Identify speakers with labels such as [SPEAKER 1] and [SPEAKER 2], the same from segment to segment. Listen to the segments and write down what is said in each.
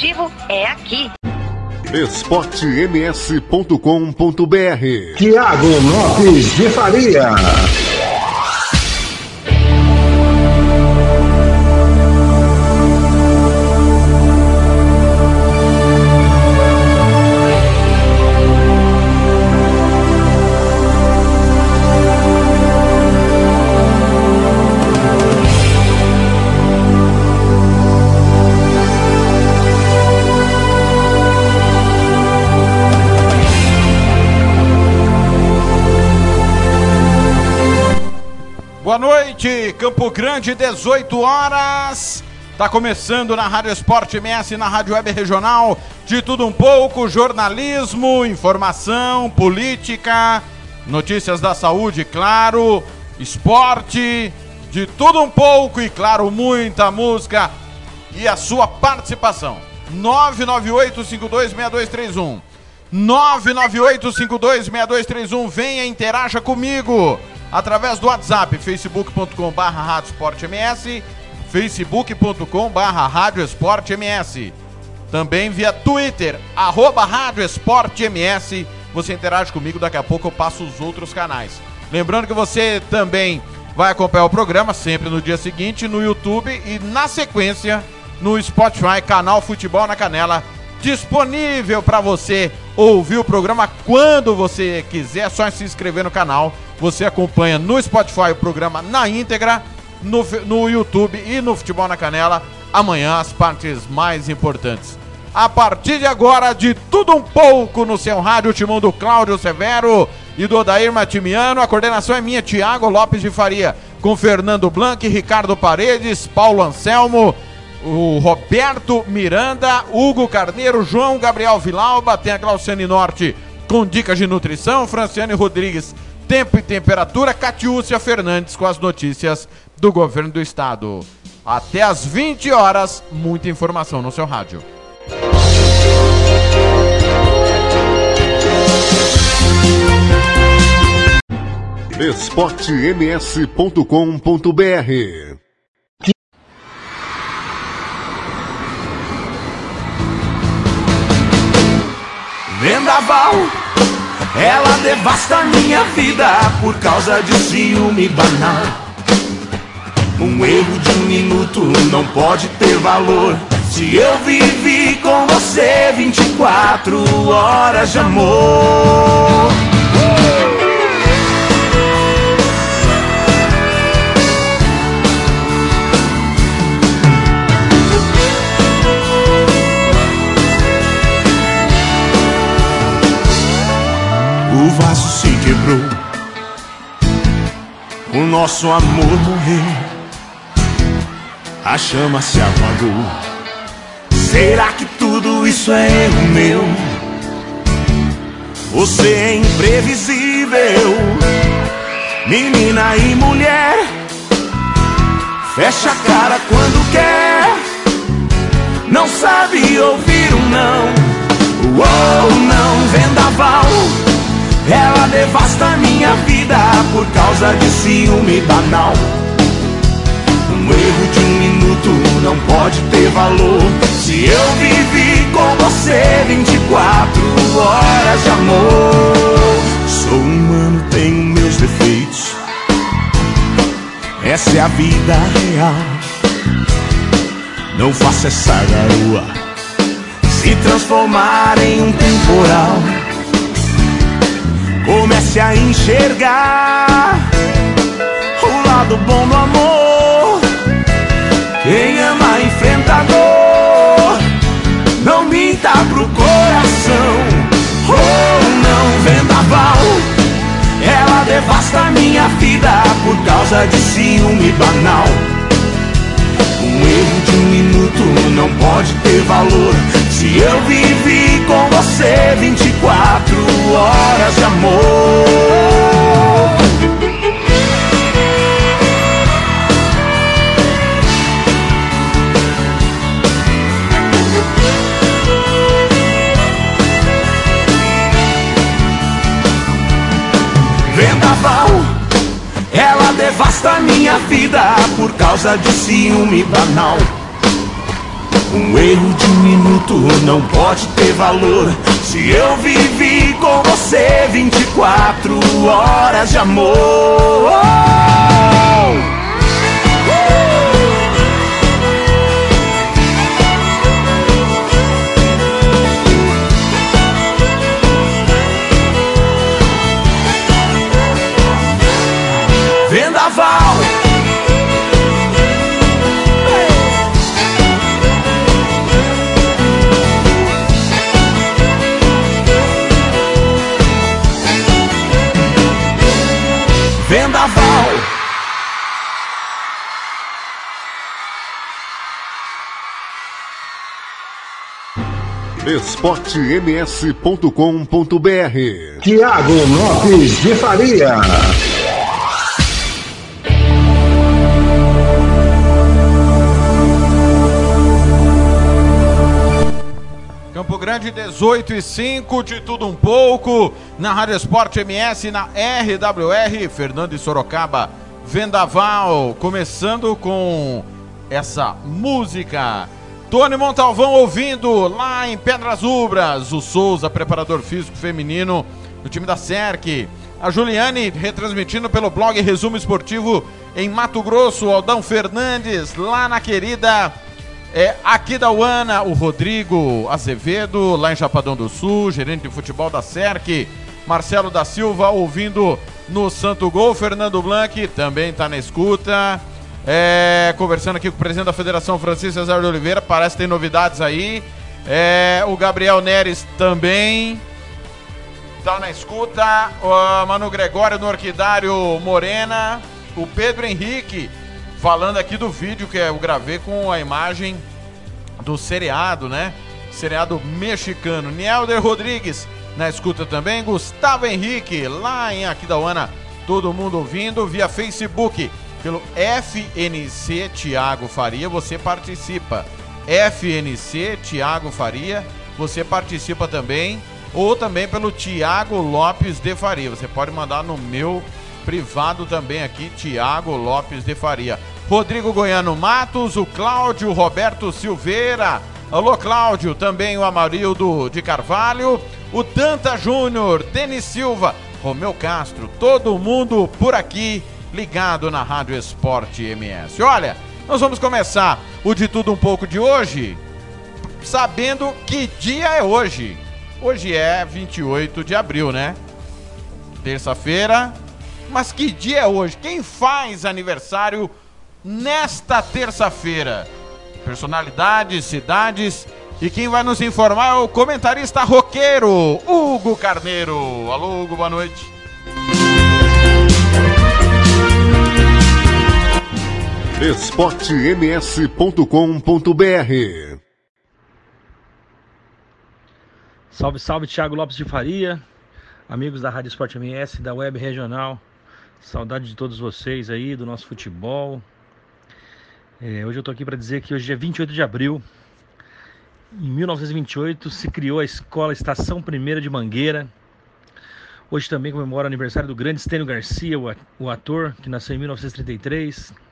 [SPEAKER 1] esportivo é aqui.
[SPEAKER 2] esportems.com.br
[SPEAKER 3] Tiago Lopes de Faria.
[SPEAKER 4] Noite, Campo Grande, 18 horas. Tá começando na Rádio Esporte MS, na Rádio Web Regional, de tudo um pouco, jornalismo, informação, política, notícias da saúde, claro, esporte, de tudo um pouco e claro, muita música e a sua participação. 998526231. 998526231. Venha, interaja comigo através do WhatsApp, facebook.com barra Rádio Esporte MS, facebook.com barra Rádio Esporte MS. Também via Twitter, arroba Rádio Esporte MS. Você interage comigo, daqui a pouco eu passo os outros canais. Lembrando que você também vai acompanhar o programa sempre no dia seguinte no YouTube e na sequência no Spotify, canal Futebol na Canela, disponível para você ouvir o programa quando você quiser, é só se inscrever no canal. Você acompanha no Spotify o programa na íntegra, no, no YouTube e no Futebol na Canela. Amanhã as partes mais importantes. A partir de agora, de tudo um pouco no seu rádio, timão do Cláudio Severo e do Odair Matimiano. A coordenação é minha, Tiago Lopes de Faria, com Fernando Blanc, Ricardo Paredes, Paulo Anselmo, o Roberto Miranda, Hugo Carneiro, João Gabriel Vilauba, tem a Glauciane Norte com dicas de nutrição, Franciane Rodrigues, tempo e temperatura, Catiúcia Fernandes com as notícias do governo do estado. Até às 20 horas, muita informação no seu rádio.
[SPEAKER 2] esportems.com.br
[SPEAKER 5] Vendaval, ela devasta minha vida por causa de ciúme banal. Um erro de um minuto não pode ter valor. Se eu vivi com você 24 horas de amor. Vaso se quebrou, o nosso amor morreu, a chama se apagou. Será que tudo isso é erro meu? Você é imprevisível, menina e mulher. Fecha a cara quando quer, não sabe ouvir um não. Uou, não, vendaval. Ela devasta minha vida por causa de ciúme banal. Um erro de um minuto não pode ter valor. Se eu vivi com você 24 horas de amor. Sou humano, tenho meus defeitos. Essa é a vida real. Não faça essa garoa se transformar em um temporal. Comece a enxergar o lado bom do amor. Quem ama enfrenta a dor. Não minta pro coração. Oh, não, vendaval. Ela devasta minha vida por causa de ciúme banal. Um minuto não pode ter valor. Se eu vivi com você 24 horas de amor. Vendaval, devasta minha vida por causa de ciúme banal. Um erro de minuto não pode ter valor. Se eu vivi com você 24 horas de amor.
[SPEAKER 6] esportems.com.br Tiago Lopes de Faria.
[SPEAKER 4] Campo Grande 18 e 5, de tudo um pouco, na Rádio Esporte MS, na RWR, Fernando e Sorocaba, Vendaval, começando com essa música Tony Montalvão ouvindo lá em Pedras Ubras. O Souza, preparador físico feminino do time da SERC. A Juliane retransmitindo pelo blog Resumo Esportivo em Mato Grosso. Aldão Fernandes lá na querida é, aqui da Uana. O Rodrigo Azevedo lá em Chapadão do Sul, gerente de futebol da SERC. Marcelo da Silva ouvindo no Santo Gol. Fernando Blanc também está na escuta. É, conversando aqui com o presidente da Federação, Francisco Cesar de Oliveira, parece que tem novidades aí. É, o Gabriel Neres também tá na escuta. O Mano Gregório no Orquidário Morena. O Pedro Henrique falando aqui do vídeo que eu gravei com a imagem do seriado, né? Seriado mexicano. Nielder Rodrigues na escuta também. Gustavo Henrique lá em Aquidauana. Todo mundo ouvindo via Facebook pelo FNC Tiago Faria, você participa. FNC Tiago Faria, você participa também. Ou também pelo Tiago Lopes de Faria. Você pode mandar no meu privado também aqui, Tiago Lopes de Faria. Rodrigo Goiano Matos, o Cláudio Roberto Silveira. Alô, Cláudio, também o Amarildo de Carvalho, o Tanta Júnior, Denis Silva, Romeu Castro, todo mundo por aqui ligado na Rádio Esporte MS. Olha, nós vamos começar o de tudo um pouco de hoje, sabendo que dia é hoje. Hoje é 28 de abril, né? Terça-feira. Mas que dia é hoje? Quem faz aniversário nesta terça-feira? Personalidades, cidades e quem vai nos informar é o comentarista roqueiro, Hugo Carneiro. Alô, Hugo, boa noite.
[SPEAKER 6] esportems.com.br
[SPEAKER 7] Salve, salve, Thiago Lopes de Faria, amigos da Rádio Esporte MS, da Web Regional. Saudade de todos vocês aí, do nosso futebol. É, hoje eu tô aqui para dizer que hoje é 28 de abril. Em 1928 se criou a Escola Estação Primeira de Mangueira. Hoje também comemora o aniversário do grande Stênio Garcia, o ator que nasceu em 1933.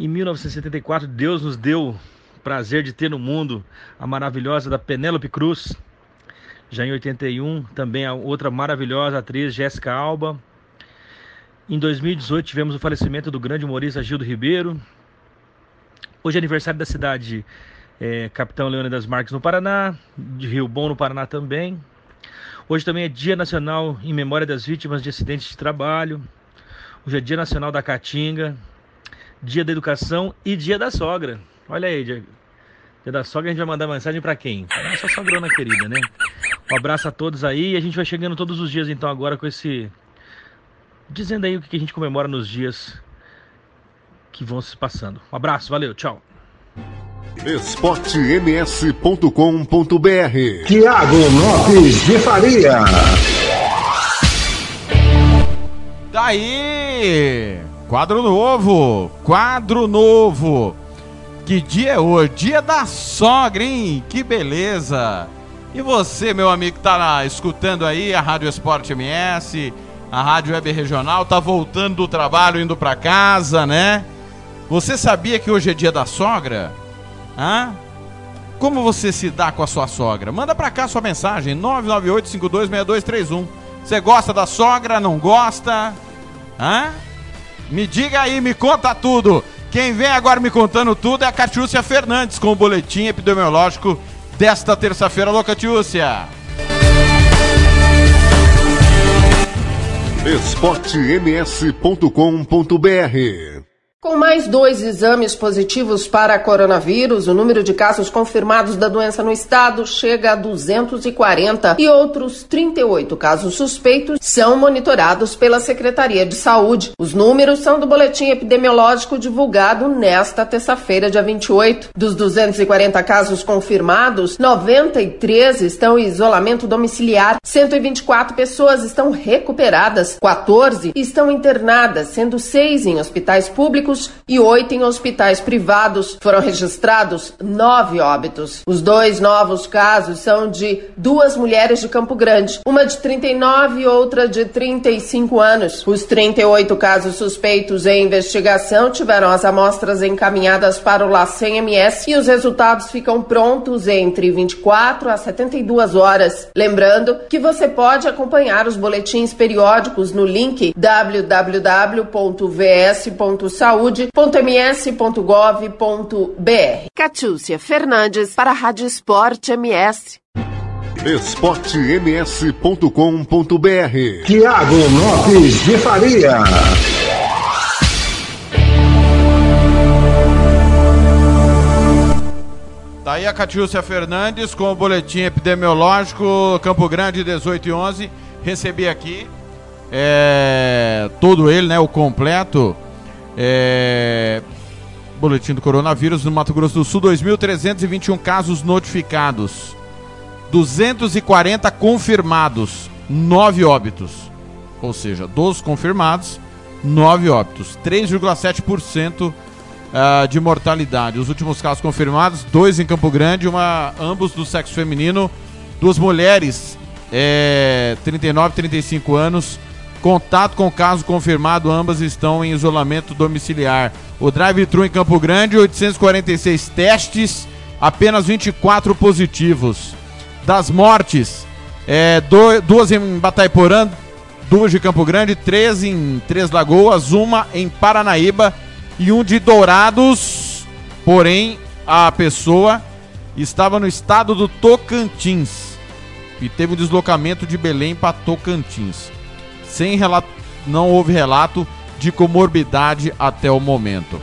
[SPEAKER 7] Em 1974, Deus nos deu o prazer de ter no mundo a maravilhosa da Penélope Cruz. Já em 81, também a outra maravilhosa atriz Jéssica Alba. Em 2018, tivemos o falecimento do grande humorista Gildo Ribeiro. Hoje é aniversário da cidade é, Capitão Leônidas Marques no Paraná, de Rio Bom no Paraná também. Hoje também é Dia Nacional em memória das vítimas de acidentes de trabalho. Hoje é Dia Nacional da Caatinga, Dia da Educação e Dia da Sogra. Olha aí, dia, dia da Sogra a gente vai mandar mensagem para quem? Para nossa sogrona querida, né? Um abraço a todos aí e a gente vai chegando todos os dias então agora com esse... Dizendo aí o que a gente comemora nos dias que vão se passando. Um abraço, valeu, tchau.
[SPEAKER 6] esportems.com.br Tiago Lopes de Faria
[SPEAKER 4] Daí! Quadro novo, quadro novo. Que dia é hoje? Dia da sogra, hein? Que beleza. E você, meu amigo que tá escutando aí a Rádio Esporte MS, a Rádio Web Regional, tá voltando do trabalho, indo para casa, né? Você sabia que hoje é dia da sogra? Hã? Como você se dá com a sua sogra? Manda pra cá sua mensagem, 998-526231. Você gosta da sogra, não gosta? Hã? Me diga aí, me conta tudo. Quem vem agora me contando tudo é a Catiúcia Fernandes com o boletim epidemiológico desta terça-feira. Alô, Catiúcia!
[SPEAKER 3] esportems.com.br
[SPEAKER 2] com mais dois exames positivos para coronavírus, o número de casos confirmados da doença no estado chega a 240 e outros 38 casos suspeitos são monitorados pela Secretaria de Saúde. Os números são do boletim epidemiológico divulgado nesta terça-feira, dia 28. Dos 240 casos confirmados, 93 estão em isolamento domiciliar, 124 pessoas estão recuperadas, 14 estão internadas, sendo 6 em hospitais públicos e oito em hospitais privados. Foram registrados nove óbitos. Os dois novos casos são de duas mulheres de Campo Grande, uma de 39 e outra de 35 anos. Os 38 casos suspeitos em investigação tiveram as amostras encaminhadas para o LACEN-MS e os resultados ficam prontos entre 24 a 72 horas. Lembrando que você pode acompanhar os boletins periódicos no link www.vs.saúde saúde.ms.gov.br. Catiúcia Fernandes para a Rádio Esporte MS.
[SPEAKER 3] esportems.com.br Tiago Lopes de Faria.
[SPEAKER 4] Daí tá a Catiúcia Fernandes com o boletim epidemiológico Campo Grande 18 e 11. Recebi aqui é, todo ele, né, o completo é... Boletim do coronavírus no Mato Grosso do Sul, 2.321 casos notificados, 240 confirmados, 9 óbitos. Ou seja, dos confirmados, 9 óbitos, 3,7% uh, de mortalidade. Os últimos casos confirmados, dois em Campo Grande, uma, ambos do sexo feminino, duas mulheres, é, 39 e 35 anos, Contato com caso confirmado, ambas estão em isolamento domiciliar. O drive-thru em Campo Grande, 846 testes, apenas 24 positivos. Das mortes, é, do, duas em Bataiporã, duas de Campo Grande, três em Três Lagoas, uma em Paranaíba e um de Dourados. Porém, a pessoa estava no estado do Tocantins e teve um deslocamento de Belém para Tocantins sem relato, não houve relato de comorbidade até o momento.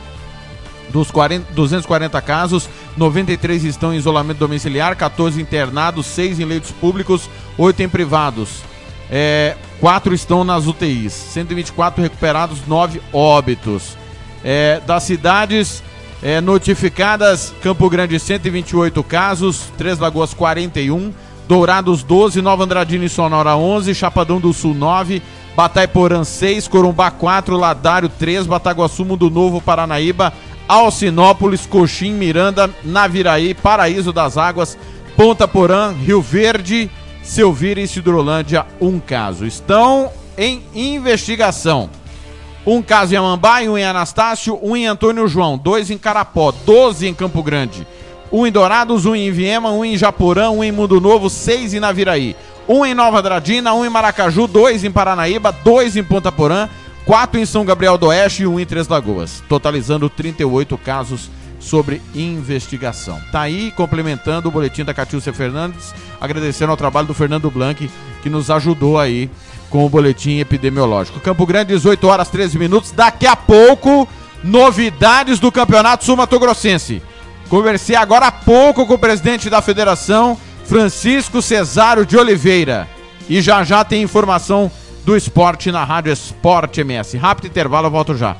[SPEAKER 4] Dos 40, 240 casos, 93 estão em isolamento domiciliar, 14 internados, 6 em leitos públicos, 8 em privados. É, 4 estão nas UTIs, 124 recuperados, 9 óbitos. É, das cidades é, notificadas, Campo Grande 128 casos, Três Lagoas 41, Dourados 12, Nova Andradina e Sonora 11, Chapadão do Sul 9, Bataiporã 6, Corumbá 4, Ladário 3, Bataguaçu, Mundo Novo, Paranaíba, Alcinópolis, Coxim, Miranda, Naviraí, Paraíso das Águas, Ponta Porã, Rio Verde, Silvira e Cidrolândia, um caso. Estão em investigação. Um caso em Amambai, um em Anastácio, um em Antônio João, dois em Carapó, 12 em Campo Grande, um em Dourados, um em Viema, um em Japorã, um em Mundo Novo, seis em Naviraí um em Nova Dradina, um em Maracaju, dois em Paranaíba, dois em Ponta Porã, quatro em São Gabriel do Oeste e um em Três Lagoas, totalizando 38 casos sobre investigação. Tá aí complementando o boletim da Catiúcia Fernandes, agradecendo ao trabalho do Fernando Blanc, que nos ajudou aí com o boletim epidemiológico. Campo Grande, 18 horas 13 minutos. Daqui a pouco, novidades do Campeonato Sul Mato Grossense. Conversei agora há pouco com o presidente da federação, Francisco Cesário de Oliveira. E já já tem informação do esporte na Rádio Esporte MS. Rápido intervalo, eu volto já.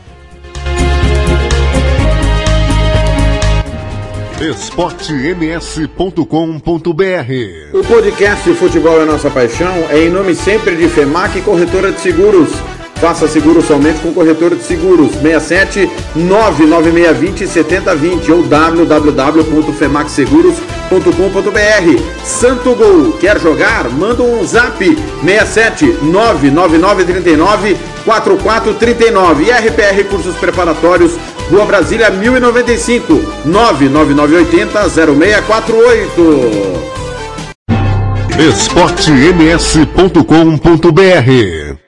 [SPEAKER 3] esportems.com.br
[SPEAKER 6] O podcast Futebol é Nossa Paixão é em nome sempre de FEMAC Corretora de Seguros Faça seguro somente com corretor de seguros 67 99620 7020 ou www.femaxseguros.com.br. Santo Gol, quer jogar? Manda um zap 67 99939 4439 e RPR Cursos Preparatórios
[SPEAKER 8] Rua Brasília 1095, 99980 0648.
[SPEAKER 6] esportems.com.br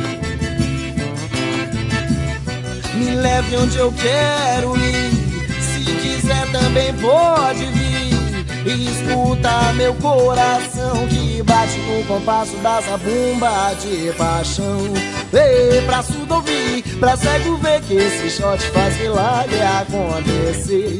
[SPEAKER 9] leve onde eu quero ir. Se quiser também pode vir. E escuta meu coração que bate no compasso da zabumba de paixão. Ei, pra surdo ouvir, pra cego ver que esse shot faz milagre acontecer.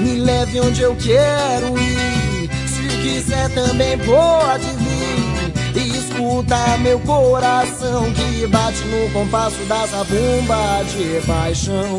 [SPEAKER 9] me leve onde eu quero ir. Se quiser também pode vir. E escuta meu coração que bate no compasso da zabumba de paixão.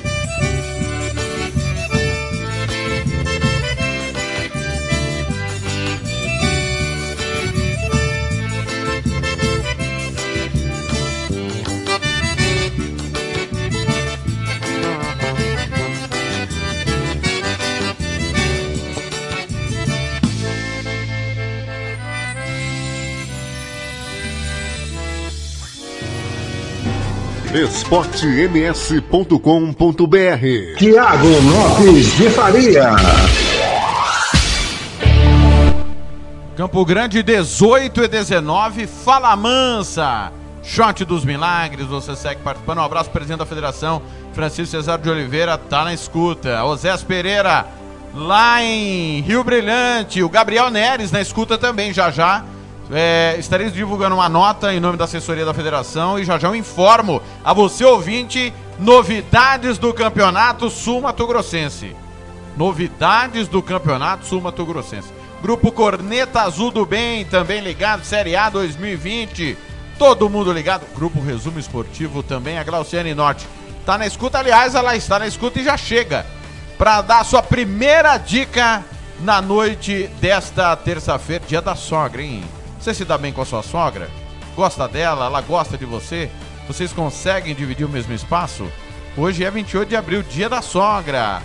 [SPEAKER 6] esportems.com.br Tiago Lopes de Faria
[SPEAKER 4] Campo Grande 18 e 19, Fala Mansa. Shot dos Milagres, você segue participando. Um abraço, presidente da federação, Francisco Cesar de Oliveira, tá na escuta. Osés Pereira, lá em Rio Brilhante. O Gabriel Neres na escuta também, já já. É, estarei divulgando uma nota em nome da assessoria da federação e já já eu informo a você, ouvinte, novidades do campeonato sul Mato Grossense. Novidades do campeonato sul Mato Grossense. Grupo Corneta Azul do Bem, também ligado, Série A 2020. Todo mundo ligado. Grupo Resumo Esportivo também, a Glauciane Norte. Tá na escuta, aliás, ela está na escuta e já chega para dar a sua primeira dica na noite desta terça-feira, dia da sogra, hein? Você se dá bem com a sua sogra? Gosta dela? Ela gosta de você? Vocês conseguem dividir o mesmo espaço? Hoje é 28 de abril, dia da sogra.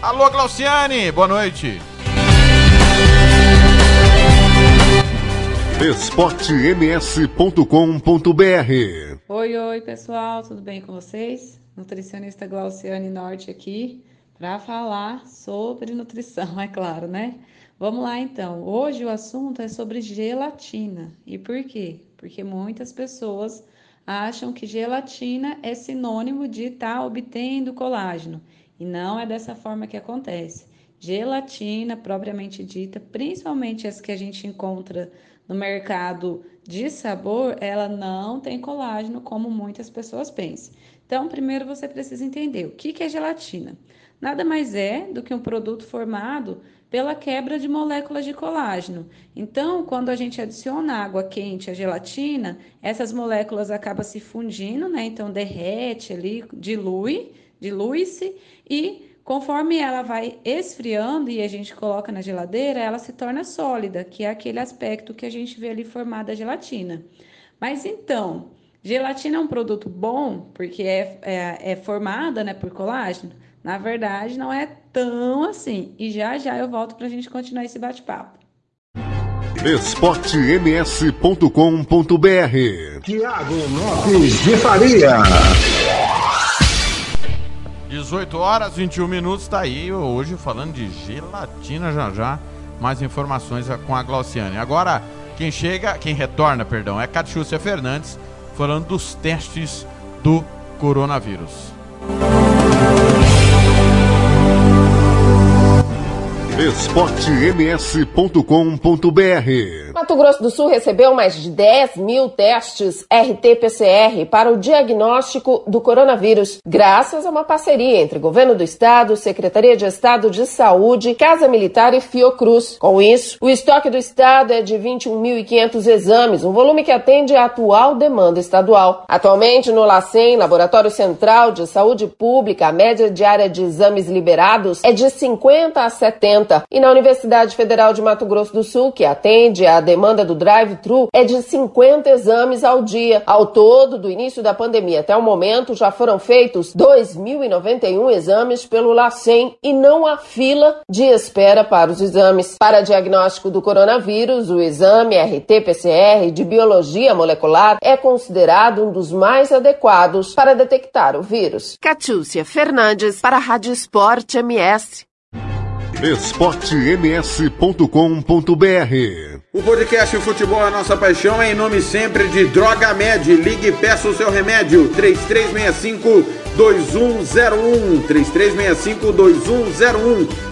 [SPEAKER 4] Alô, Glauciane, boa noite.
[SPEAKER 10] esportems.com.br Oi, oi, pessoal, tudo bem com vocês? Nutricionista Glauciane Norte aqui para falar sobre nutrição, é claro, né? Vamos lá então. Hoje o assunto é sobre gelatina. E por quê? Porque muitas pessoas acham que gelatina é sinônimo de estar tá obtendo colágeno. E não é dessa forma que acontece. Gelatina, propriamente dita, principalmente as que a gente encontra no mercado de sabor, ela não tem colágeno como muitas pessoas pensam. Então, primeiro você precisa entender o que é gelatina. Nada mais é do que um produto formado pela quebra de moléculas de colágeno. Então, quando a gente adiciona água quente à gelatina, essas moléculas acabam se fundindo, né? Então, derrete ali, dilui, dilui-se e conforme ela vai esfriando e a gente coloca na geladeira, ela se torna sólida, que é aquele aspecto que a gente vê ali formada a gelatina. Mas então, gelatina é um produto bom porque é, é, é formada né, por colágeno? Na verdade, não é tão assim. E já já eu volto para a gente continuar esse bate-papo.
[SPEAKER 3] esportems.com.br Tiago Lopes de Faria
[SPEAKER 4] 18 horas 21 minutos, tá aí hoje falando de gelatina já já. Mais informações com a Glauciane. Agora, quem chega, quem retorna, perdão, é Catiúcia Fernandes, falando dos testes do coronavírus.
[SPEAKER 3] esportems.com.br
[SPEAKER 2] Mato Grosso do Sul recebeu mais de 10 mil testes RT-PCR para o diagnóstico do coronavírus, graças a uma parceria entre Governo do Estado, Secretaria de Estado de Saúde, Casa Militar e Fiocruz. Com isso, o estoque do Estado é de 21.500 exames, um volume que atende à atual demanda estadual. Atualmente, no LACEN, Laboratório Central de Saúde Pública, a média diária de exames liberados é de 50 a 70. E na Universidade Federal de Mato Grosso do Sul, que atende a demanda do drive-thru é de 50 exames ao dia. Ao todo, do início da pandemia até o momento, já foram feitos 2.091 exames pelo LACEN e não há fila de espera para os exames. Para diagnóstico do coronavírus, o exame RT-PCR de biologia molecular é considerado um dos mais adequados para detectar o vírus. Catiúcia Fernandes para a Rádio Esporte MS
[SPEAKER 3] esportems.com.br
[SPEAKER 6] O podcast Futebol é Nossa Paixão é em nome sempre de Droga Med. Ligue e peça o seu remédio. 3365 2101 3365 2101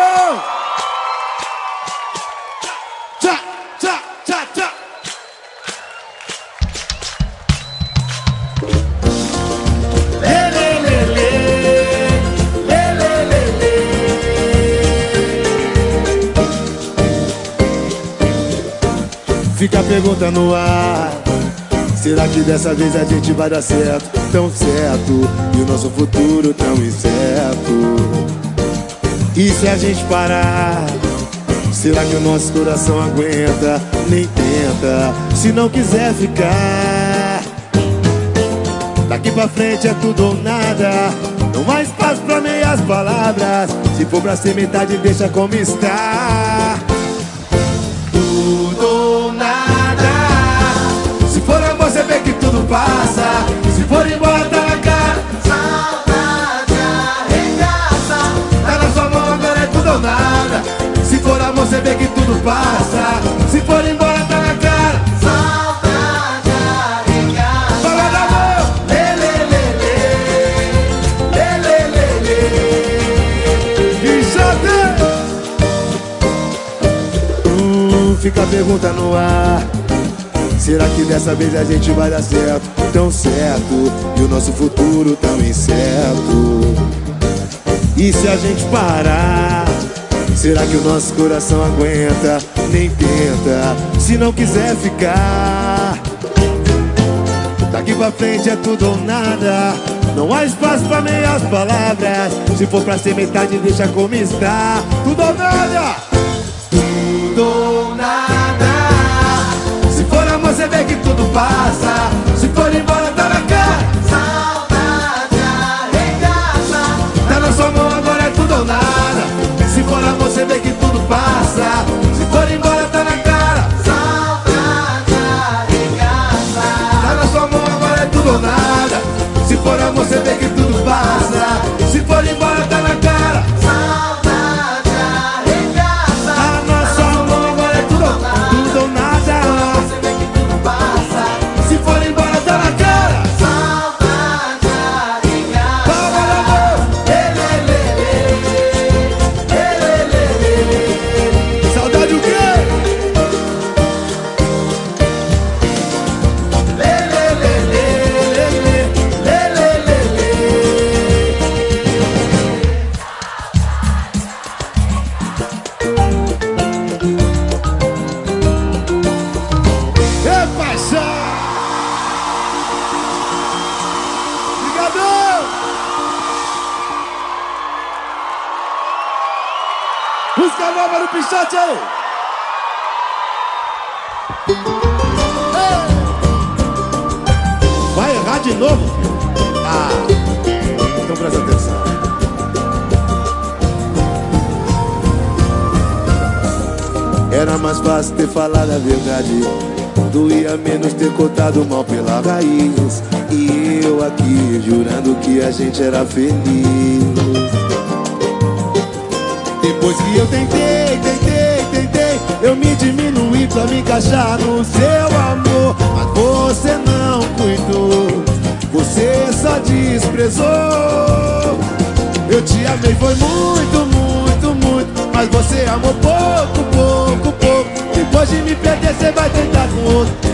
[SPEAKER 11] Fica a pergunta no ar. Será que dessa vez a gente vai dar certo? Tão certo. E o nosso futuro tão incerto. E se a gente parar? Será que o nosso coração aguenta? Nem tenta. Se não quiser ficar. Daqui pra frente é tudo ou nada. Não há espaço pra meias palavras. Se for pra ser metade deixa como está passa Se for embora tá na cara Saudade arregaça. Tá na sua mão agora é tudo ou nada. Se for amor você vê que tudo passa. Se for embora tá na cara
[SPEAKER 12] Saudade arregaça.
[SPEAKER 11] Fala da mão
[SPEAKER 12] Lê, lê,
[SPEAKER 11] uh, Fica a pergunta no ar. Será que dessa vez a gente vai dar certo? Tão certo, e o nosso futuro tão incerto. E se a gente parar? Será que o nosso coração aguenta? Nem tenta, se não quiser ficar. Daqui pra frente é tudo ou nada. Não há espaço pra meias palavras. Se for pra ser metade, deixa como está. Tudo ou nada. Tudo passa. Cortado mal pela raiz. E eu aqui jurando que a gente era feliz. Depois que eu tentei, tentei, tentei Eu me diminuí pra me encaixar no seu amor. Mas você não cuidou Você só desprezou. Eu te amei, foi muito, muito, muito Mas você amou pouco, pouco, pouco. Depois de me perder, você vai tentar com outro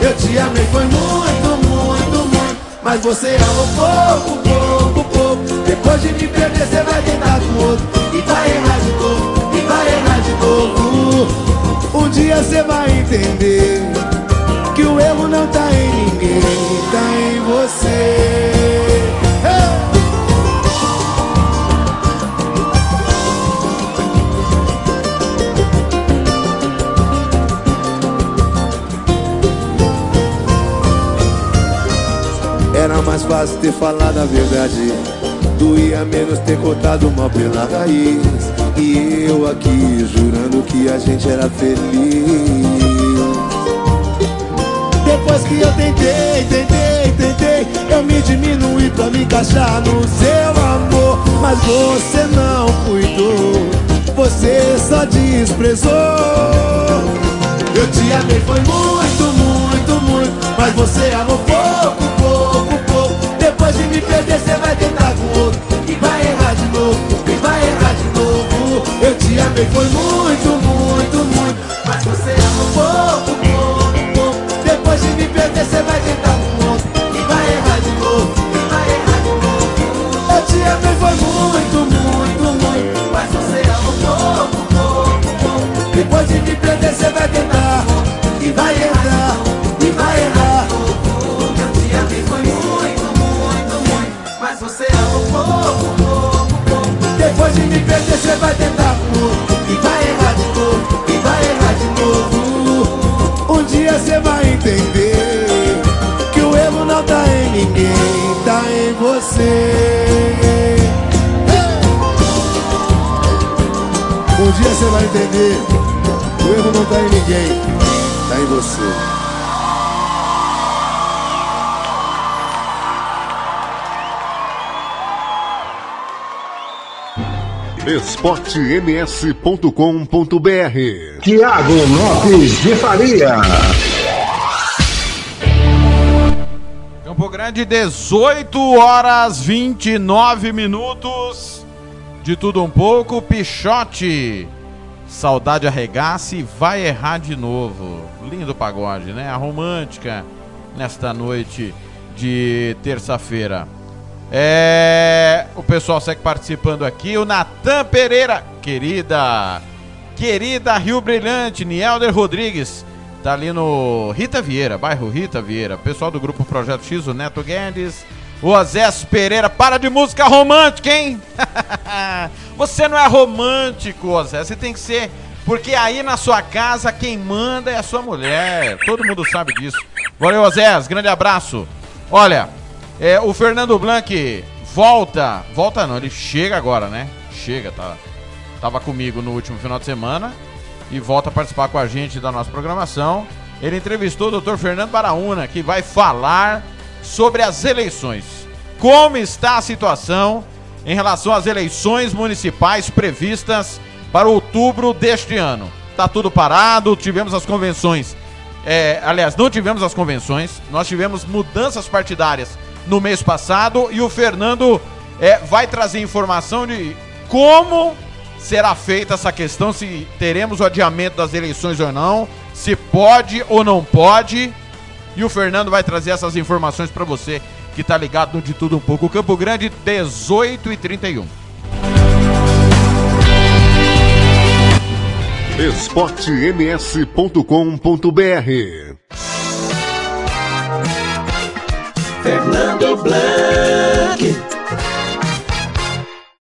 [SPEAKER 11] Eu te amei, foi muito, muito, muito. Mas você amou pouco, pouco, pouco. Depois de me perder, você vai tentar com outro. E vai errar de novo, e vai errar de novo. Um dia você vai entender Que o erro não tá em ninguém, tá em você mais fácil ter falado a verdade. Doía menos ter cortado mal pela raiz. E eu aqui jurando que a gente era feliz. Depois que eu tentei, tentei, tentei Eu me diminuí pra me encaixar no seu amor. Mas você não cuidou Você só desprezou. Eu te amei, foi muito, muito, muito Mas você amou pouco, pouco, pouco. Depois de me perder, você vai tentar com outro. E vai errar de novo, e vai errar de novo. Eu te amei, foi muito, muito, muito. Mas você amou pouco, pouco, pouco. Depois de me perder, você vai tentar com outro. E vai errar de novo, e vai errar de novo. Eu te amei, foi muito, muito, muito. Mas você amou pouco, pouco, pouco. Depois de me perder, você vai tentar E vai errar, De me perder, você vai tentar outro E vai errar de novo, e vai errar de novo. Um dia você vai entender Que o erro não tá em ninguém, tá em você. Um dia você vai entender o erro não tá em ninguém, tá em você.
[SPEAKER 13] esportems.com.br
[SPEAKER 3] Tiago Lopes de Faria.
[SPEAKER 4] Campo Grande, 18 horas 29 minutos. De tudo um pouco, Pichote. Saudade arregaça e vai errar de novo. Lindo pagode, né? A romântica nesta noite de terça-feira. É, o pessoal segue participando aqui. O Natan Pereira, querida, querida Rio Brilhante, Nielder Rodrigues, tá ali no Rita Vieira, bairro Rita Vieira. Pessoal do grupo Projeto X, o Neto Guedes, o Osés Pereira, para de música romântica, hein? você não é romântico, Osés, você tem que ser. Porque aí na sua casa quem manda é a sua mulher. Todo mundo sabe disso. Valeu, Osés, grande abraço. Olha, é, o Fernando Blanc volta. Volta não, ele chega agora, né? Chega, tá? Tava comigo no último final de semana e volta a participar com a gente da nossa programação. Ele entrevistou o Dr. Fernando Baraúna, que vai falar sobre as eleições. Como está a situação em relação às eleições municipais previstas para outubro deste ano? Tá tudo parado, tivemos as convenções. É, aliás, não tivemos as convenções, nós tivemos mudanças partidárias no mês passado e o Fernando é, vai trazer informação de como será feita essa questão, se teremos o adiamento das eleições ou não, se pode ou não pode. E o Fernando vai trazer essas informações para você que tá ligado no de tudo um pouco. Campo Grande 18 e 31.
[SPEAKER 13] esportems.com.br
[SPEAKER 5] Fernando Blanc.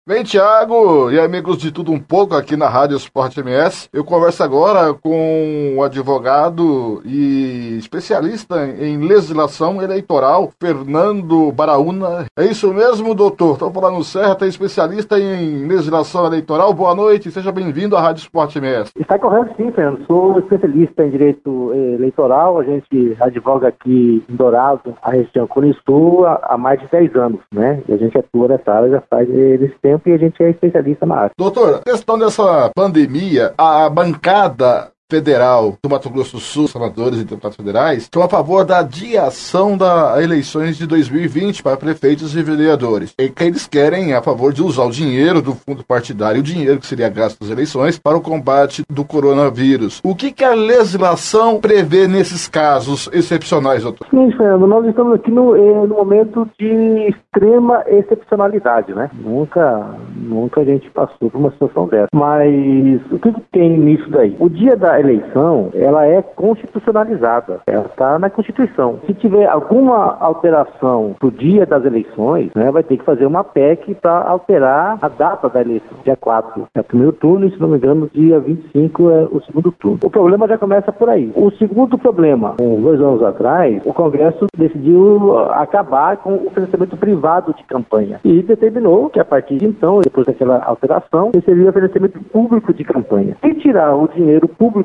[SPEAKER 14] Bem, Thiago e amigos de tudo um pouco aqui na Rádio Esporte MS, eu converso agora com o advogado e especialista em legislação eleitoral, Fernando Baraúna. É isso mesmo, doutor? Estou falando certo, é especialista em legislação eleitoral. Boa noite, seja bem-vindo à Rádio Esporte MS.
[SPEAKER 15] Está correto sim, Fernando. Sou especialista em direito eh, eleitoral, a gente advoga aqui em Dourado, a região Cunistu, há mais de 10 anos, né? E a gente atua nessa área já faz esse tempo tempo e a gente é especialista na área.
[SPEAKER 14] Doutor, questão dessa pandemia, a bancada federal do Mato Grosso do Sul, senadores e deputados federais, estão a favor da adiação das eleições de 2020 para prefeitos e vereadores. E que eles querem a favor de usar o dinheiro do fundo partidário, o dinheiro que seria gasto nas eleições, para o combate do coronavírus. O que, que a legislação prevê nesses casos excepcionais, doutor?
[SPEAKER 15] Sim, Fernando, nós estamos aqui no, eh, no momento de extrema excepcionalidade, né? Nunca, nunca a gente passou por uma situação dessa. Mas o que, que tem nisso daí? O dia da eleição, ela é constitucionalizada. Ela está na Constituição. Se tiver alguma alteração do dia das eleições, né, vai ter que fazer uma PEC para alterar a data da eleição. Dia 4 é o primeiro turno e, se não me engano, dia 25 é o segundo turno. O problema já começa por aí. O segundo problema, dois anos atrás, o Congresso decidiu acabar com o financiamento privado de campanha e determinou que, a partir de então, depois daquela alteração, seria financiamento público de campanha. Se tirar o dinheiro público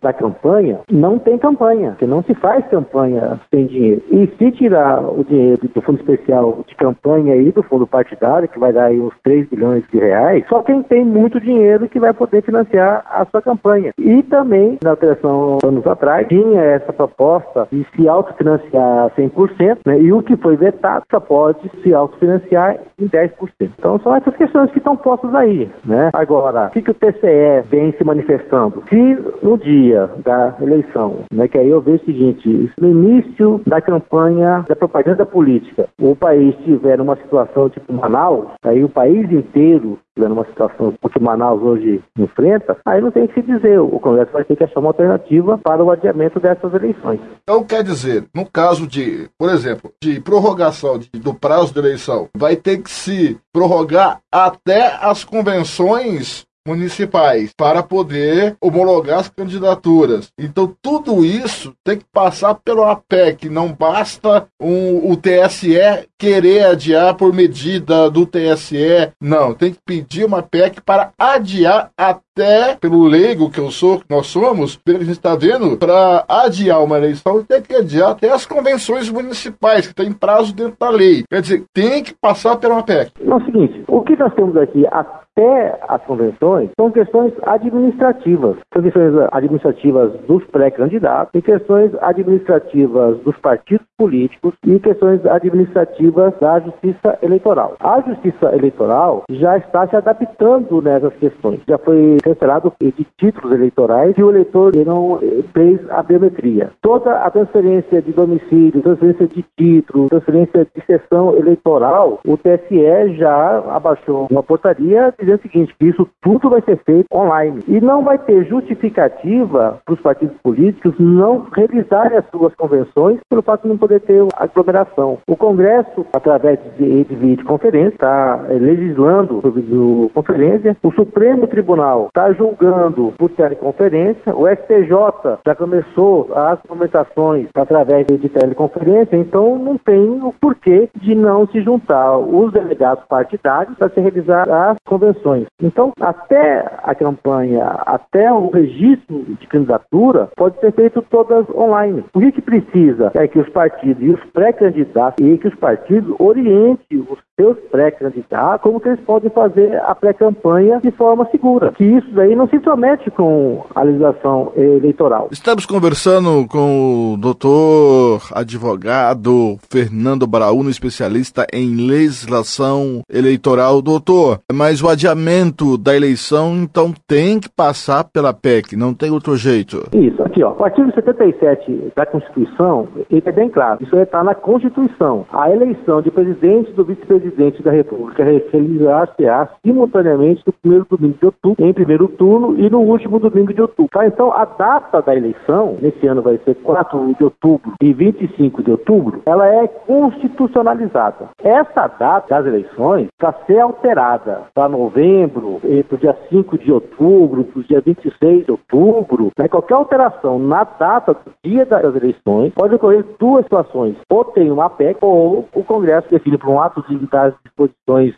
[SPEAKER 15] da campanha, não tem campanha, porque não se faz campanha sem dinheiro. E se tirar o dinheiro do fundo especial de campanha e do fundo partidário, que vai dar aí uns 3 bilhões de reais, só quem tem muito dinheiro que vai poder financiar a sua campanha. E também, na alteração anos atrás, tinha essa proposta de se autofinanciar 100%, né, e o que foi vetado só pode se autofinanciar em 10%. Então são essas questões que estão postas aí. Né? Agora, o que, que o TCE vem se manifestando? Se no dia da eleição, né, que aí eu vejo o seguinte, no início da campanha da propaganda política, o país tiver uma situação tipo Manaus, aí o país inteiro tiver numa situação que Manaus hoje enfrenta, aí não tem o que se dizer, o Congresso vai ter que achar uma alternativa para o adiamento dessas eleições.
[SPEAKER 14] Então quer dizer, no caso de, por exemplo, de prorrogação de, do prazo de eleição, vai ter que se prorrogar até as convenções municipais para poder homologar as candidaturas. Então, tudo isso tem que passar pelo APEC. Não basta um, o TSE querer adiar por medida do TSE. Não, tem que pedir uma PEC para adiar até, pelo leigo que eu sou, que nós somos, pelo que a gente está vendo, para adiar uma eleição, tem que adiar até as convenções municipais, que tem prazo dentro da lei. Quer dizer, tem que passar pela PEC.
[SPEAKER 15] É o seguinte, o que nós temos aqui, a até as convenções são questões administrativas. São questões administrativas dos pré-candidatos e questões administrativas dos partidos políticos e questões administrativas da justiça eleitoral. A justiça eleitoral já está se adaptando nessas questões. Já foi cancelado de títulos eleitorais e o eleitor não fez a biometria. Toda a transferência de domicílio, transferência de título, transferência de sessão eleitoral, o TSE já abaixou uma portaria dizendo o seguinte, que isso tudo vai ser feito online. E não vai ter justificativa para os partidos políticos não realizarem as suas convenções pelo fato de não poder ter aglomeração. O Congresso, através de, de videoconferência, está eh, legislando sobre videoconferência. O Supremo Tribunal está julgando por teleconferência. O STJ já começou as argumentações através de teleconferência. Então, não tem o porquê de não se juntar os delegados partidários para se realizar as convenções. Então, até a campanha, até o registro de candidatura, pode ser feito todas online. O que, que precisa é que os partidos e os pré-candidatos e que os partidos orientem os seus pré-candidatos como que eles podem fazer a pré-campanha de forma segura. Que isso daí não se intromete com a legislação eleitoral.
[SPEAKER 14] Estamos conversando com o doutor advogado Fernando Brauno, especialista em legislação eleitoral. Doutor, mas o adiamento da eleição então tem que passar pela PEC, não tem outro jeito.
[SPEAKER 15] Isso, aqui ó, o artigo 77 da Constituição, ele é bem claro, isso está na Constituição. A eleição de presidente do vice-presidente da República realizar-se-á simultaneamente no primeiro domingo de outubro, em primeiro turno e no último domingo de outubro. Tá? Então, a data da eleição, nesse ano vai ser 4 de outubro e 25 de outubro, ela é constitucionalizada. Essa data das eleições para ser alterada para novembro, para o dia 5 de outubro, para o dia 26 de outubro, né? qualquer alteração na data do dia das eleições pode ocorrer duas situações. Ou tem uma PEC, ou o Congresso define por um ato de das disposições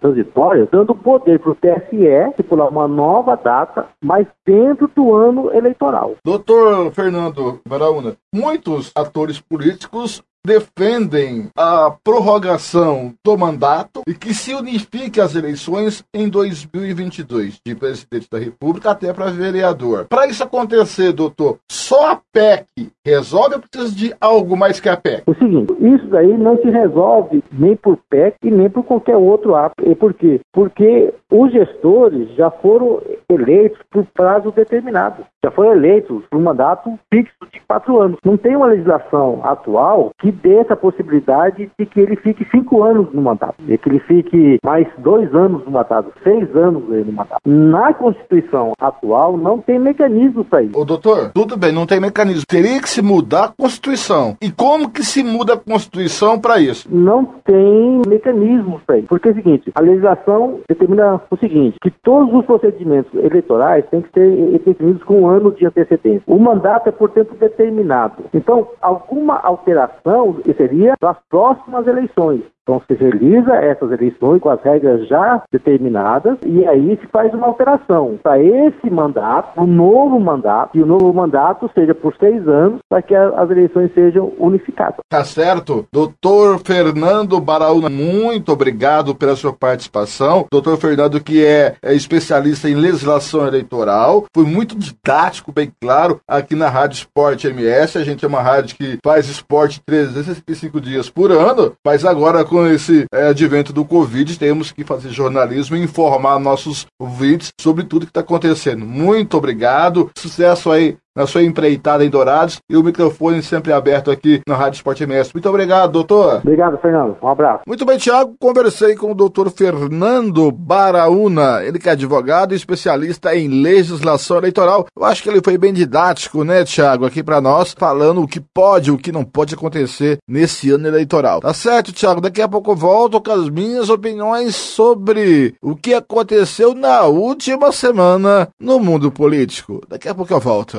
[SPEAKER 15] transitórias, dando poder para o TSE estipular uma nova data, mas dentro do ano eleitoral.
[SPEAKER 14] Doutor Fernando Baraúna, muitos atores políticos defendem a prorrogação do mandato e que se unifique as eleições em 2022, de presidente da República até para vereador. Para isso acontecer, doutor, só a PEC resolve ou precisa de algo mais que a PEC?
[SPEAKER 15] O seguinte, isso daí não se resolve nem por PEC e nem por qualquer outro ato. E por quê? Porque os gestores já foram eleitos por prazo determinado. Já foram eleitos por um mandato fixo de quatro anos. Não tem uma legislação atual que dê essa possibilidade de que ele fique cinco anos no mandato, e que ele fique mais dois anos no mandato, seis anos no mandato. Na Constituição atual não tem mecanismo para isso.
[SPEAKER 14] Ô doutor, tudo bem, não tem mecanismo. Teria que se mudar a Constituição. E como que se muda a Constituição para isso?
[SPEAKER 15] Não tem mecanismo para isso. Porque é o seguinte, a legislação determina o seguinte, que todos os procedimentos eleitorais têm que ser definidos com um ano de antecedência. O mandato é por tempo determinado. Então, alguma alteração seria para as próximas eleições. Então se realiza essas eleições com as regras já determinadas e aí se faz uma alteração para esse mandato, um novo mandato, e o novo mandato seja por seis anos para que as eleições sejam unificadas.
[SPEAKER 14] Tá certo. Doutor Fernando Baraúna, muito obrigado pela sua participação. Doutor Fernando, que é, é especialista em legislação eleitoral, foi muito didático, bem claro, aqui na Rádio Esporte MS. A gente é uma rádio que faz esporte 365 dias por ano, mas agora com esse é, advento do Covid, temos que fazer jornalismo e informar nossos ouvintes sobre tudo que está acontecendo. Muito obrigado, sucesso aí na sua empreitada em Dourados e o microfone sempre aberto aqui na Rádio Esporte MS. Muito obrigado, doutor.
[SPEAKER 15] Obrigado, Fernando. Um abraço.
[SPEAKER 14] Muito bem, Tiago. Conversei com o doutor Fernando Baraúna, ele que é advogado e especialista em legislação eleitoral. Eu acho que ele foi bem didático, né, Tiago, aqui para nós, falando o que pode e o que não pode acontecer nesse ano eleitoral. Tá certo, Tiago? Daqui a pouco eu volto com as minhas opiniões sobre o que aconteceu na última semana no mundo político. Daqui a pouco eu volto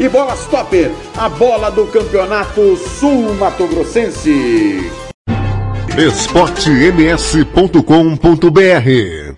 [SPEAKER 6] e bolas topper, a bola do campeonato sul-mato-grossense.
[SPEAKER 13] esportems.com.br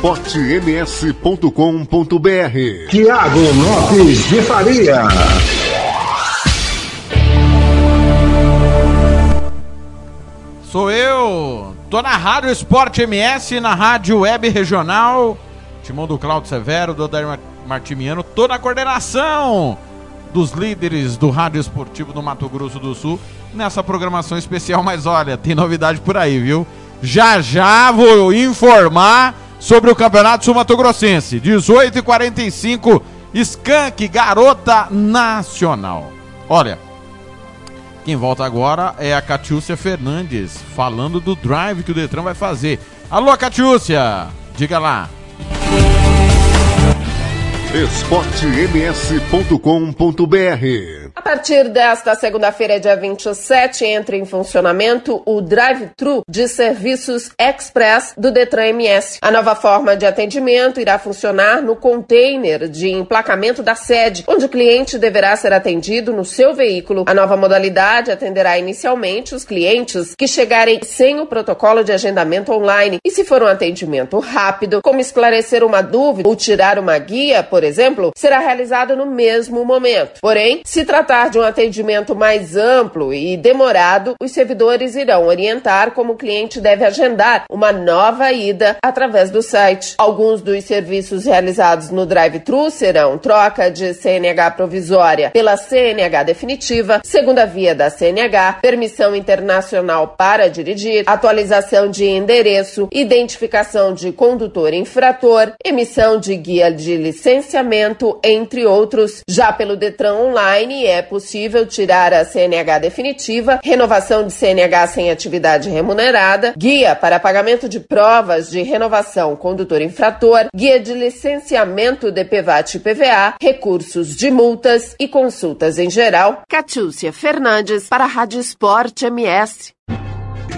[SPEAKER 13] esportems.com.br
[SPEAKER 3] Tiago Lopes de Faria.
[SPEAKER 4] Sou eu, tô na Rádio Esporte MS, na Rádio Web Regional. Timão do Claudio Severo, do Odair Martimiano, tô na coordenação dos líderes do Rádio Esportivo do Mato Grosso do Sul nessa programação especial. Mas olha, tem novidade por aí, viu? Já já vou informar sobre o Campeonato Sul Mato Grossense. 18 e 45 Skank, Garota Nacional. Olha, quem volta agora é a Catiúcia Fernandes, falando do drive que o Detran vai fazer. Alô, Catiúcia, diga lá.
[SPEAKER 13] esportems.com.br
[SPEAKER 2] A partir desta segunda-feira, dia 27, entra em funcionamento o drive-thru de serviços express do Detran MS. A nova forma de atendimento irá funcionar no container de emplacamento da sede, onde o cliente deverá ser atendido no seu veículo. A nova modalidade atenderá inicialmente os clientes que chegarem sem o protocolo de agendamento online. E se for um atendimento rápido, como esclarecer uma dúvida ou tirar uma guia, por exemplo, será realizado no mesmo momento. Porém, se tratar de um atendimento mais amplo e demorado, os servidores irão orientar como o cliente deve agendar uma nova ida através do site. Alguns dos serviços realizados no drive-thru serão troca de CNH provisória pela CNH definitiva, segunda via da CNH, permissão internacional para dirigir, atualização de endereço, identificação de condutor infrator, emissão de guia de licenciamento, entre outros. Já pelo Detran Online é possível tirar a CNH definitiva, renovação de CNH sem atividade remunerada, guia para pagamento de provas de renovação condutor infrator, guia de licenciamento de PVAT e PVA, recursos de multas e consultas em geral. Catiúcia Fernandes para a Rádio Esporte MS.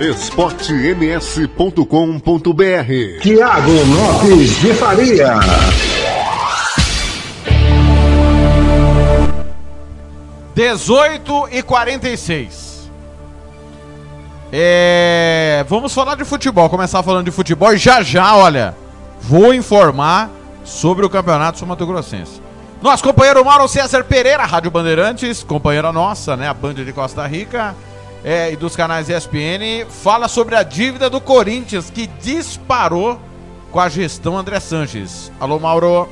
[SPEAKER 13] esportems.com.br
[SPEAKER 3] Tiago Lopes de Faria.
[SPEAKER 4] Dezoito e 46. É, vamos falar de futebol. Começar falando de futebol e já já, olha, vou informar sobre o Campeonato Sul Mato Grossense. Nosso companheiro Mauro César Pereira, Rádio Bandeirantes, companheira nossa, né, a Band de Costa Rica é, e dos canais ESPN, fala sobre a dívida do Corinthians que disparou com a gestão André Sanches. Alô, Mauro.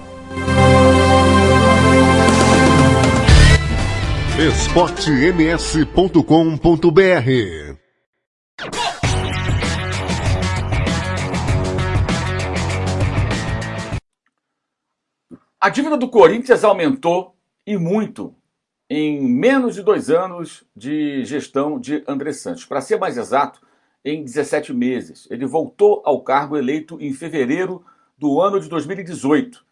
[SPEAKER 13] esportems.com.br
[SPEAKER 16] A dívida do Corinthians aumentou e muito em menos de dois anos de gestão de André Santos. Para ser mais exato, em 17 meses. Ele voltou ao cargo eleito em fevereiro do ano de 2018.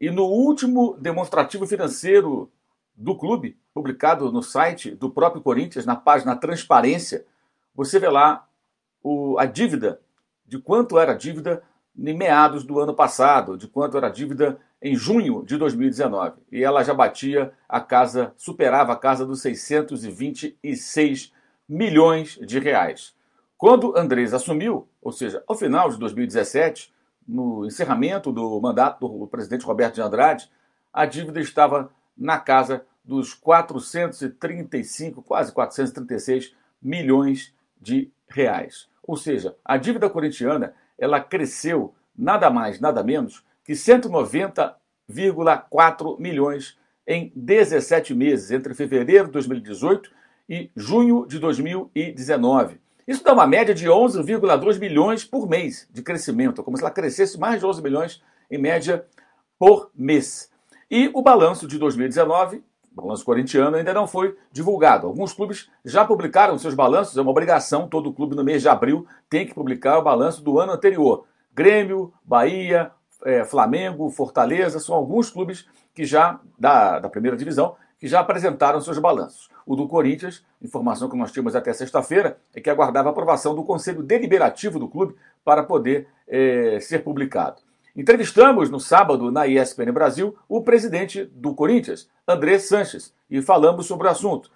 [SPEAKER 16] E no último demonstrativo financeiro do clube, publicado no site do próprio Corinthians, na página Transparência, você vê lá o, a dívida, de quanto era a dívida em meados do ano passado, de quanto era a dívida em junho de 2019. E ela já batia a casa, superava a casa dos 626 milhões de reais. Quando Andrés assumiu, ou seja, ao final de 2017, no encerramento do mandato do presidente Roberto de Andrade, a dívida estava na casa dos 435, quase 436 milhões de reais. Ou seja, a dívida corintiana ela cresceu nada mais, nada menos que 190,4 milhões em 17 meses, entre fevereiro de 2018 e junho de 2019. Isso dá uma média de 11,2 milhões por mês de crescimento, como se ela crescesse mais de 11 milhões em média por mês. E o balanço de 2019, o balanço corintiano, ainda não foi divulgado. Alguns clubes já publicaram seus balanços, é uma obrigação, todo clube no mês de abril tem que publicar o balanço do ano anterior. Grêmio, Bahia, é, Flamengo, Fortaleza, são alguns clubes que já, da, da primeira divisão, que já apresentaram seus balanços. O do Corinthians, informação que nós tínhamos até sexta-feira, é que aguardava a aprovação do Conselho Deliberativo do clube para poder é, ser publicado. Entrevistamos no sábado, na ESPN Brasil, o presidente do Corinthians, André Sanches, e falamos sobre o assunto.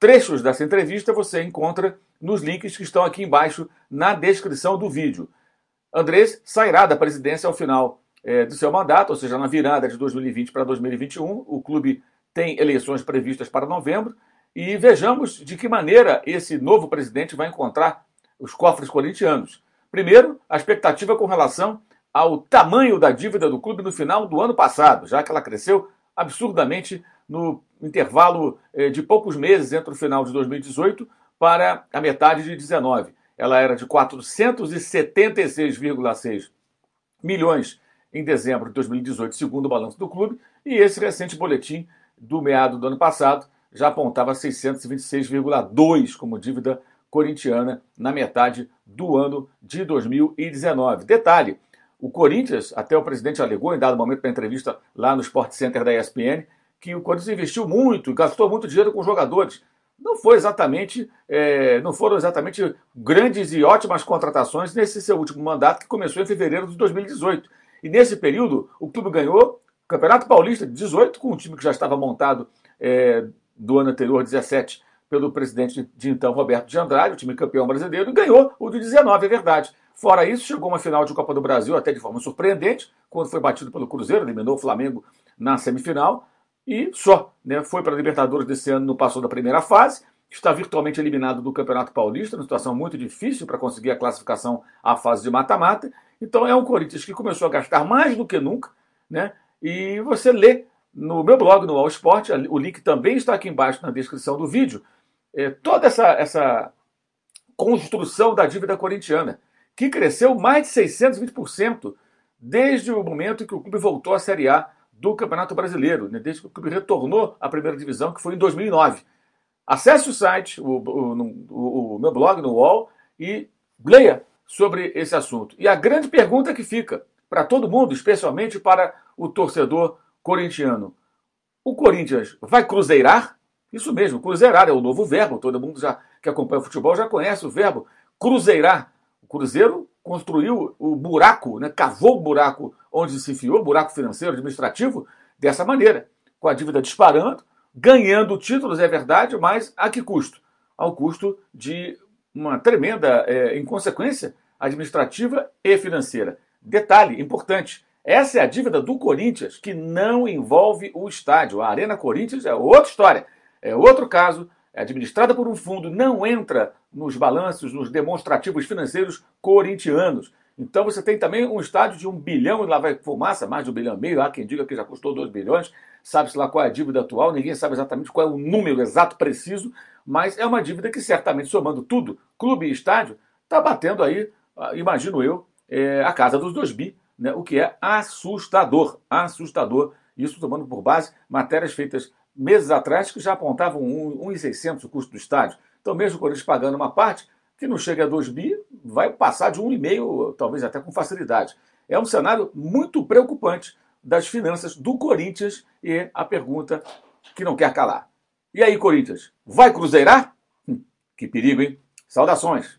[SPEAKER 16] Trechos dessa entrevista você encontra nos links que estão aqui embaixo na descrição do vídeo. Andrés sairá da presidência ao final é, do seu mandato, ou seja, na virada de 2020 para 2021. O clube tem eleições previstas para novembro e vejamos de que maneira esse novo presidente vai encontrar os cofres corintianos. Primeiro, a expectativa com relação ao tamanho da dívida do clube no final do ano passado, já que ela cresceu absurdamente no intervalo eh, de poucos meses entre o final de 2018 para a metade de 19. Ela era de 476,6 milhões em dezembro de 2018, segundo o balanço do clube, e esse recente boletim do meado do ano passado já apontava 626,2 como dívida corintiana na metade do ano de 2019. Detalhe, o Corinthians, até o presidente alegou em dado momento para entrevista lá no Sport Center da ESPN, que o Corinthians investiu muito, gastou muito dinheiro com jogadores. Não foi exatamente, é, não foram exatamente grandes e ótimas contratações nesse seu último mandato, que começou em fevereiro de 2018. E nesse período, o clube ganhou o Campeonato Paulista de 18, com um time que já estava montado é, do ano anterior, 17, pelo presidente de então, Roberto de Andrade, o time campeão brasileiro, e ganhou o de 19, é verdade. Fora isso, chegou uma final de Copa do Brasil, até de forma surpreendente, quando foi batido pelo Cruzeiro, eliminou o Flamengo na semifinal, e só. Né? Foi para a Libertadores desse ano, não passou da primeira fase, está virtualmente eliminado do Campeonato Paulista, numa situação muito difícil para conseguir a classificação à fase de mata-mata. Então é um Corinthians que começou a gastar mais do que nunca, né? E você lê no meu blog, no All Sport, o link também está aqui embaixo na descrição do vídeo, é, toda essa, essa construção da dívida corintiana, que cresceu mais de 620% desde o momento em que o clube voltou à Série A do Campeonato Brasileiro, né? desde que o clube retornou à primeira divisão, que foi em 2009. Acesse o site, o, o, o, o meu blog no UOL e leia sobre esse assunto. E a grande pergunta que fica para todo mundo, especialmente para o torcedor corintiano: o Corinthians vai cruzeirar? Isso mesmo, cruzeirar é o novo verbo. Todo mundo já que acompanha o futebol já conhece o verbo cruzeirar. Cruzeiro construiu o buraco, né, cavou o buraco onde se enfiou, buraco financeiro, administrativo, dessa maneira, com a dívida disparando, ganhando títulos, é verdade, mas a que custo? Ao custo de uma tremenda é, inconsequência administrativa e financeira. Detalhe importante: essa é a dívida do Corinthians, que não envolve o estádio. A Arena Corinthians é outra história, é outro caso, administrada por um fundo, não entra nos balanços, nos demonstrativos financeiros corintianos. Então você tem também um estádio de um bilhão, e lá vai fumaça, mais de um bilhão e meio, há quem diga que já custou dois bilhões, sabe-se lá qual é a dívida atual, ninguém sabe exatamente qual é o número exato, preciso, mas é uma dívida que certamente, somando tudo, clube e estádio, está batendo aí, ah, imagino eu, é, a casa dos dois bi, né, o que é assustador, assustador. Isso tomando por base matérias feitas meses atrás que já apontavam 1,600 o custo do estádio. Então, mesmo o Corinthians pagando uma parte, que não chega a 2 bi, vai passar de 1,5, talvez até com facilidade. É um cenário muito preocupante das finanças do Corinthians e a pergunta que não quer calar. E aí, Corinthians, vai cruzeirar? Hum, que perigo, hein? Saudações!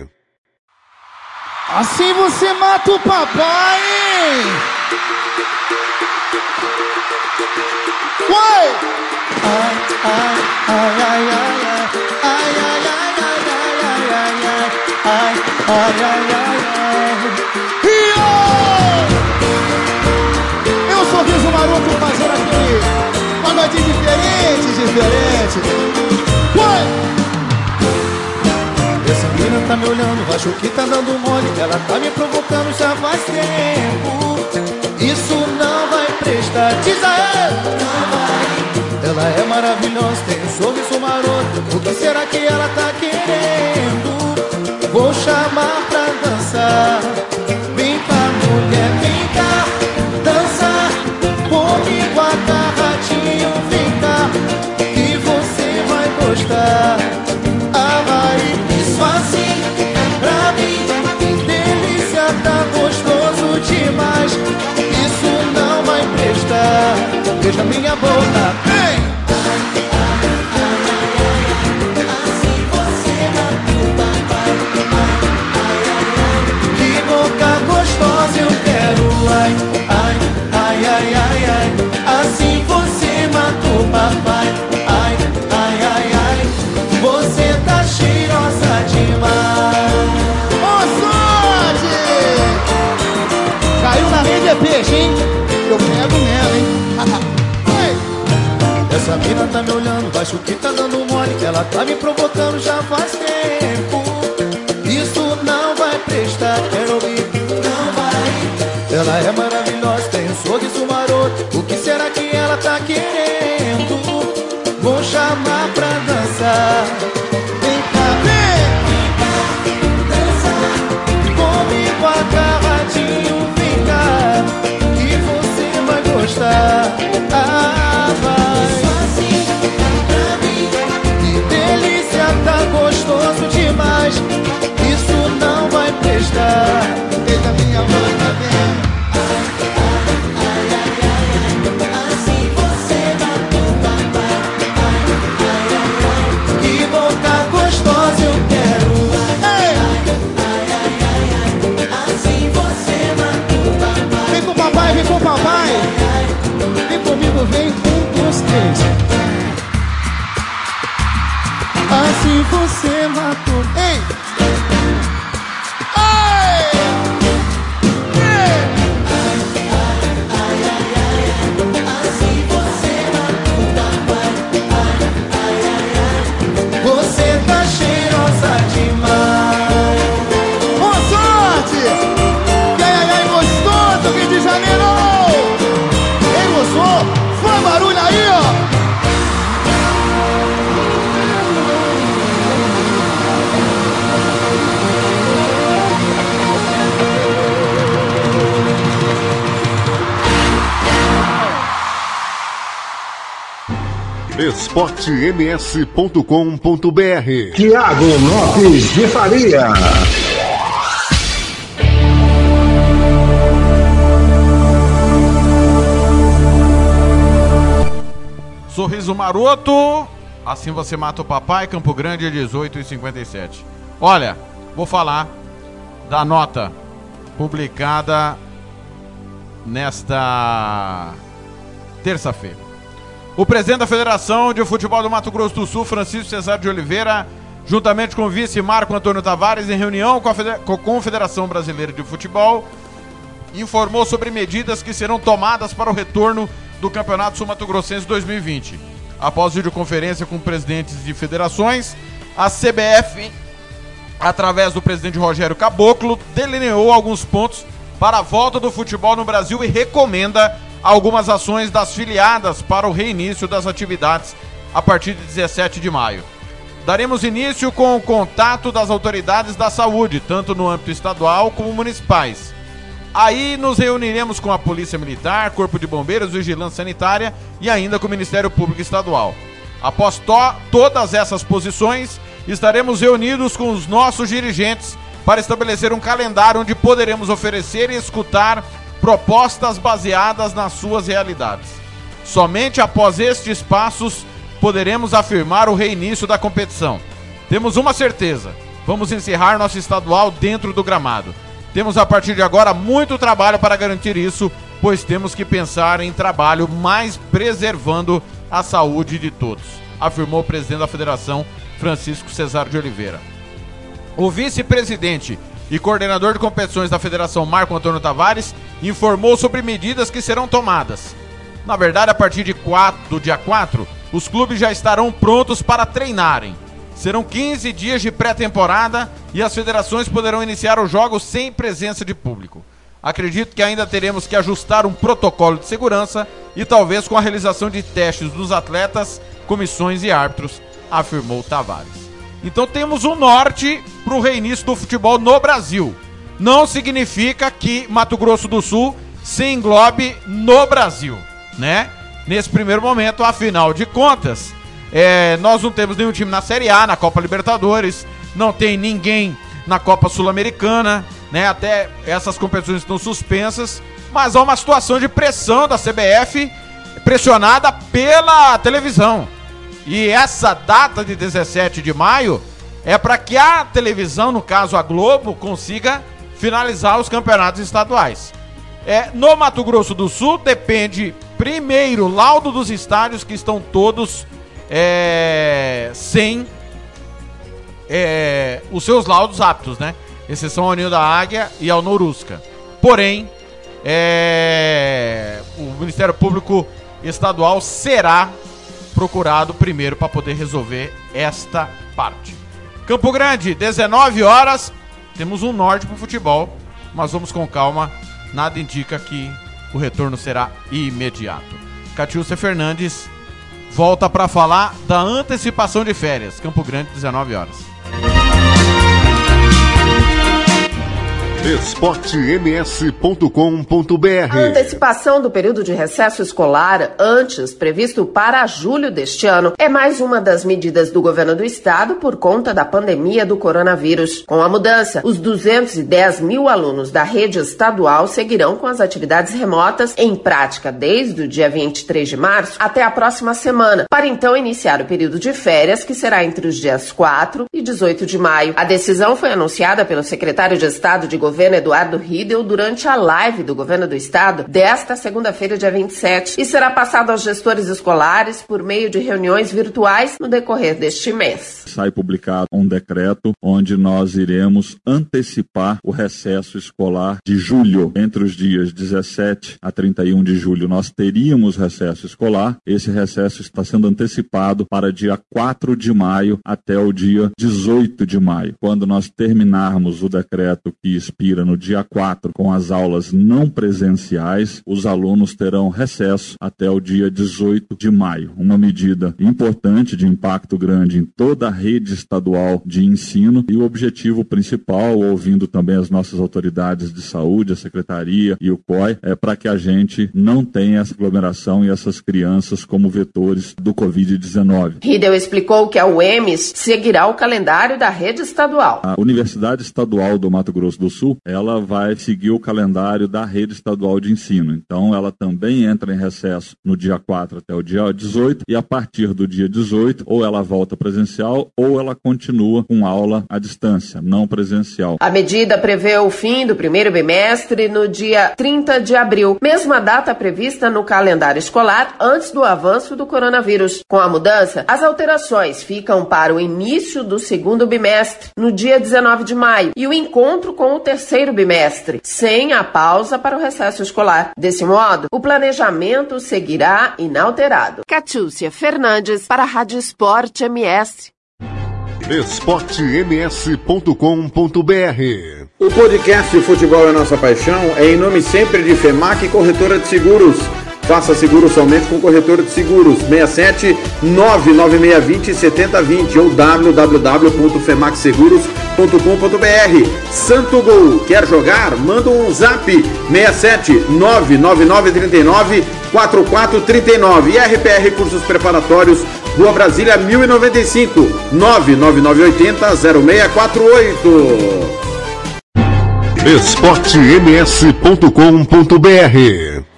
[SPEAKER 9] Assim você mata o papai! Ué! Ai, ai, ai, ai, ai, ai, ai, ai, ai, ai, ai, ai, ai, ai, ai, ai, Rio! Meu sorriso maroto fazendo aquele pagode diferente, diferente. Menina tá me olhando, acho que tá dando mole Ela tá me provocando já faz tempo. Isso não vai prestar, diz a ela Não vai. Ela é maravilhosa, tem um sorriso maroto O que será que ela tá querendo? Vou chamar pra dançar boca. Vem! Que boca gostosa eu quero, ai, ai, ai, ai, ai, ai. Assim você matou papai, ai, ai, ai, ai. Você tá cheirosa demais. Ô, sorte! Caiu na rede é peixe, hein? Essa mina tá me olhando, acho que tá dando mole. Ela tá me provocando já faz tempo. Isso não vai prestar, quero ouvir. Não vai. Ela é maravilhosa, tem um sorriso maroto. O que será que ela tá querendo? Vou chamar pra dançar. Eita minha boca, vem Que boca gostosa eu quero Vem com o papai, vem com o papai. Vem comigo, vem um, dois, três. Assim você matou.
[SPEAKER 13] esportems.com.br
[SPEAKER 3] Tiago Lopes de Faria.
[SPEAKER 4] Sorriso maroto. Assim você mata o papai. Campo Grande, 18 e 57. Olha, vou falar da nota publicada nesta terça-feira. O presidente da Federação de Futebol do Mato Grosso do Sul, Francisco Cesário de Oliveira, juntamente com o vice Marco Antônio Tavares, em reunião com a com a Confederação Brasileira de Futebol, informou sobre medidas que serão tomadas para o retorno do Campeonato Sul Mato Grossense 2020. Após videoconferência com presidentes de federações, a CBF, através do presidente Rogério Caboclo, delineou alguns pontos para a volta do futebol no Brasil e recomenda algumas ações das filiadas para o reinício das atividades a partir de 17 de maio. Daremos início com o contato das autoridades da saúde, tanto no âmbito estadual como municipais. Aí nos reuniremos com a Polícia Militar, Corpo de Bombeiros, Vigilância Sanitária e ainda com o Ministério Público Estadual. Após to- todas essas posições, estaremos reunidos com os nossos dirigentes para estabelecer um calendário onde poderemos oferecer e escutar propostas baseadas nas suas realidades. Somente após estes passos poderemos afirmar o reinício da competição. Temos uma certeza: vamos encerrar nosso estadual dentro do gramado. Temos a partir de agora muito trabalho para garantir isso, pois temos que pensar em trabalho mais preservando a saúde de todos, afirmou o presidente da federação, Francisco Cesário de Oliveira. O vice-presidente e coordenador de competições da federação, Marco Antônio Tavares, informou sobre medidas que serão tomadas. Na verdade, a partir de 4, do dia 4, os clubes já estarão prontos para treinarem. Serão 15 dias de pré-temporada e as federações poderão iniciar os jogos sem presença de público. Acredito que ainda teremos que ajustar um protocolo de segurança e talvez com a realização de testes dos atletas, comissões e árbitros, afirmou Tavares. Então temos um norte para o reinício do futebol no Brasil. Não significa que Mato Grosso do Sul se englobe no Brasil, né? Nesse primeiro momento, afinal de contas, é, nós não temos nenhum time na Série A, na Copa Libertadores, não tem ninguém na Copa Sul-Americana, né? Até essas competições estão suspensas, mas há uma situação de pressão da CBF pressionada pela televisão. E essa data de 17 de maio é para que a televisão, no caso a Globo, consiga finalizar os campeonatos estaduais. É, no Mato Grosso do Sul depende primeiro laudo dos estádios que estão todos é, sem é, os seus laudos aptos, né? Exceção ao Ninho da Águia e ao Norusca. Porém, é, o Ministério Público Estadual será procurado primeiro para poder resolver esta parte. Campo Grande, 19 horas. Temos um norte para o futebol, mas vamos com calma. Nada indica que o retorno será imediato. Catiúcia Fernandes volta para falar da antecipação de férias. Campo Grande, 19 horas.
[SPEAKER 13] esportems.com.br
[SPEAKER 2] A antecipação do período de recesso escolar, antes previsto para julho deste ano, é mais uma das medidas do governo do estado por conta da pandemia do coronavírus. Com a mudança, os 210 mil alunos da rede estadual seguirão com as atividades remotas em prática desde o dia 23 de março até a próxima semana, para então iniciar o período de férias, que será entre os dias 4 e 18 de maio. A decisão foi anunciada pelo secretário de Estado de Governo Eduardo Riedel durante a live do governo do estado desta segunda-feira, dia 27, e será passado aos gestores escolares por meio de reuniões virtuais no decorrer deste mês.
[SPEAKER 17] Sai publicado um decreto onde nós iremos antecipar o recesso escolar de julho. Entre os dias 17 a 31 de julho, nós teríamos recesso escolar. Esse recesso está sendo antecipado para dia 4 de maio até o dia 18 de maio. Quando nós terminarmos o decreto que expira no dia 4 com as aulas não presenciais, os alunos terão recesso até o dia 18 de maio. Uma medida importante de impacto grande em toda a rede estadual de ensino e o objetivo principal, ouvindo também as nossas autoridades de saúde, a secretaria e o COI, é para que a gente não tenha essa aglomeração e essas crianças como vetores do Covid-19.
[SPEAKER 2] Riedel explicou que a UEMS seguirá o calendário da rede estadual.
[SPEAKER 17] A Universidade Estadual do Mato Grosso do Sul, ela vai seguir o calendário da rede estadual de ensino. Então, ela também entra em recesso no dia 4 até o dia 18 e a partir do dia 18, ou ela volta presencial ou ela continua com aula à distância, não presencial.
[SPEAKER 2] A medida prevê o fim do primeiro bimestre no dia 30 de abril, mesma data prevista no calendário escolar antes do avanço do coronavírus. Com a mudança, as alterações ficam para o início do segundo bimestre, no dia 19 de maio, e o encontro com o terceiro bimestre, sem a pausa para o recesso escolar. Desse modo, o planejamento seguirá inalterado. Catiúcia Fernandes para a Rádio Esporte MS.
[SPEAKER 13] esportems.com.br
[SPEAKER 6] O podcast Futebol é Nossa Paixão é em nome sempre de FEMAC Corretora de Seguros. Faça seguro somente com corretora de seguros 67 99620 7020 ou www.femacseguros.com.br. Santo Gol, quer jogar? Manda um zap 67 99939 4439 e RPR Cursos Preparatórios Rua Brasília 1095 99980 0648.
[SPEAKER 13] esportems.com.br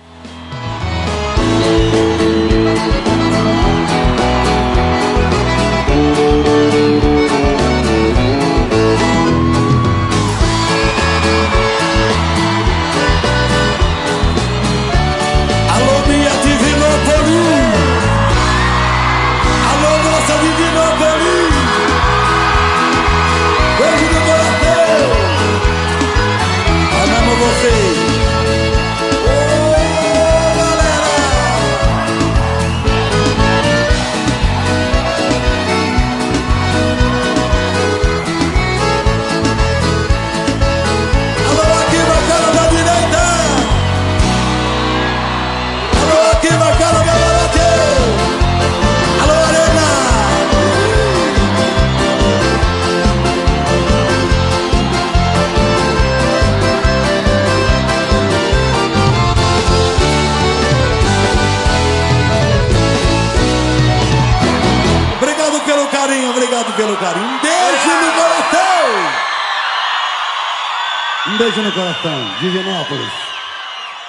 [SPEAKER 9] Um beijo no coração, Divinópolis.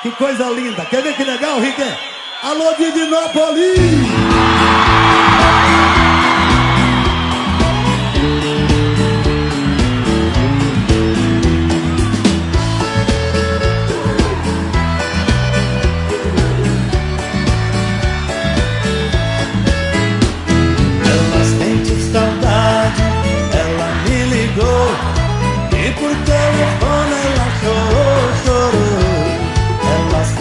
[SPEAKER 9] Que coisa linda. Quer ver que legal, Rick?
[SPEAKER 18] Alô, Divinópolis!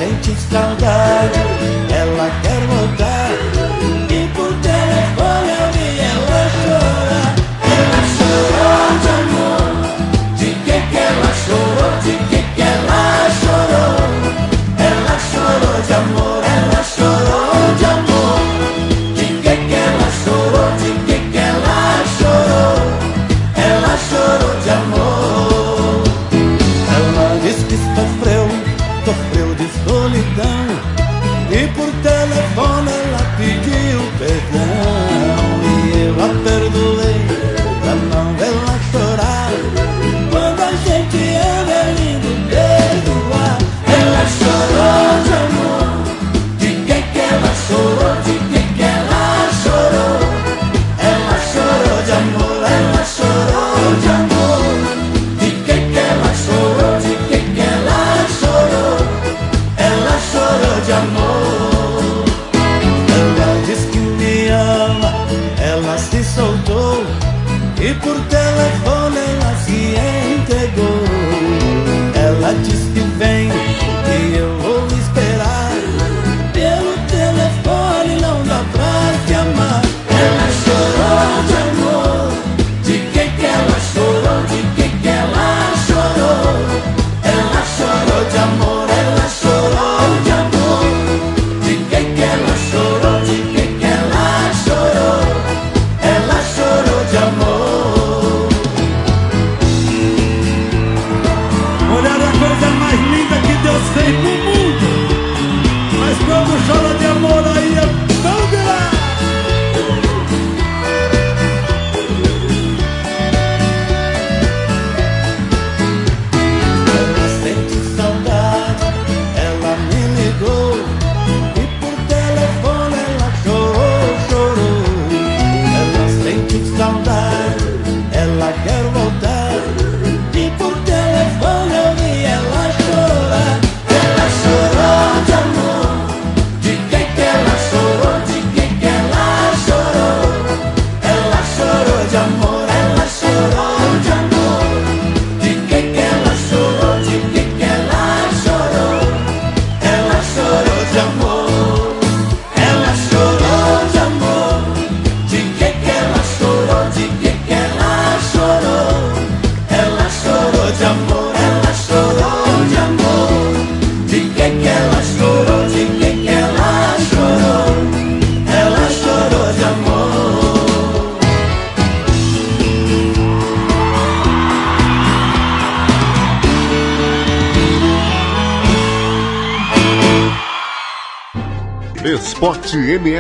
[SPEAKER 11] sente saudade.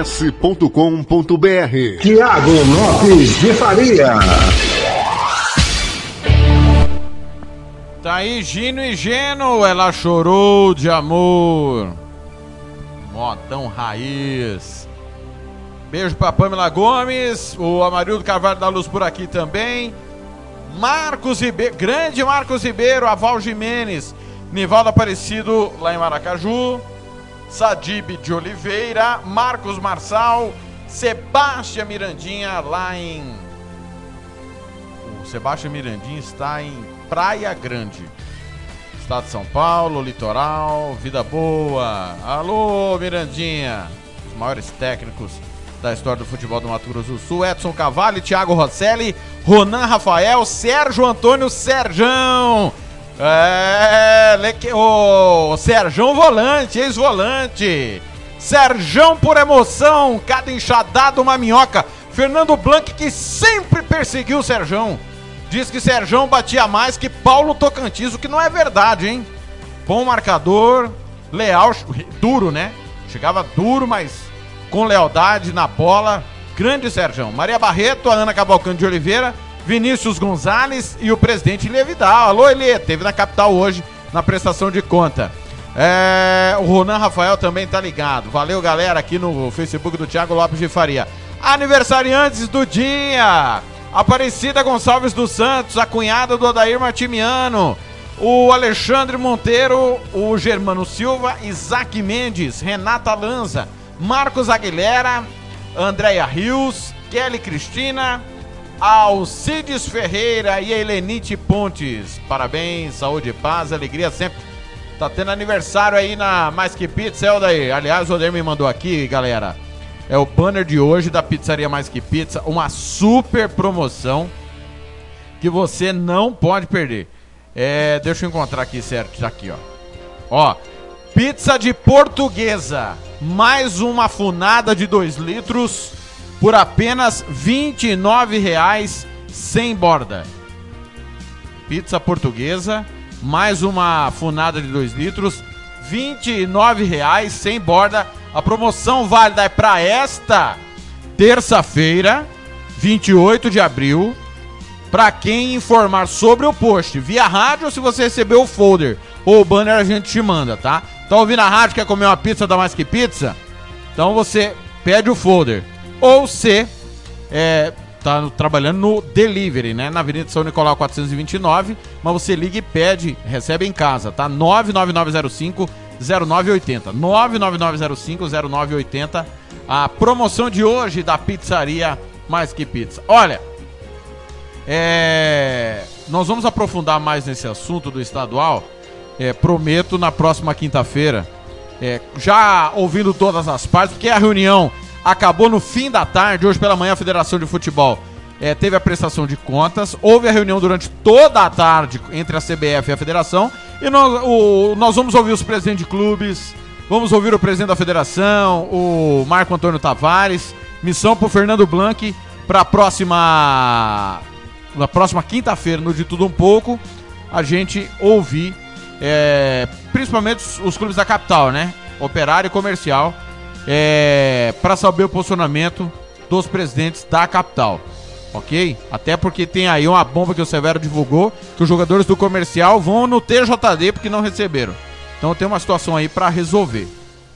[SPEAKER 6] rs.com.br.
[SPEAKER 3] Tiago Lopes de Faria.
[SPEAKER 4] Tá aí Gino e Geno, ela chorou de amor. Modão raiz. Beijo pra Pamela Gomes, o Amarildo Carvalho da Luz por aqui também. Marcos Ribeiro, grande Marcos Ribeiro, Aval Jimenez, Nivaldo Aparecido lá em Maracaju. Sadib de Oliveira, Marcos Marçal, Sebastião Mirandinha lá em. O Sebastião Mirandinha está em Praia Grande. Estado de São Paulo, litoral, vida boa. Alô, Mirandinha. Os maiores técnicos da história do futebol do Mato Grosso do Sul, Edson Cavalli, Thiago Rosselli, Ronan Rafael, Sérgio Antônio Serjão. É, o Serjão Volante, ex-volante. Serjão por emoção, cada enxadado uma minhoca. Fernando Blanc que sempre perseguiu o Serjão. Diz que Serjão batia mais que Paulo Tocantins, o que não é verdade, hein? Bom marcador, leal, duro, né? Chegava duro, mas com lealdade na bola. Grande Serjão. Maria Barreto, a Ana Cavalcante de Oliveira, Vinícius Gonzalez e o presidente Levidal. Alô, Elê, teve na capital hoje na prestação de conta. É, o Ronan Rafael também tá ligado. Valeu, galera, aqui no Facebook do Thiago Lopes de Faria. Aniversariantes do dia! Aparecida Gonçalves dos Santos, a cunhada do Odair Martimiano, o Alexandre Monteiro, o Germano Silva, Isaac Mendes, Renata Lanza, Marcos Aguilera, Andréia Rios, Kelly Cristina, Alcides Ferreira e Helenite Pontes. Parabéns, saúde, paz, alegria sempre. Tá tendo aniversário aí na Mais Que Pizza, é o daí. Aliás, o Odair me mandou aqui, galera. É o banner de hoje da Pizzaria Mais Que Pizza. Uma super promoção que você não pode perder. É, deixa eu encontrar aqui certo, tá aqui, ó. Ó, pizza de portuguesa, mais uma funada de 2 litros por apenas R$ 29,00 sem borda. Pizza portuguesa, mais uma funada de 2 litros, R$ 29,00 sem borda. A promoção válida é para esta terça-feira, 28 de abril, para quem informar sobre o post via rádio ou se você recebeu o folder ou o banner a gente te manda, tá? Tá ouvindo a rádio, quer comer uma pizza da Mais Que Pizza? Então você pede o folder. Ou se é, tá trabalhando no delivery, né? Na Avenida São Nicolau 429, mas você liga e pede, recebe em casa, tá? 99905 0980. 99905 0980. A promoção de hoje da pizzaria Mais Que Pizza. Olha, é, nós vamos aprofundar mais nesse assunto do estadual. É, prometo na próxima quinta-feira, é, já ouvindo todas as partes, porque a reunião acabou no fim da tarde. Hoje pela manhã a Federação de Futebol é, teve a prestação de contas. Houve a reunião durante toda a tarde entre a CBF e a Federação. E nós, o- nós vamos ouvir os presidentes de clubes, vamos ouvir o presidente da Federação, o Marco Antônio Tavares. Missão para Fernando Blanc para a próxima na próxima quinta-feira, no De Tudo Um Pouco, a gente ouvir, é, principalmente os clubes da capital, né? Operário e comercial, é, para saber o posicionamento dos presidentes da capital. Ok? Até porque tem aí uma bomba que o Severo divulgou, que os jogadores do comercial vão no TJD porque não receberam. Então tem uma situação aí para resolver,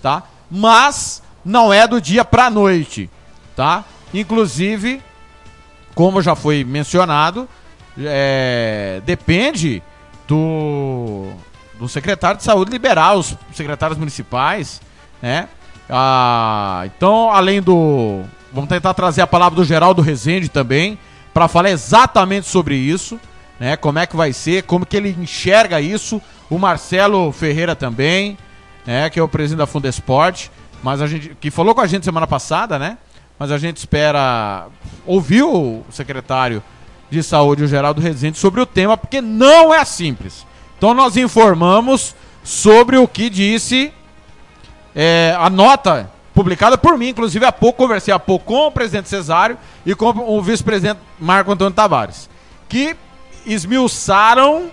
[SPEAKER 4] tá? Mas não é do dia pra noite, tá? Inclusive, como já foi mencionado, é, depende do, do secretário de saúde liberar os secretários municipais, né? Ah, então, além do. Vamos tentar trazer a palavra do Geraldo Rezende também, para falar exatamente sobre isso, né? Como é que vai ser, como que ele enxerga isso. O Marcelo Ferreira também, né? Que é o presidente da Fundesport, mas a gente que falou com a gente semana passada, né? Mas a gente espera ouvir o secretário de saúde, o Geraldo Rezende, sobre o tema, porque não é simples. Então nós informamos sobre o que disse é, a nota publicada por mim, inclusive há pouco, conversei há pouco com o presidente Cesário e com o vice-presidente Marco Antônio Tavares, que esmiuçaram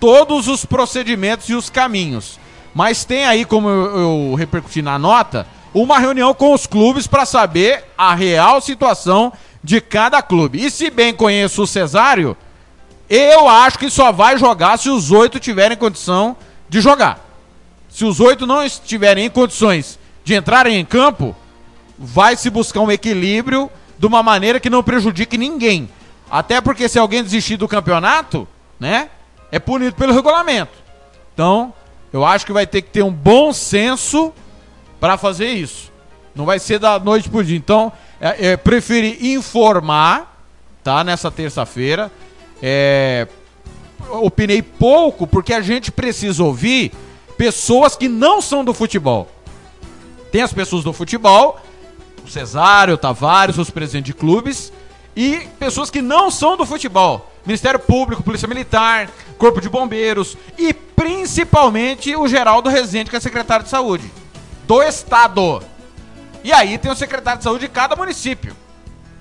[SPEAKER 4] todos os procedimentos e os caminhos. Mas tem aí, como eu, eu repercuti na nota, uma reunião com os clubes para saber a real situação de cada clube. E se bem conheço o Cesário, eu acho que só vai jogar se os oito tiverem condição de jogar. Se os oito não estiverem em condições de entrarem em campo, vai se buscar um equilíbrio de uma maneira que não prejudique ninguém. Até porque se alguém desistir do campeonato, né, é punido pelo regulamento. Então, eu acho que vai ter que ter um bom senso para fazer isso. Não vai ser da noite pro dia. Então, é, é, preferi informar, tá, nessa terça-feira. É, opinei pouco porque a gente precisa ouvir pessoas que não são do futebol. Tem as pessoas do futebol, o Cesário, o Tavares, os presidentes de clubes, e pessoas que não são do futebol. Ministério Público, Polícia Militar, Corpo de Bombeiros e principalmente o Geraldo Rezende, que é secretário de saúde do Estado. E aí tem o secretário de saúde de cada município.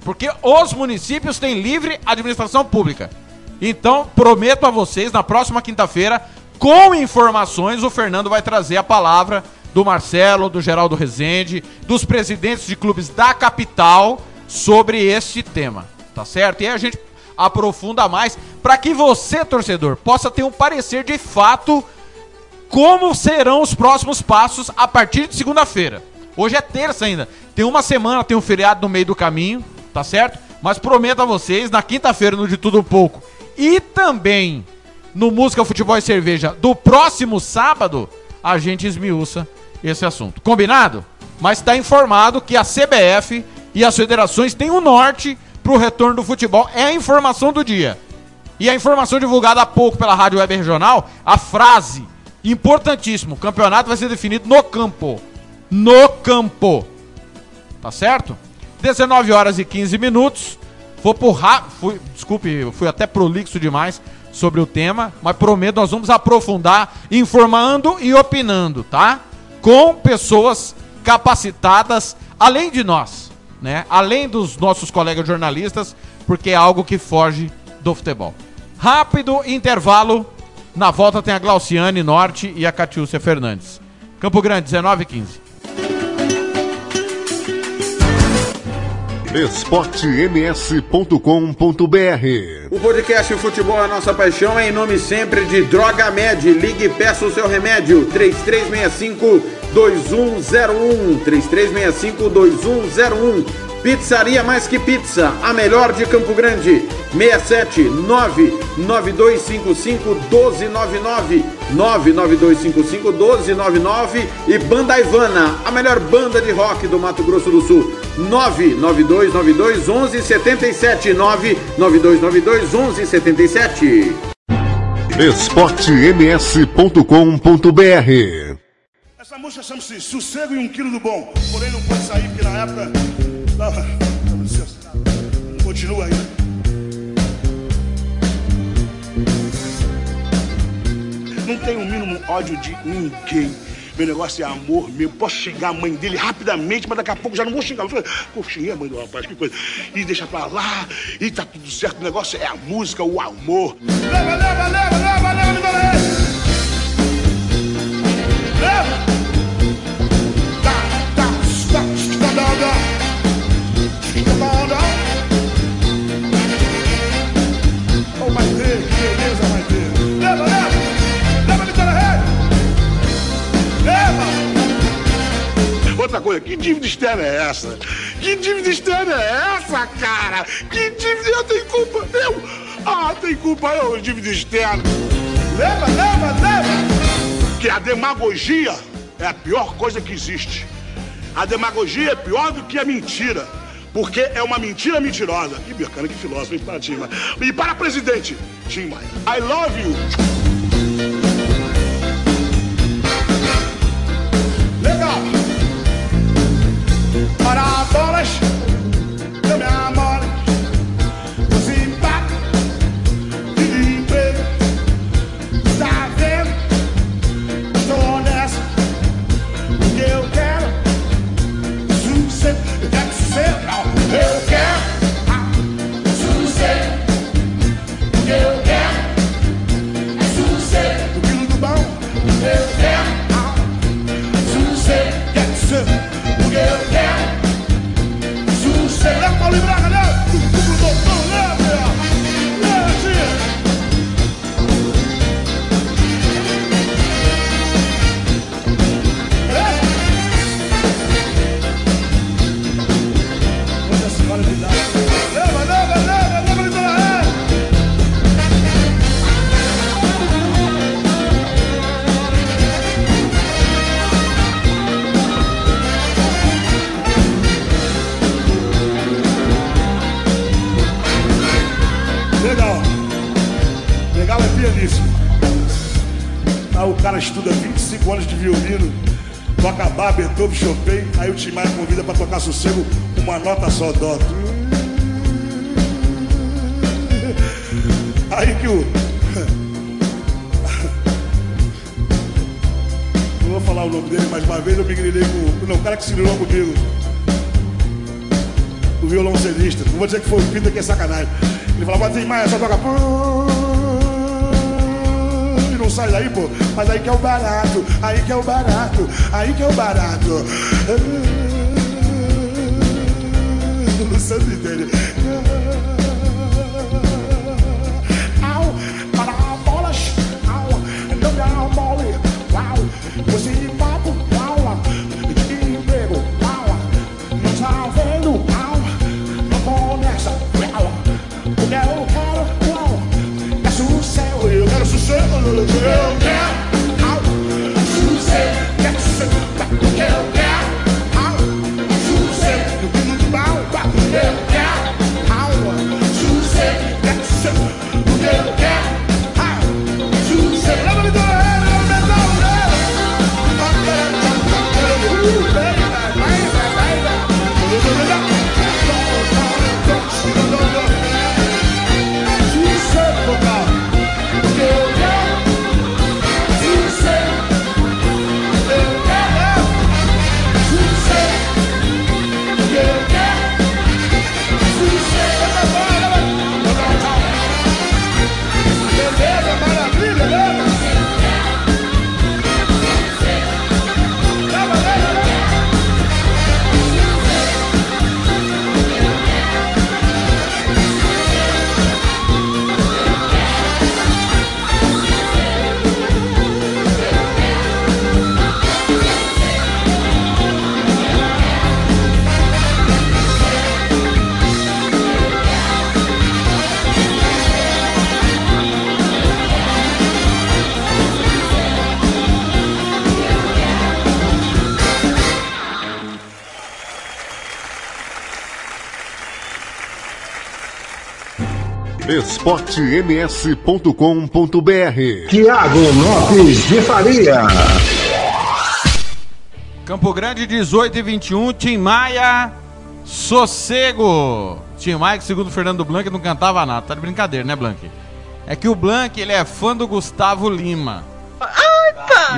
[SPEAKER 4] Porque os municípios têm livre administração pública. Então, prometo a vocês, na próxima quinta-feira, com informações, o Fernando vai trazer a palavra do Marcelo, do Geraldo Rezende, dos presidentes de clubes da capital sobre este tema. Tá certo? E aí a gente aprofunda mais para que você, torcedor, possa ter um parecer de fato como serão os próximos passos a partir de segunda-feira. Hoje é terça ainda. Tem uma semana, tem um feriado no meio do caminho, tá certo? Mas prometo a vocês, na quinta-feira, no De Tudo Um Pouco, e também no Música, Futebol e Cerveja do próximo sábado, a gente esmiuça esse assunto. Combinado? Mas está informado que a CBF e as federações têm o um norte para o retorno do futebol. É a informação do dia. E a informação divulgada há pouco pela Rádio Web Regional, a frase importantíssimo, o campeonato vai ser definido no campo. No campo. Tá certo? 19 horas e 15 minutos. Vou por ra... fui, desculpe, fui até prolixo demais sobre o tema, mas prometo nós vamos aprofundar informando e opinando, tá? Com pessoas capacitadas além de nós, né? Além dos nossos colegas jornalistas, porque é algo que foge do futebol. Rápido intervalo. Na volta tem a Glauciane Norte e a Catiúcia Fernandes. Campo Grande, 19 h 15.
[SPEAKER 13] esportems.com.br
[SPEAKER 6] O podcast Futebol é Nossa Paixão é em nome sempre de Droga Med. Ligue e peça o seu remédio. 3365 2101 3365 2101 Pizzaria Mais Que Pizza, a melhor de Campo Grande. 67 99255 1299 99255 1299 e Banda Ivana, a melhor banda de rock do Mato Grosso do Sul. 99292 1177 99292 1177
[SPEAKER 13] esportems.com.br
[SPEAKER 19] Essa música chama-se Sossego e um quilo do bom. Porém não pode sair porque na época Dá, dá licença. Continua aí. Não tenho o mínimo ódio de ninguém. Meu negócio é amor mesmo. Posso xingar a mãe dele rapidamente, mas daqui a pouco já não vou xingar. Pô, xinguei a mãe do rapaz, que coisa. E deixa pra lá, e tá tudo certo. O negócio é a música, o amor. Leva, leva, leva, leva, leva, leva, leva. Oh, my dear, Outra coisa, que dívida externa é essa? Que dívida externa é essa, cara? Que dívida eu tenho culpa? Eu? Ah, tem culpa eu, dívida externa. Leva, leva, leva. Que a demagogia é a pior coisa que existe. A demagogia é pior do que a mentira porque é uma mentira mentirosa. Que bacana, que filósofo, hein, para Tim Maia. E para presidente, Tim Maia. I love you. Para bolas, Chopin, aí o Tim Maia convida pra tocar sossego uma nota só, dó. Aí que o... Não vou falar o nome dele, mas uma vez eu me grilhei com... Não, o cara que se grilhou comigo. O violoncelista. Não vou dizer que foi o Peter, que é sacanagem. Ele falava, Tim Maia, só toca... Não sai daí, pô. Mas aí que é o barato, aí que é o barato, aí que é o barato. No santo dele. Au, para bolas, au, não me amole. Uau, Você de sossego,
[SPEAKER 13] esportems.com.br
[SPEAKER 3] Tiago Lopes de Faria.
[SPEAKER 4] Campo Grande 18 e 21, Tim Maia, Sossego. Tim Maia, que segundo o Fernando Blanc, não cantava nada. Tá de brincadeira, né, Blanc? É que o Blanc, ele é fã do Gustavo Lima.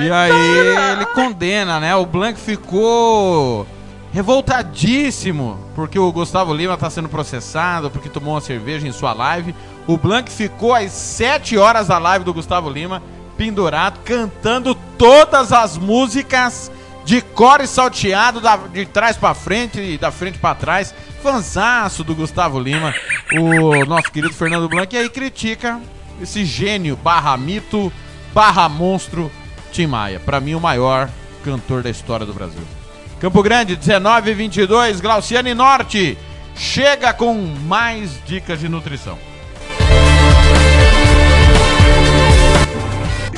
[SPEAKER 4] E aí ele condena, né? O Blanc ficou revoltadíssimo porque o Gustavo Lima tá sendo processado porque tomou uma cerveja em sua live. O Blanc ficou às 7 horas da live do Gustavo Lima, pendurado, cantando todas as músicas de core salteado da- de trás pra frente e da frente pra trás. Fanzaço do Gustavo Lima, o nosso querido Fernando Blanc, e aí critica esse gênio barra mito, barra monstro, Tim Maia. Pra mim, o maior cantor da história do Brasil. Campo Grande, 19 e 22, Glauciane Norte chega com mais dicas de nutrição.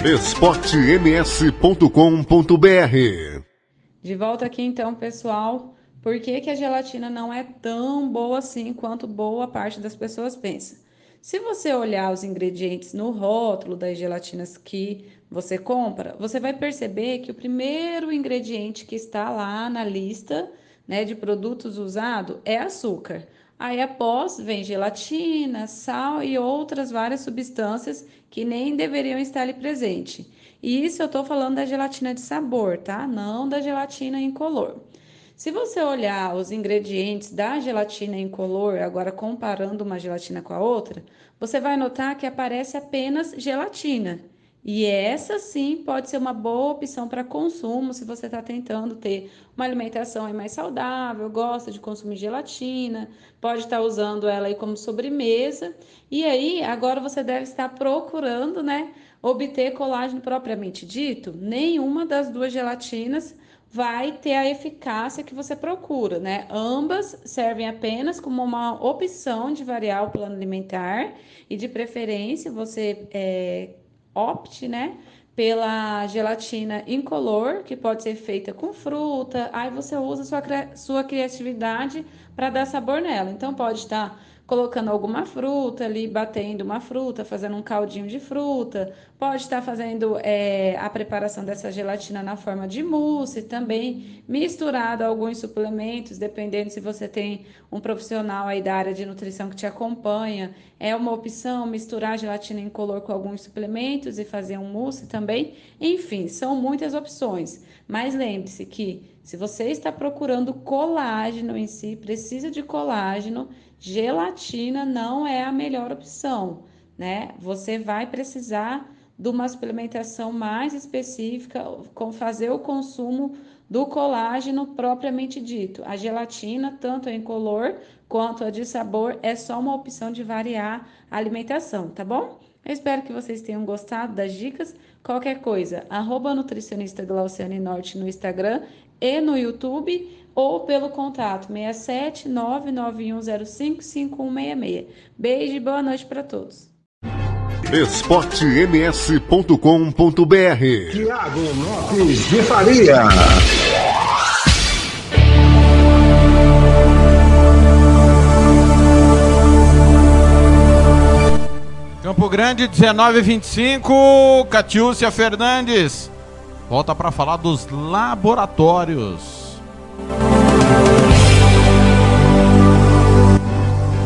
[SPEAKER 13] esportems.com.br
[SPEAKER 10] De volta aqui então, pessoal. Por que, que a gelatina não é tão boa assim quanto boa parte das pessoas pensa? Se você olhar os ingredientes no rótulo das gelatinas que você compra, você vai perceber que o primeiro ingrediente que está lá na lista né, de produtos usados é açúcar. Aí após vem gelatina, sal e outras várias substâncias que nem deveriam estar ali presente. E isso eu estou falando da gelatina de sabor, tá? Não da gelatina incolor. Se você olhar os ingredientes da gelatina incolor, agora comparando uma gelatina com a outra, você vai notar que aparece apenas gelatina. E essa sim pode ser uma boa opção para consumo se você está tentando ter uma alimentação mais saudável, gosta de consumir gelatina, pode estar usando ela aí como sobremesa. E aí, agora você deve estar procurando, né, obter colágeno propriamente dito. Nenhuma das duas gelatinas vai ter a eficácia que você procura, né? Ambas servem apenas como uma opção de variar o plano alimentar e de preferência você é, opte, né? Pela gelatina incolor, que pode ser feita com fruta, aí você usa sua, sua criatividade para dar sabor nela. Então, pode estar colocando alguma fruta ali, batendo uma fruta, fazendo um caldinho de fruta, pode estar fazendo é, a preparação dessa gelatina na forma de mousse também, misturado a alguns suplementos, dependendo se você tem um profissional aí da área de nutrição que te acompanha, é uma opção misturar a gelatina incolor com alguns suplementos e fazer um mousse também. Enfim, são muitas opções. Mas lembre-se que se você está procurando colágeno em si, precisa de colágeno, gelatina não é a melhor opção, né? Você vai precisar de uma suplementação mais específica, com fazer o consumo do colágeno propriamente dito. A gelatina, tanto a incolor quanto a de sabor, é só uma opção de variar a alimentação, tá bom? Eu espero que vocês tenham gostado das dicas. Qualquer coisa, arroba nutricionista Glauciane Norte no Instagram e no YouTube ou pelo contato 67 991055166. Beijo e boa noite para todos.
[SPEAKER 6] esportems.com.br
[SPEAKER 3] Tiago Lopes de Faria.
[SPEAKER 20] Campo Grande, 1925, Catiúcia Fernandes. Volta para falar dos laboratórios.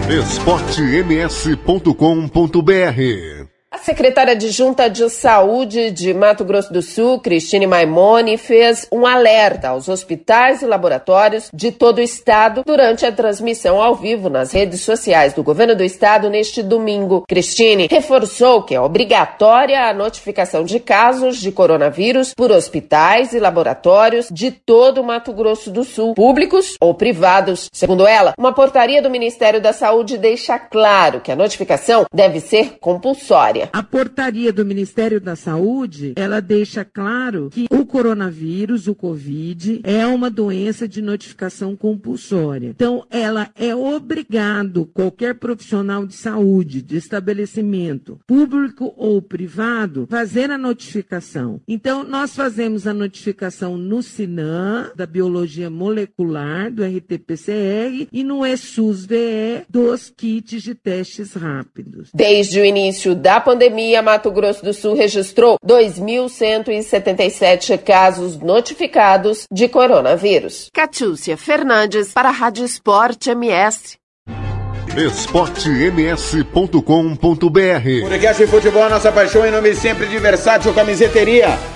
[SPEAKER 6] esportems.com.br
[SPEAKER 2] A secretária adjunta de Saúde de Mato Grosso do Sul, Cristine Maimone, fez um alerta aos hospitais e laboratórios de todo o estado durante a transmissão ao vivo nas redes sociais do governo do estado neste domingo. Cristine reforçou que é obrigatória a notificação de casos de coronavírus por hospitais e laboratórios de todo o Mato Grosso do Sul, públicos ou privados. Segundo ela, uma portaria do Ministério da Saúde deixa claro que a notificação deve ser compulsória.
[SPEAKER 21] A portaria do Ministério da Saúde, ela deixa claro que o coronavírus, o Covid, é uma doença de notificação compulsória. Então, ela é obrigado qualquer profissional de saúde, de estabelecimento, público ou privado, fazer a notificação. Então, nós fazemos a notificação no SINAM, da biologia molecular, do RT-PCR, e no ESUS-VE, dos kits de testes rápidos.
[SPEAKER 2] Desde o início da pandemia, Mato Grosso do Sul registrou 2.177 casos notificados de coronavírus. Catiúcia Fernandes para a Rádio Esporte MS.
[SPEAKER 6] esportems.com.br
[SPEAKER 4] Podcast de futebol, nossa paixão em nome sempre de Versátil Camiseteria.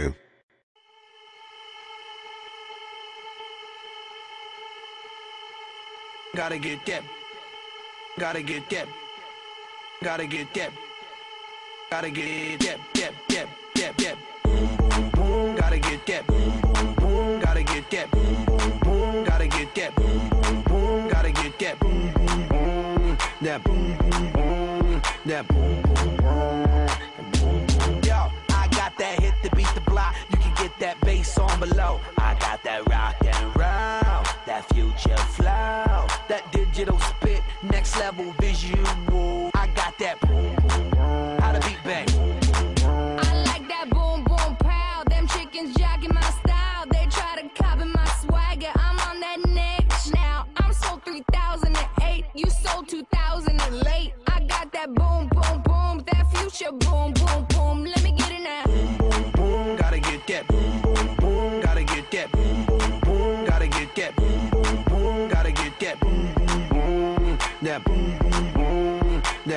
[SPEAKER 12] Gotta get that. Gotta get that. Gotta get that. Gotta get that. That. That. That. That. Boom, boom. Gotta get that. Boom, boom. Gotta get that. Boom, boom. Gotta get that. Gotta get that. That. That. Yo, I got that hit to beat the block. You can get that bass on below. I got that rock and roll, that future digital spit, next level visual. I got that boom, boom. How to beat bang.
[SPEAKER 22] I like that boom boom pow. Them chickens jogging my style. They try to copy my swagger. I'm on that next now. I'm sold 3008. You sold 2000 and late. I got that boom boom boom. That future boom boom.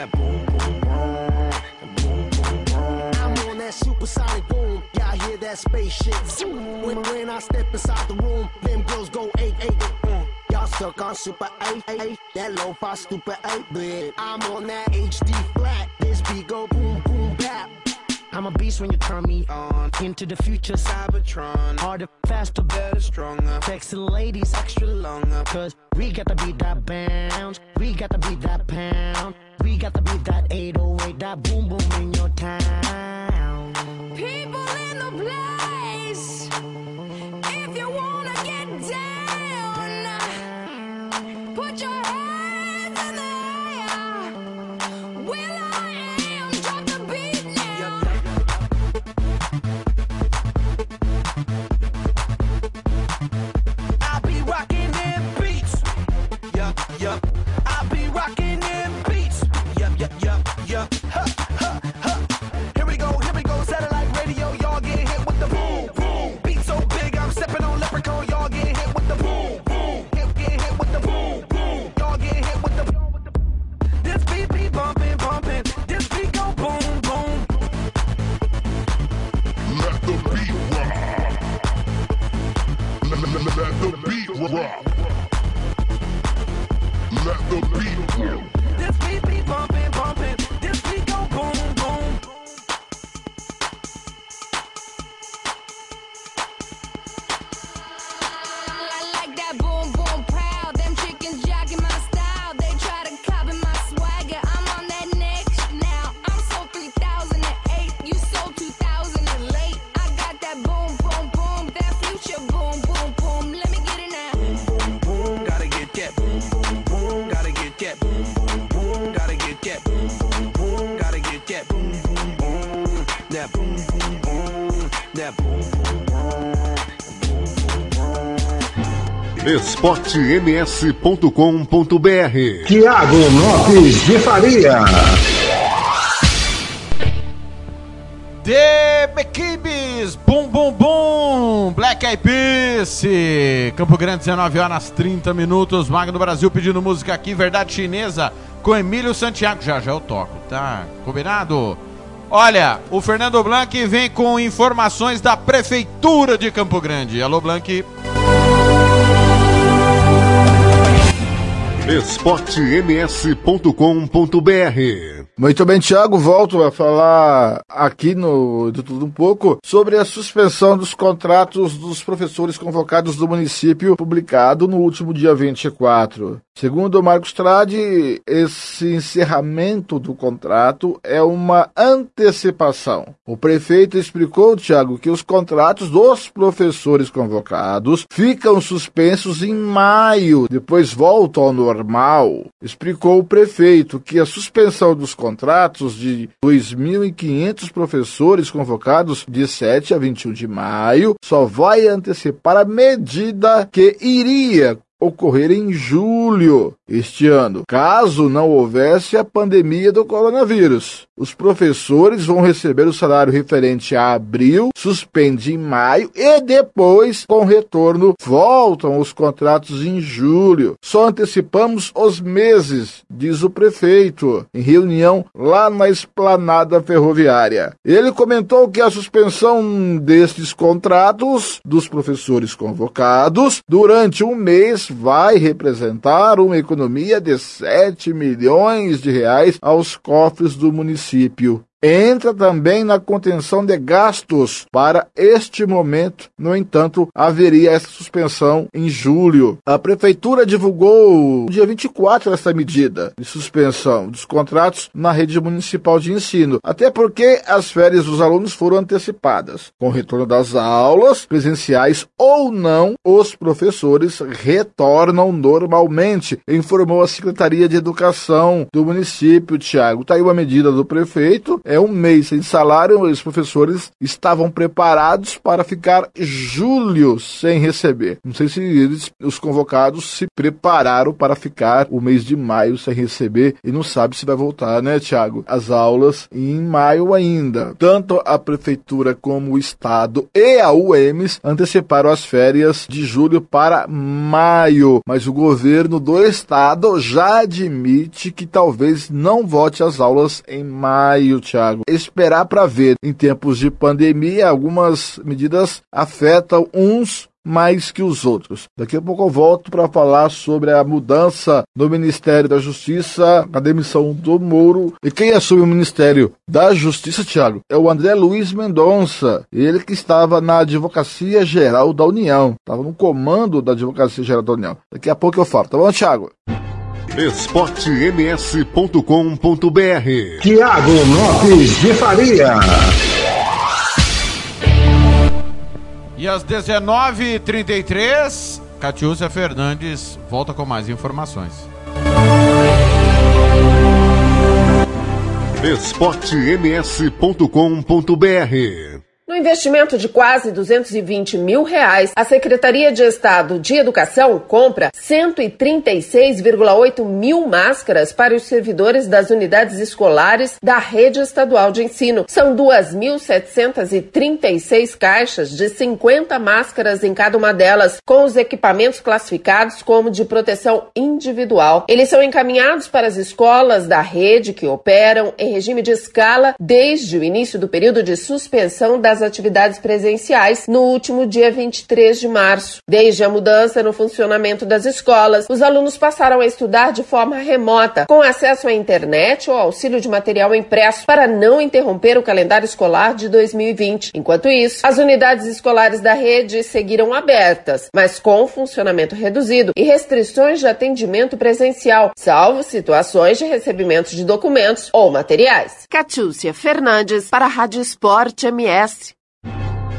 [SPEAKER 12] That boom, boom, boom, boom, boom, boom.
[SPEAKER 23] I'm on that supersonic boom. Y'all hear that spaceship zoom. When, when I step inside the room, them girls go eight eight. Mm. Y'all stuck on super eight eight. That lo-fi stupid eight bit. I'm on that HD flat. This beat go boom boom bap. I'm a beast when you turn me on. Into the future, Cybertron. Harder, faster, better, stronger. Sexy ladies, extra longer. Cause we got to beat that bounce. We got to beat that pound. We got to beat that 808, that boom boom in your town.
[SPEAKER 22] People in the place. The beat
[SPEAKER 19] rock. Let the beat rock.
[SPEAKER 13] esportems.com.br
[SPEAKER 3] Tiago Lopes de Faria.
[SPEAKER 4] The Equipes, bum bum bum, Black Eyed Peas, Campo Grande, 19 horas 30 minutos, Magno do Brasil pedindo música aqui, Verdade Chinesa, com Emílio Santiago, já já eu toco, tá? Combinado? Olha, o Fernando Blanc vem com informações da Prefeitura de Campo Grande. Alô, Blanc.
[SPEAKER 13] esportems.com.br
[SPEAKER 14] Muito bem, Thiago, volto a falar aqui no de tudo um pouco sobre a suspensão dos contratos dos professores convocados do município, publicado no último dia 24. Segundo o Marcos Trade, esse encerramento do contrato é uma antecipação. O prefeito explicou, Thiago, que os contratos dos professores convocados ficam suspensos em maio, depois voltam ao normal. Explicou o prefeito que a suspensão dos contratos de 2.500 professores convocados de 7 a 21 de maio só vai antecipar a medida que iria ocorrer em julho este ano, caso não houvesse a pandemia do coronavírus. Os professores vão receber o salário referente a abril, suspende em maio e depois, com retorno, voltam os contratos em julho. Só antecipamos os meses, diz o prefeito, em reunião lá na esplanada ferroviária. Ele comentou que a suspensão destes contratos dos professores convocados durante um mês vai representar uma economia de 7 milhões de reais aos cofres do município. Entra também na contenção de gastos para este momento. No entanto, haveria essa suspensão em julho. A prefeitura divulgou dia 24 essa medida de suspensão dos contratos na rede municipal de ensino, até porque as férias dos alunos foram antecipadas. Com o retorno das aulas presenciais ou não, os professores retornam normalmente, informou a Secretaria de Educação do município, Tiago. Está aí uma medida do prefeito um mês sem salário, os professores estavam preparados para ficar julho sem receber. Não sei se eles, os convocados, se prepararam para ficar o mês de maio sem receber e não sabe se vai voltar, né, Tiago? As aulas em maio ainda. Tanto a prefeitura como o estado e a UEMS anteciparam as férias de julho para maio, mas o governo do estado já admite que talvez não volte às aulas em maio, Tiago. Esperar para ver. Em tempos de pandemia, algumas medidas afetam uns mais que os outros. Daqui a pouco eu volto para falar sobre a mudança no Ministério da Justiça, a demissão do Moro. E quem assume o Ministério da Justiça, Tiago, é o André Luiz Mendonça. Ele que estava na Advocacia Geral da União. Estava no comando da Advocacia Geral da União. Daqui a pouco eu falo, tá bom, Tiago?
[SPEAKER 13] esportems.com.br
[SPEAKER 3] Tiago Lopes de Faria.
[SPEAKER 4] E às 19h33, Catiúcia Fernandes volta com mais informações.
[SPEAKER 13] esportems.com.br
[SPEAKER 2] No investimento de quase 220 mil reais, a Secretaria de Estado de Educação compra 136,8 mil máscaras para os servidores das unidades escolares da rede estadual de ensino. São 2.736 caixas de 50 máscaras em cada uma delas, com os equipamentos classificados como de proteção individual. Eles são encaminhados para as escolas da rede que operam em regime de escala desde o início do período de suspensão das atividades atividades presenciais no último dia 23 de março. Desde a mudança no funcionamento das escolas, os alunos passaram a estudar de forma remota, com acesso à internet ou auxílio de material impresso para não interromper o calendário escolar de 2020. Enquanto isso, as unidades escolares da rede seguiram abertas, mas com funcionamento reduzido e restrições de atendimento presencial, salvo situações de recebimento de documentos ou materiais. Catiúcia Fernandes para a Rádio Esporte MS.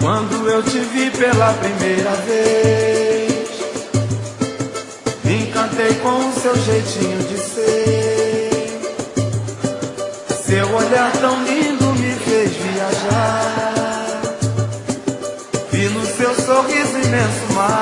[SPEAKER 11] Quando eu te vi pela primeira vez, me encantei com o seu jeitinho de ser. Seu olhar tão lindo me fez viajar. Vi no seu sorriso imenso mar.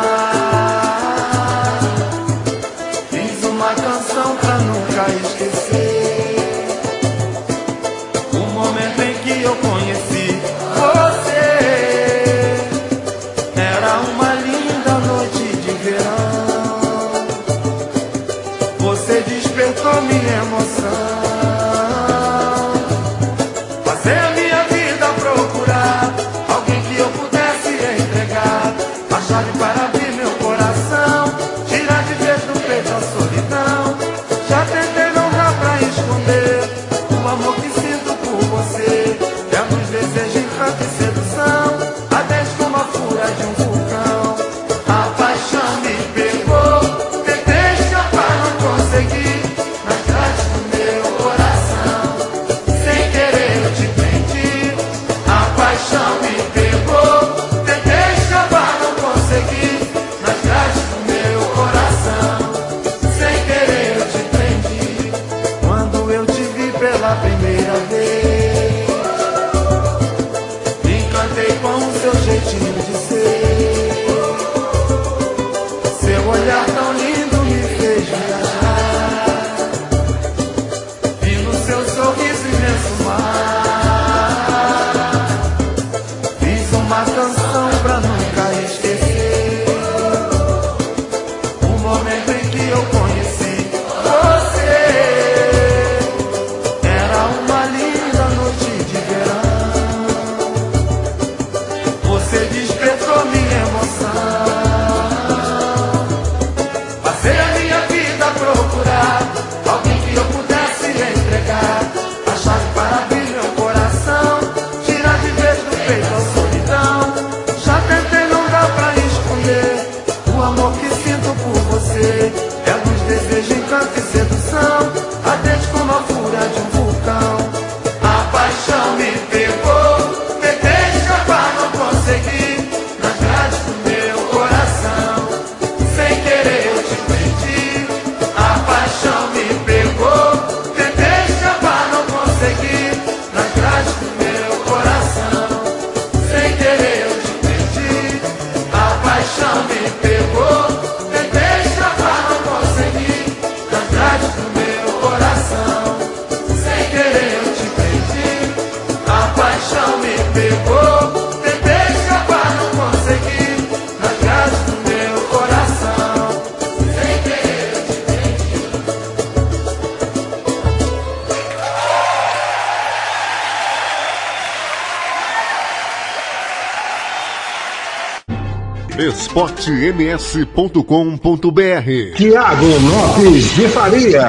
[SPEAKER 6] esportems.com.br
[SPEAKER 3] Tiago Lopes de Faria.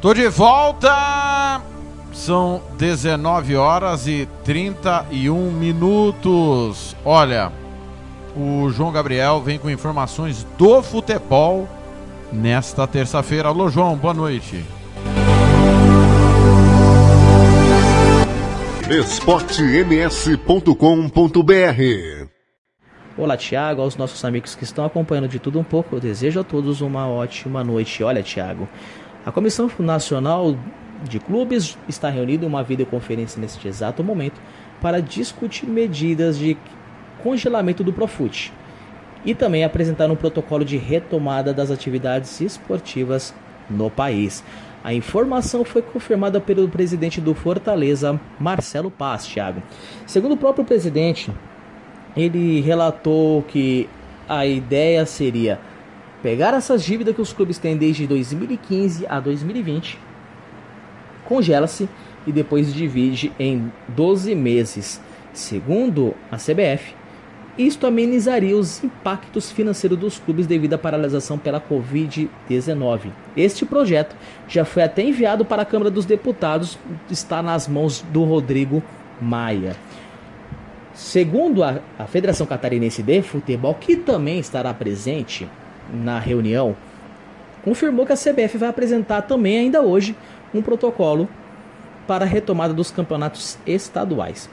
[SPEAKER 24] Tô de volta. São 19 horas e 31 minutos. Olha, o João Gabriel vem com informações do futebol nesta terça-feira. Alô, João, boa noite.
[SPEAKER 6] esportems.com.br
[SPEAKER 7] Olá, Tiago, aos nossos amigos que estão acompanhando de tudo um pouco, eu desejo a todos uma ótima noite. Olha, Tiago, A Comissão Nacional de Clubes está reunida em uma videoconferência neste exato momento para discutir medidas de congelamento do Profut e também apresentar um protocolo de retomada das atividades esportivas no país. A informação foi confirmada pelo presidente do Fortaleza, Marcelo Paz, Thiago. Segundo o próprio presidente, ele relatou que a ideia seria pegar essas dívidas que os clubes têm desde 2015 a 2020, congela-se e depois divide em 12 meses. Segundo a CBF, isto amenizaria os impactos financeiros dos clubes devido à paralisação pela Covid-19. Este projeto já foi até enviado para a Câmara dos Deputados, está nas mãos do Rodrigo Maia. Segundo a, a Federação Catarinense de Futebol, que também estará presente na reunião, confirmou que a CBF vai apresentar também ainda hoje um protocolo para a retomada dos campeonatos estaduais.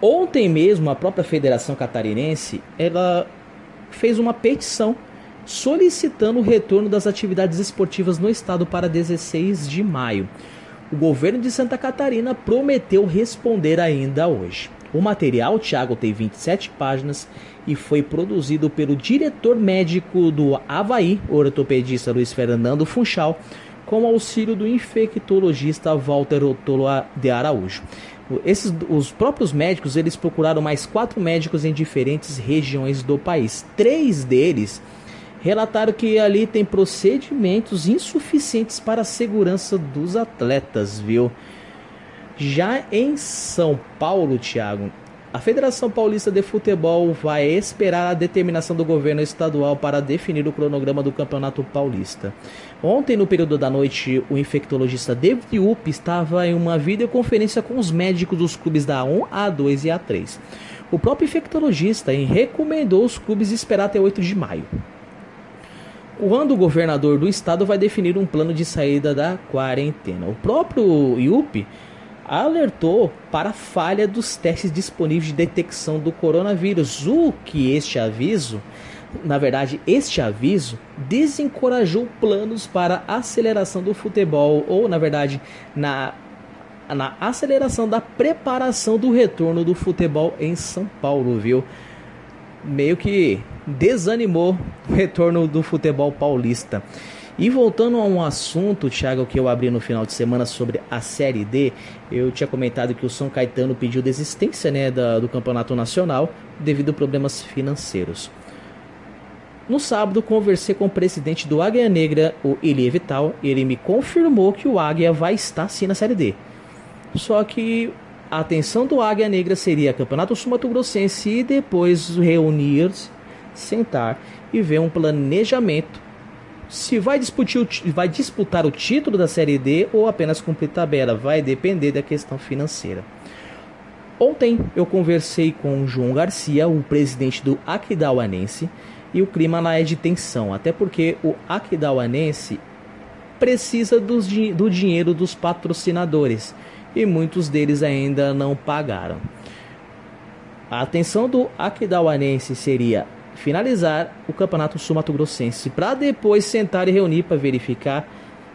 [SPEAKER 7] Ontem mesmo, a própria Federação Catarinense ela fez uma petição solicitando o retorno das atividades esportivas no estado para 16 de maio. O governo de Santa Catarina prometeu responder ainda hoje. O material, Thiago, tem 27 páginas e foi produzido pelo diretor médico do Havaí, ortopedista Luiz Fernando Funchal, com auxílio do infectologista Walter Otolo de Araújo. Esses, os próprios médicos eles procuraram mais quatro médicos em diferentes regiões do país. Três deles relataram que ali tem procedimentos insuficientes para a segurança dos atletas, viu? Já em São Paulo, Thiago, a Federação Paulista de Futebol vai esperar a determinação do governo estadual para definir o cronograma do Campeonato Paulista. Ontem, no período da noite, o infectologista David Up estava em uma videoconferência com os médicos dos clubes da A1, A2 e A3. O próprio infectologista recomendou os clubes esperar até 8 de maio. Quando o governador do estado vai definir um plano de saída da quarentena. O próprio IUP alertou para a falha dos testes disponíveis de detecção do coronavírus, o que este aviso, na verdade, este aviso desencorajou planos para aceleração do futebol, ou na verdade, na na aceleração da preparação do retorno do futebol em São Paulo, viu? Meio que desanimou o retorno do futebol paulista. E voltando a um assunto, Thiago, que eu abri no final de semana sobre a Série D, eu tinha comentado que o São Caetano pediu desistência né, da, do campeonato nacional devido a problemas financeiros. No sábado, conversei com o presidente do Águia Negra, o Elie Vital, ele me confirmou que o Águia vai estar sim na Série D. Só que a atenção do Águia Negra seria Campeonato Grossense e depois reunir-se, sentar e ver um planejamento se vai disputar, o, vai disputar o título da Série D ou apenas cumprir tabela, vai depender da questão financeira. Ontem eu conversei com o João Garcia, o presidente do Aquidauanense, e o clima lá é de tensão, até porque o Aquidauanense precisa do, do dinheiro dos patrocinadores e muitos deles ainda não pagaram. A atenção do Aquidauanense seria finalizar o Campeonato Sul-Mato Grossense para depois sentar e reunir para verificar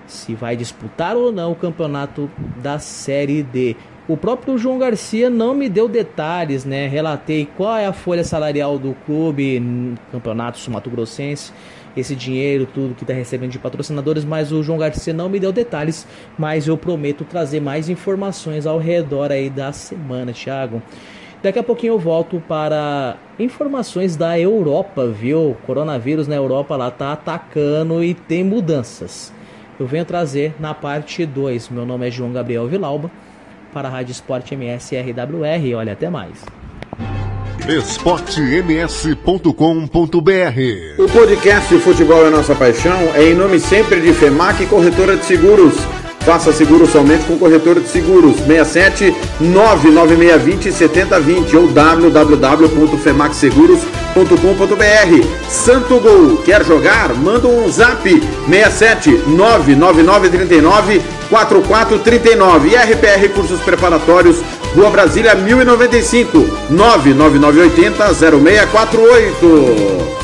[SPEAKER 7] se vai disputar ou não o campeonato da Série D. O próprio João Garcia não me deu detalhes, né? Relatei qual é a folha salarial do clube Campeonato Sul-Mato Grossense, esse dinheiro, tudo que está recebendo de patrocinadores, mas o João Garcia não me deu detalhes, mas eu prometo trazer mais informações ao redor aí da semana, Thiago. Daqui a pouquinho eu volto para informações da Europa, viu? Coronavírus na Europa lá tá atacando e tem mudanças. Eu venho trazer na parte 2. Meu nome é João Gabriel Vilauba para a Rádio Esporte MS RWR. Olha, até mais.
[SPEAKER 13] esportems.com.br
[SPEAKER 6] O podcast Futebol é Nossa Paixão é em nome sempre de FEMAC Corretora de Seguros. Faça seguro somente com corretor de seguros 67 99620 7020 ou www.femaxseguros.com.br. Santo Gol, quer jogar? Manda um zap 67 99939 4439 e RPR Cursos Preparatórios, Rua Brasília 1095 99980 0648.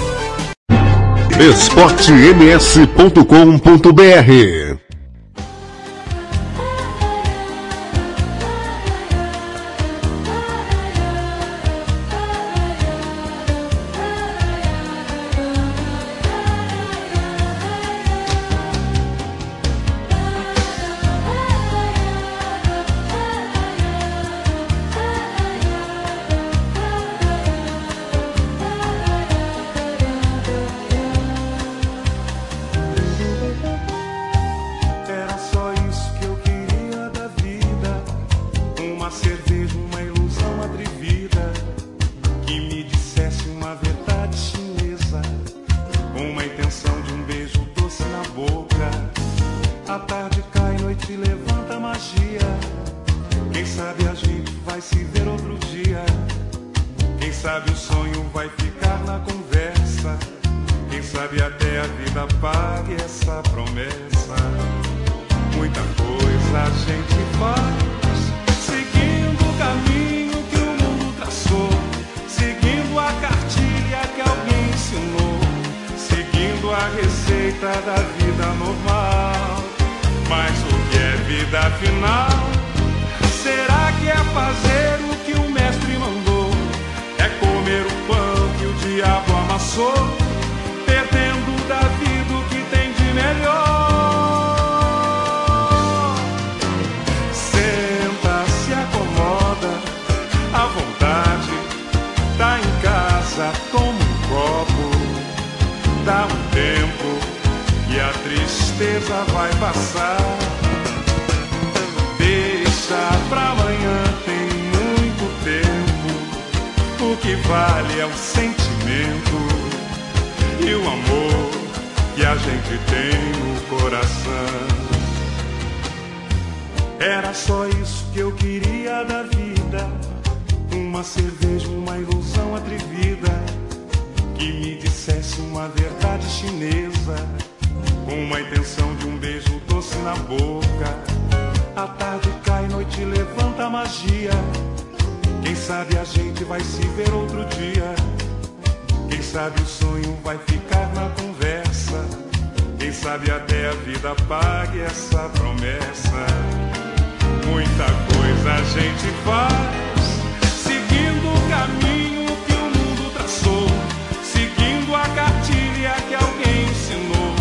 [SPEAKER 13] esportems.com.br
[SPEAKER 25] vida afinal? Será que é fazer o que o mestre mandou? É comer o pão que o diabo amassou, perdendo da vida o que tem de melhor. Senta, se acomoda, à vontade, tá em casa, toma um copo, dá um tempo e a tristeza vai passar. Pra amanhã, tem muito tempo. O que vale é o sentimento e o amor que a gente tem no coração. Era só isso que eu queria da vida. Uma cerveja, uma ilusão atrevida. Que me dissesse uma verdade chinesa. Uma intenção de um beijo doce na boca. A tarde cai, noite levanta a magia. Quem sabe a gente vai se ver outro dia. Quem sabe o sonho vai ficar na conversa. Quem sabe até a vida pague essa promessa. Muita coisa a gente faz, seguindo o caminho que o mundo traçou, seguindo a cartilha que alguém ensinou,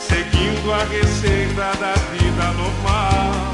[SPEAKER 25] seguindo a receita da vida normal.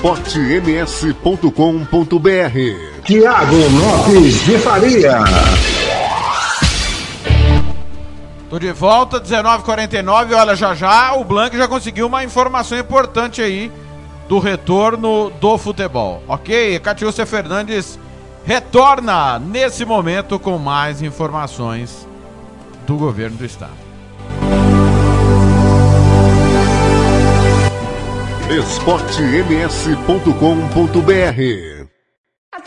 [SPEAKER 3] esportems.com.br Tiago Lopes de Faria.
[SPEAKER 4] Tô de volta, 19h49. Olha, já já o Blanc já conseguiu uma informação importante aí do retorno do futebol. Ok? Catiúcia Fernandes retorna nesse momento com mais informações do governo do estado.
[SPEAKER 13] esportems.com.br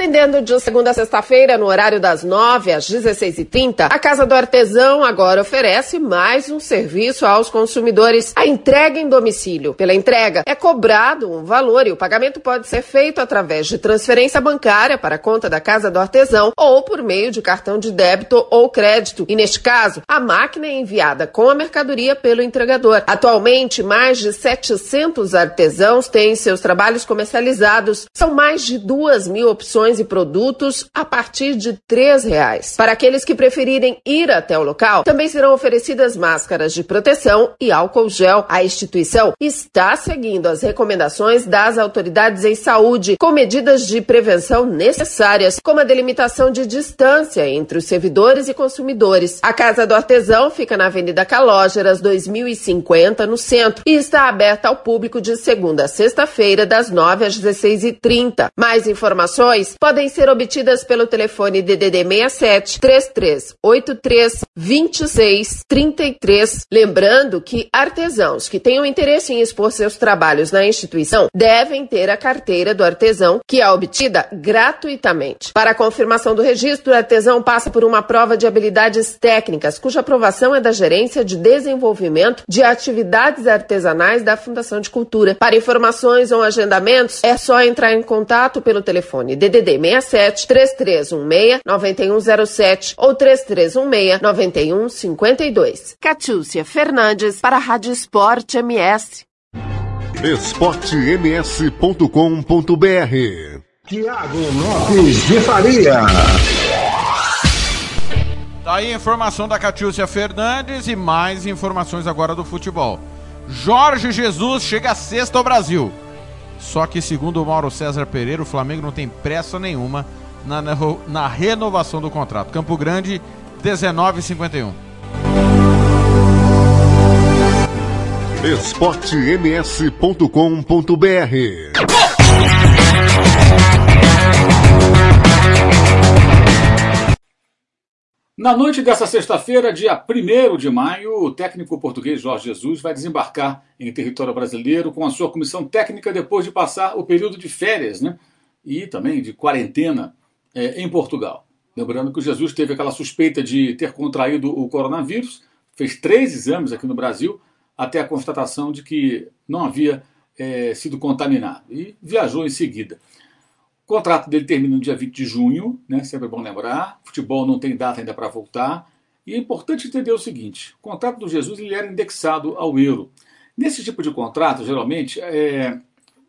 [SPEAKER 2] Atendendo de segunda a sexta-feira, no horário das 9 às 16h30, a Casa do Artesão agora oferece mais um serviço aos consumidores: a entrega em domicílio. Pela entrega, é cobrado um valor e o pagamento pode ser feito através de transferência bancária para a conta da Casa do Artesão ou por meio de cartão de débito ou crédito. E neste caso, a máquina é enviada com a mercadoria pelo entregador. Atualmente, mais de 700 artesãos têm seus trabalhos comercializados. São mais de duas mil opções e produtos a partir de R$ reais. Para aqueles que preferirem ir até o local, também serão oferecidas máscaras de proteção e álcool gel. A instituição está seguindo as recomendações das autoridades em saúde, com medidas de prevenção necessárias, como a delimitação de distância entre os servidores e consumidores. A Casa do Artesão fica na Avenida Calógeras, 2050, no centro, e está aberta ao público de segunda a sexta-feira, das 9 às 16h30. Mais informações podem ser obtidas pelo telefone DDD 67 3383 26 33. Lembrando que artesãos que tenham interesse em expor seus trabalhos na instituição devem ter a carteira do artesão, que é obtida gratuitamente. Para a confirmação do registro, o artesão passa por uma prova de habilidades técnicas, cuja aprovação é da Gerência de Desenvolvimento de Atividades Artesanais da Fundação de Cultura. Para informações ou agendamentos, é só entrar em contato pelo telefone DDD 67 3316 9107 ou 3316 9152. Catiúcia Fernandes para a Rádio Esporte MS.
[SPEAKER 13] esportems.com.br
[SPEAKER 3] Tiago Lopes de Faria.
[SPEAKER 4] Tá aí a informação da Catiúcia Fernandes e mais informações agora do futebol. Jorge Jesus chega a sexta ao Brasil. Só que, segundo o Mauro César Pereira, o Flamengo não tem pressa nenhuma na, na renovação do contrato. Campo Grande, 19,51.
[SPEAKER 13] esportems.com.br
[SPEAKER 16] Na noite dessa sexta-feira, dia 1 de maio, o técnico português Jorge Jesus vai desembarcar em território brasileiro com a sua comissão técnica depois de passar o período de férias né? e também de quarentena é, em Portugal. Lembrando que o Jesus teve aquela suspeita de ter contraído o coronavírus, fez três exames aqui no Brasil até a constatação de que não havia é, sido contaminado e viajou em seguida. O contrato dele termina no dia 20 de junho, né? sempre é bom lembrar. Futebol não tem data ainda para voltar. E é importante entender o seguinte: o contrato do Jesus ele era indexado ao euro. Nesse tipo de contrato, geralmente, é,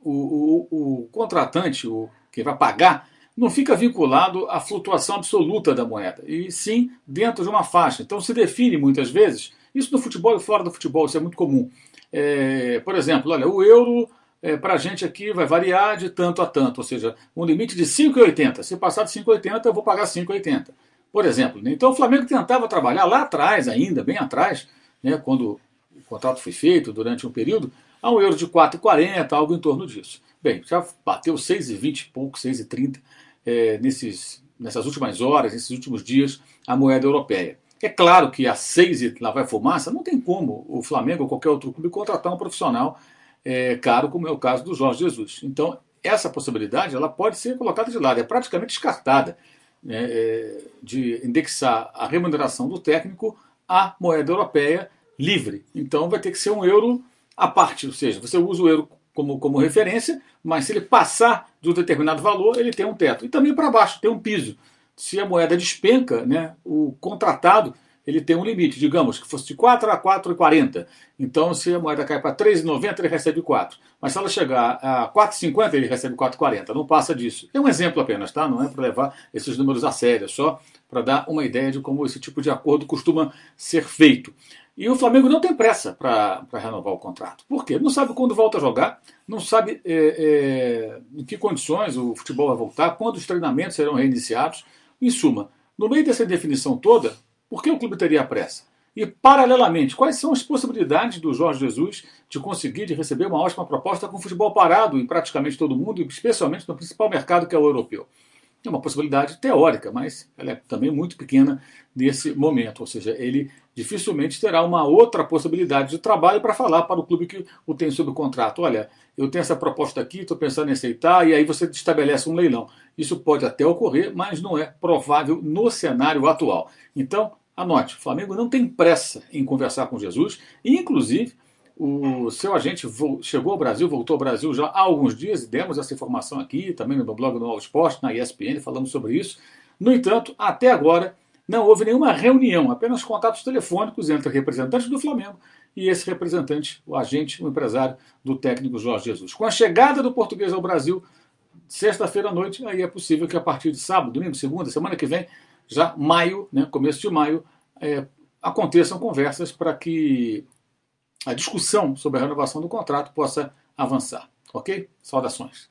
[SPEAKER 16] o, o, o contratante, o, quem vai pagar, não fica vinculado à flutuação absoluta da moeda, e sim dentro de uma faixa. Então se define muitas vezes, isso no futebol e fora do futebol, isso é muito comum. É, por exemplo, olha, o euro é, para a gente aqui vai variar de tanto a tanto, ou seja, um limite de 5,80. Se passar de 5,80, eu vou pagar 5,80. Por exemplo. Né? Então o Flamengo tentava trabalhar lá atrás, ainda, bem atrás, né, quando o contrato foi feito, durante um período, a um euro de 4,40, algo em torno disso. Bem, já bateu 6,20 e pouco, 6,30 é, nesses, nessas últimas horas, nesses últimos dias, a moeda europeia. É claro que a 6 e lá vai fumaça, não tem como o Flamengo ou qualquer outro clube contratar um profissional é, caro, como é o caso do Jorge Jesus. Então, essa possibilidade ela pode ser colocada de lado, é praticamente descartada né, é, de indexar a remuneração do técnico à moeda europeia livre. Então, vai ter que ser um euro à parte, ou seja, você usa o euro como, como referência, mas se ele passar de um determinado valor, ele tem um teto. E também para baixo, tem um piso. Se a moeda despenca, né, o contratado ele tem um limite, digamos que fosse de 4 a 4,40. Então, se a moeda cai para 3,90, ele recebe 4. Mas se ela chegar a 4,50, ele recebe 4,40. Não passa disso. É um exemplo apenas, tá? Não é para levar esses números a sério, é só para dar uma ideia de como esse tipo de acordo costuma ser feito. E o Flamengo não tem pressa para renovar o contrato. Por quê? Não sabe quando volta a jogar, não sabe é, é, em que condições o futebol vai voltar, quando os treinamentos serão reiniciados. Em suma, no meio dessa definição toda, por que o clube teria pressa? E, paralelamente, quais são as possibilidades do Jorge Jesus de conseguir de receber uma ótima proposta com futebol parado em praticamente todo mundo, especialmente no principal mercado que é o europeu? É uma possibilidade teórica, mas ela é também muito pequena nesse momento. Ou seja, ele dificilmente terá uma outra possibilidade de trabalho para falar para o clube que o tem sob contrato. Olha, eu tenho essa proposta aqui, estou pensando em aceitar, e aí você estabelece um leilão. Isso pode até ocorrer, mas não é provável no cenário atual. Então, anote: o Flamengo não tem pressa em conversar com Jesus, e inclusive o seu agente chegou ao Brasil, voltou ao Brasil já há alguns dias, e demos essa informação aqui, também no blog do All Sport, na ESPN, falamos sobre isso. No entanto, até agora, não houve nenhuma reunião, apenas contatos telefônicos entre representantes do Flamengo e esse representante, o agente, o empresário do técnico Jorge Jesus. Com a chegada do português ao Brasil, sexta-feira à noite, aí é possível que a partir de sábado, domingo, segunda, semana que vem, já maio, né, começo de maio, é, aconteçam conversas para que a discussão sobre a renovação do contrato possa avançar. Ok? Saudações.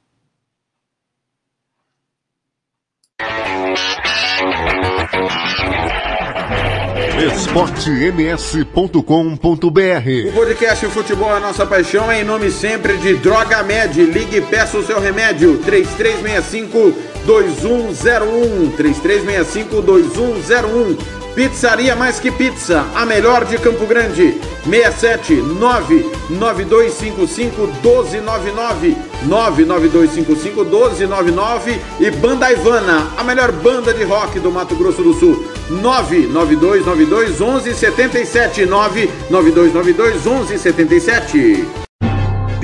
[SPEAKER 13] esportems.com.br
[SPEAKER 6] O podcast Futebol é a Nossa Paixão é em nome sempre de Droga Med. Ligue e peça o seu remédio. 3365 2101 3365 2101 Pizzaria Mais Que Pizza, a melhor de Campo Grande. 67 99255 1299 99255 1299 e Banda Ivana, a melhor banda de rock do Mato Grosso do Sul. 99292 1177 99292 1177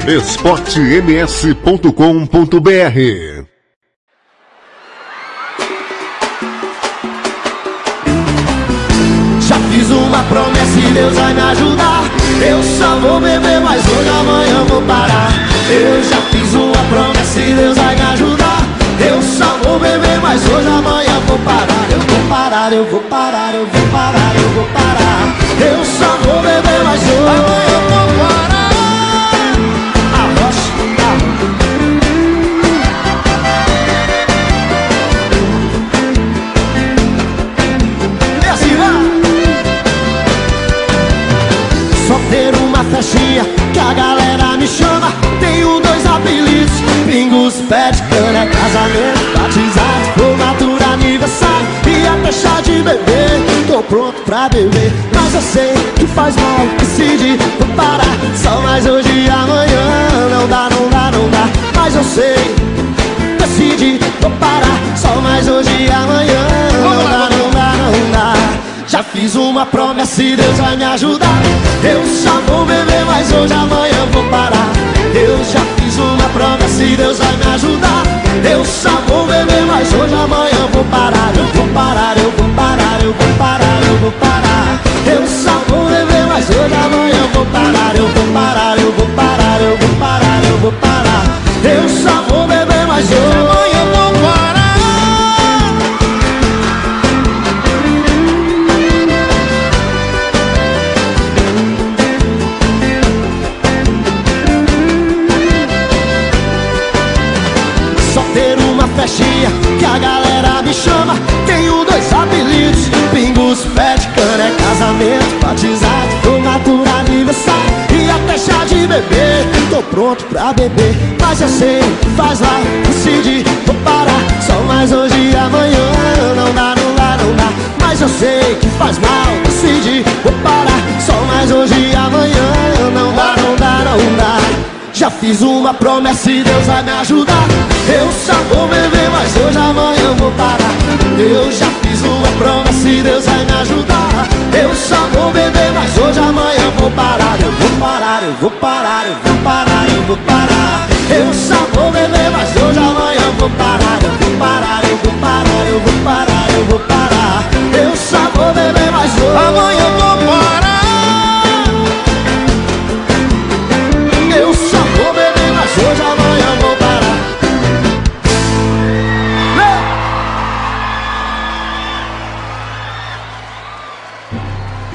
[SPEAKER 13] esportems.com.br
[SPEAKER 9] uma promessa e Deus vai me ajudar. Eu só vou beber, mas hoje amanhã vou parar. Eu já fiz uma promessa e Deus vai me ajudar. Eu só vou beber, mas hoje amanhã vou parar. Eu vou parar, eu vou parar, eu vou parar, eu vou parar. Eu só vou beber, mas hoje amanhã vou parar. Festinha que a galera me chama. Tenho dois apelidos: Pingos, Pet, Cana, casamento, batizado, formatura, aniversário e até chá de beber. Tô pronto pra beber, mas eu sei que faz mal. Decidi, vou parar. Só mais hoje e amanhã. Não dá, não dá, não dá. Mas eu sei, decidi, vou parar. Só mais hoje e amanhã. Não dá, não dá, não dá. Já fiz uma promessa e Deus vai me ajudar. Eu só vou beber, mas hoje amanhã vou parar. Eu já fiz uma promessa e Deus vai me ajudar. Eu só vou beber, mas hoje amanhã vou parar. Eu vou parar, eu vou parar, eu vou parar, eu vou parar. Eu só vou beber, mas hoje amanhã vou parar. Eu vou parar, eu vou parar, eu vou parar, eu vou parar. Eu só vou beber, mas hoje amanhã vou parar. Pingos, Pet, Cana, é casamento, batizado, formatura, aniversário e até chá de beber. Tô pronto pra beber, mas eu sei faz lá. Decidi, vou parar. Só mais hoje e amanhã. Não dá, não dá, não dá. Mas eu sei que faz mal. Decidi, vou parar. Só mais hoje e amanhã. Não dá, não dá, não dá. Já fiz uma promessa e Deus vai me ajudar. Eu só vou beber, mas hoje amanhã vou parar. Eu já fiz uma promessa e Deus vai me ajudar. Eu só vou beber, mas hoje amanhã vou parar. Eu vou parar, eu vou parar, eu vou parar, eu vou parar. Eu só vou beber, mas hoje amanhã vou parar. Eu vou parar, eu vou parar, eu vou parar, eu vou parar. Eu só vou beber, mas hoje amanhã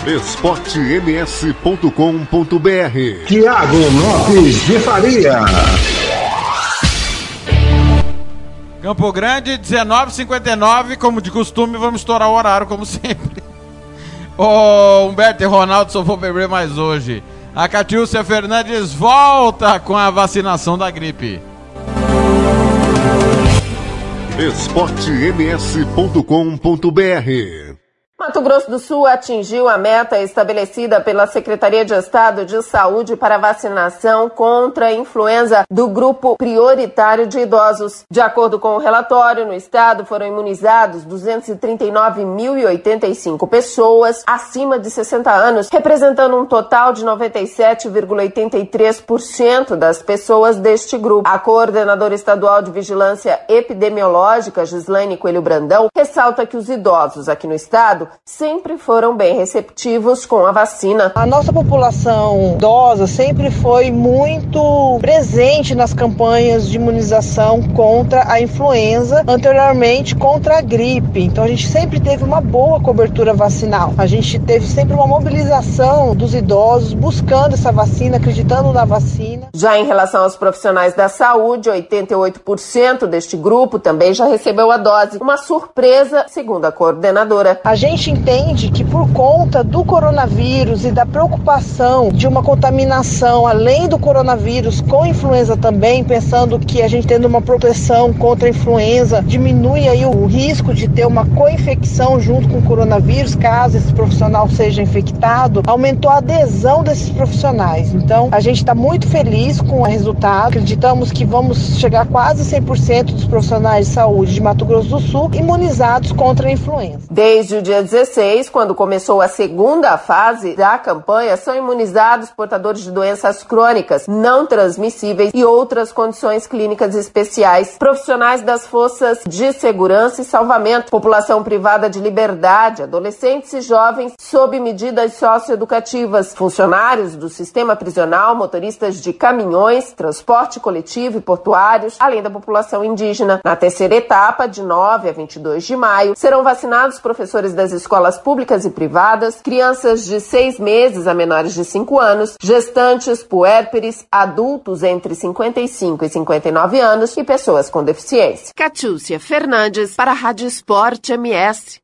[SPEAKER 13] esportems.com.br
[SPEAKER 3] Tiago Lopes de Faria.
[SPEAKER 4] Campo Grande, 19h59, como de costume, vamos estourar o horário, como sempre. Ô, Humberto e Ronaldo, só vou beber mais hoje. A Catiúcia Fernandes volta com a vacinação da gripe.
[SPEAKER 13] esportems.com.br
[SPEAKER 2] Mato Grosso do Sul atingiu a meta estabelecida pela Secretaria de Estado de Saúde para vacinação contra a influenza do grupo prioritário de idosos. De acordo com o relatório, no estado foram imunizados 239.085 pessoas acima de 60 anos, representando um total de 97,83% das pessoas deste grupo. A coordenadora estadual de vigilância epidemiológica, Gislaine Coelho Brandão, ressalta que os idosos aqui no estado sempre foram bem receptivos com a vacina.
[SPEAKER 26] A nossa população idosa sempre foi muito presente nas campanhas de imunização contra a influenza, anteriormente contra a gripe. Então a gente sempre teve uma boa cobertura vacinal. A gente teve sempre uma mobilização dos idosos buscando essa vacina, acreditando na vacina.
[SPEAKER 2] Já em relação aos profissionais da saúde, 88% deste grupo também já recebeu a dose. Uma surpresa, segundo a coordenadora.
[SPEAKER 26] A gente entende que por conta do coronavírus e da preocupação de uma contaminação além do coronavírus com influenza também, pensando que a gente tendo uma proteção contra a influenza diminui aí o risco de ter uma co-infecção junto com o coronavírus, caso esse profissional seja infectado, aumentou a adesão desses profissionais. Então, a gente está muito feliz com o resultado. Acreditamos que vamos chegar a quase 100% dos profissionais de saúde de Mato Grosso do Sul imunizados contra a influenza.
[SPEAKER 2] Desde o dia 16, quando começou a segunda fase da campanha, são imunizados portadores de doenças crônicas, não transmissíveis e outras condições clínicas especiais, profissionais das forças de segurança e salvamento, população privada de liberdade, adolescentes e jovens sob medidas socioeducativas, funcionários do sistema prisional, motoristas de caminhões, transporte coletivo e portuários, além da população indígena. Na terceira etapa, de 9 a 22 de maio, serão vacinados professores das escolas públicas e privadas, crianças de seis meses a menores de 5 anos, gestantes, puérperes, adultos entre 55 e 59 anos e pessoas com deficiência. Catiúcia Fernandes para a Rádio Esporte MS.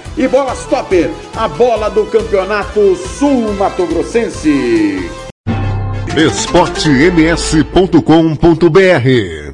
[SPEAKER 6] E bola Stopper, a bola do Campeonato Sul Mato Grossense.
[SPEAKER 13] esportems.com.br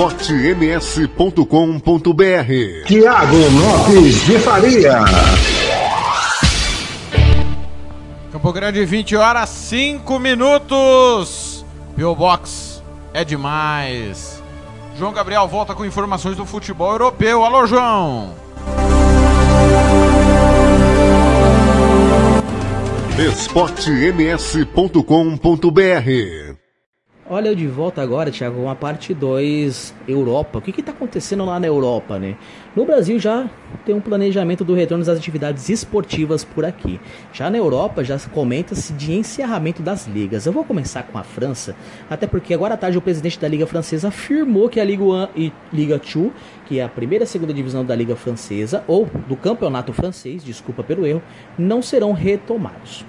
[SPEAKER 13] esportems.com.br
[SPEAKER 3] Tiago Lopes de Faria.
[SPEAKER 4] Campo Grande, 20 horas 5 minutos. Pio Box é demais. João Gabriel volta com informações do futebol europeu. Alô, João.
[SPEAKER 13] esportems.com.br
[SPEAKER 7] Olha, eu de volta agora, Thiago, uma parte 2, Europa. O que está acontecendo lá na Europa, né? No Brasil já tem um planejamento do retorno das atividades esportivas por aqui. Já na Europa já comenta-se de encerramento das ligas. Eu vou começar com a França, até porque agora à tarde o presidente da Liga Francesa afirmou que a Liga 1 e Liga 2, que é a primeira e segunda divisão da Liga Francesa, ou do Campeonato Francês, desculpa pelo erro, não serão retomados.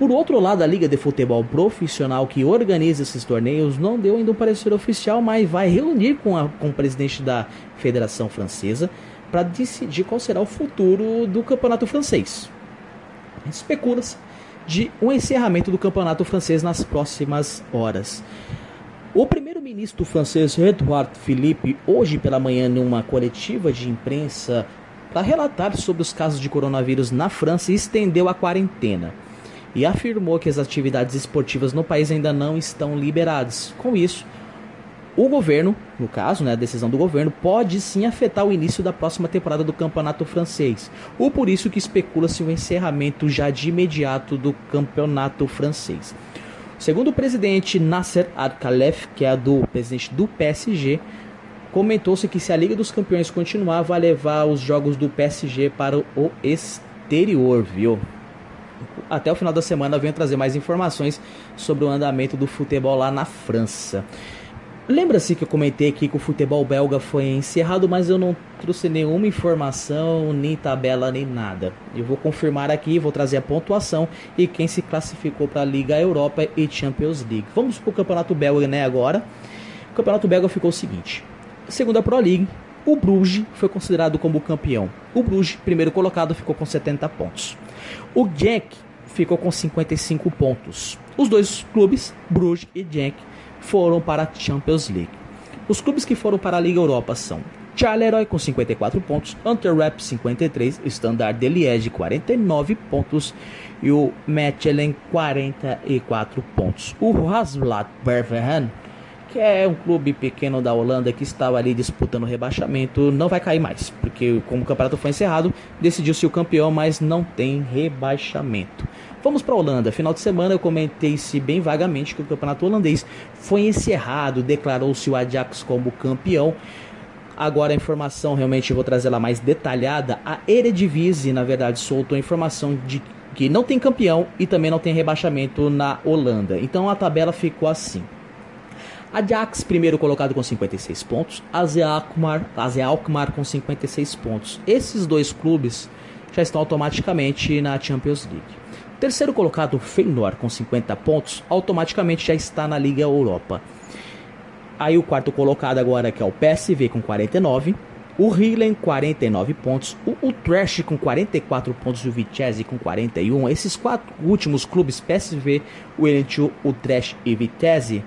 [SPEAKER 7] Por outro lado, a Liga de Futebol Profissional que organiza esses torneios não deu ainda um parecer oficial, mas vai reunir com, a, com o presidente da Federação Francesa para decidir qual será o futuro do campeonato francês. Especula-se de um encerramento do campeonato francês nas próximas horas. O primeiro-ministro francês Edouard Philippe, hoje pela manhã, numa coletiva de imprensa, para relatar sobre os casos de coronavírus na França, estendeu a quarentena e afirmou que as atividades esportivas no país ainda não estão liberadas. Com isso, o governo, no caso, né, a decisão do governo, pode sim afetar o início da próxima temporada do campeonato francês. Ou por isso que especula-se o encerramento já de imediato do campeonato francês. Segundo o presidente Nasser Al-Khelaifi, que é do presidente do PSG, comentou-se que se a Liga dos Campeões continuar, vai levar os jogos do PSG para o exterior, viu? Até o final da semana venho trazer mais informações sobre o andamento do futebol lá na França. Lembra-se que eu comentei aqui que o futebol belga foi encerrado, mas eu não trouxe nenhuma informação, nem tabela, nem nada. Eu vou confirmar aqui, vou trazer a pontuação e quem se classificou para a Liga Europa e Champions League. Vamos para o Campeonato Belga né, agora. O Campeonato Belga ficou o seguinte: segundo a Pro League, o Bruges foi considerado como campeão. O Bruges, primeiro colocado, ficou com 70 pontos. O Genk ficou com 55 pontos. Os dois clubes, Bruges e Genk, foram para a Champions League. Os clubes que foram para a Liga Europa são Charleroi com 54 pontos, Antwerp 53, Standard de Liège 49 pontos e o Mechelen 44 pontos. O Hasblat Bervehen que é um clube pequeno da Holanda que estava ali disputando rebaixamento, não vai cair mais, porque como o campeonato foi encerrado, decidiu-se o campeão, mas não tem rebaixamento. Vamos para a Holanda. Final de semana eu comentei-se bem vagamente que o campeonato holandês foi encerrado, declarou-se o Ajax como campeão. Agora a informação realmente vou trazer ela mais detalhada. A Eredivisie, na verdade, soltou a informação de que não tem campeão e também não tem rebaixamento na Holanda. Então a tabela ficou assim. Ajax, primeiro colocado com 56 pontos. AZ Alkmaar, AZ Alkmaar com 56 pontos. Esses dois clubes já estão automaticamente na Champions League. Terceiro colocado, Feyenoord, com 50 pontos, automaticamente já está na Liga Europa. Aí o quarto colocado agora, que é o PSV, com 49. O Rilen, 49 pontos. O Utrecht, com 44 pontos. E o Vitesse, com 41. Esses quatro últimos clubes, PSV, o Elentio, Utrecht e Vitesse,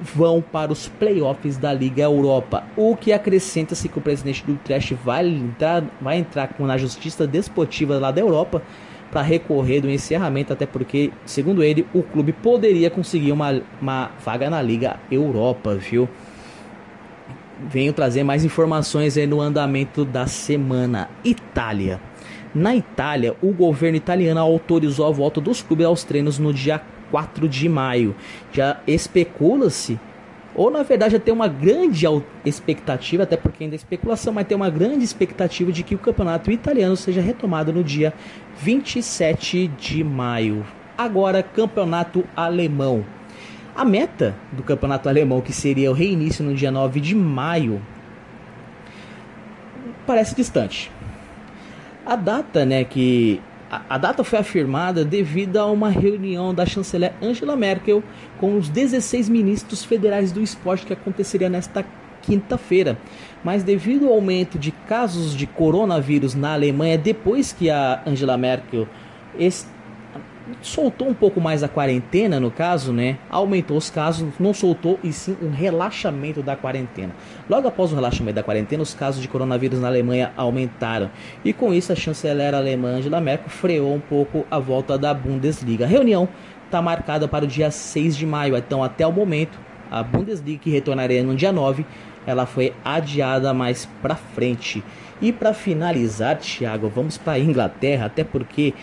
[SPEAKER 7] vão para os playoffs da Liga Europa. O que acrescenta-se que o presidente do Utrecht vai entrar, vai entrar na justiça desportiva lá da Europa para recorrer do encerramento, até porque, segundo ele, o clube poderia conseguir uma, uma vaga na Liga Europa, viu? Venho trazer mais informações no andamento da semana. Itália. Na Itália, o governo italiano autorizou a volta dos clubes aos treinos no dia 4 de maio. Já especula-se, ou na verdade já tem uma grande expectativa, até porque ainda é especulação, mas tem uma grande expectativa de que o campeonato italiano seja retomado no dia 27 de maio. Agora, campeonato alemão. A meta do campeonato alemão, que seria o reinício no dia 9 de maio, parece distante. A data, né, que a, data foi afirmada devido a uma reunião da chanceler Angela Merkel com os 16 ministros federais do esporte que aconteceria nesta quinta-feira. Mas devido ao aumento de casos de coronavírus na Alemanha depois que a Angela Merkel soltou um pouco mais a quarentena, no caso, né? Aumentou os casos, não soltou e sim um relaxamento da quarentena. Logo após o relaxamento da quarentena, os casos de coronavírus na Alemanha aumentaram. E com isso, a chanceler alemã Angela Merkel freou um pouco a volta da Bundesliga. A reunião está marcada para o dia 6 de maio, então até o momento, a Bundesliga que retornaria no dia 9, ela foi adiada mais para frente. E para finalizar, Thiago, vamos para a Inglaterra, até porque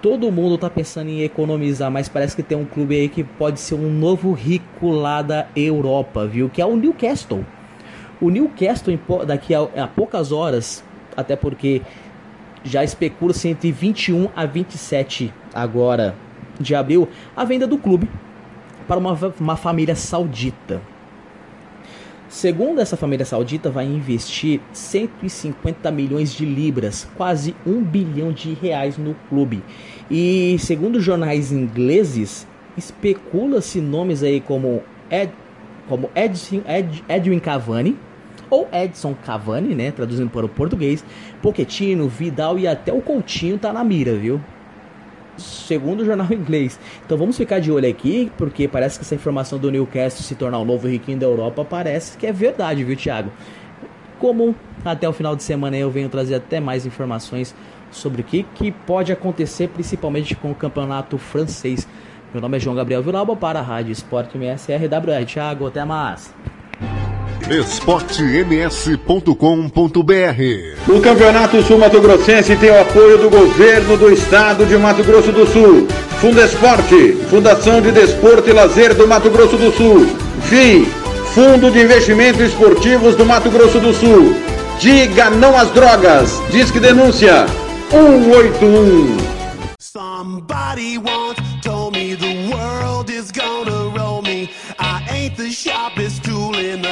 [SPEAKER 7] todo mundo tá pensando em economizar, mas parece que tem um clube aí que pode ser um novo rico lá da Europa, viu? Que é o Newcastle. O Newcastle, daqui a, a poucas horas, até porque já especula-se entre 21 a 27 agora de abril, a venda do clube para uma, uma família saudita. Segundo essa família saudita, vai investir 150 milhões de libras, quase um bilhão de reais no clube. E segundo jornais ingleses, especula-se nomes aí como, Ed, como Edson, Ed, Edwin Cavani, ou Edson Cavani, né, traduzindo para o português, Pochettino, Vidal e até o Coutinho tá na mira, viu? Segundo o jornal inglês. Então vamos ficar de olho aqui, porque parece que essa informação do Newcastle se tornar o novo riquinho da Europa parece que é verdade, viu, Thiago? Como até o final de semana eu venho trazer até mais informações sobre o que, que pode acontecer, principalmente com o campeonato francês. Meu nome é João Gabriel Vilauba para a Rádio Esporte MSRWR. Thiago, até mais
[SPEAKER 6] esportems.com.br
[SPEAKER 4] O Campeonato Sul Mato Grossense tem o apoio do governo do estado de Mato Grosso do Sul. Fundesporte, Fundação de Desporto e Lazer do Mato Grosso do Sul. FII, Fundo de Investimentos Esportivos do Mato Grosso do Sul. Diga não às drogas. Disque denúncia 181.
[SPEAKER 12] Somebody once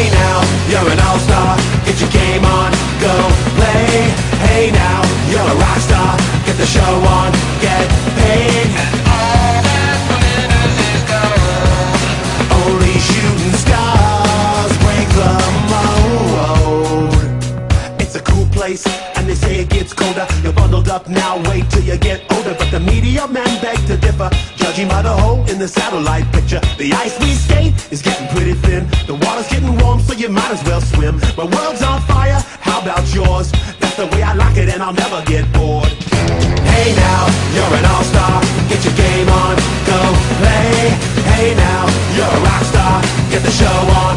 [SPEAKER 12] Hey now, you're an all-star. Get your game on, go play. Hey now, you're a rock star. Get the show on, get paid. All that winners' gold, Only shooting stars break the mold. It's a cool place, and they say it gets colder. You're bundled up now, wait till you get older. But the media men beg to differ, judging by the hole in the satellite picture. The ice we skate is getting pretty thin. The water's so you might as well swim. My world's on fire, how about yours? That's the way I like it, and I'll never get bored. Hey now, you're an all-star. Get your game on, go play. Hey now, you're a rock star. Get the show on,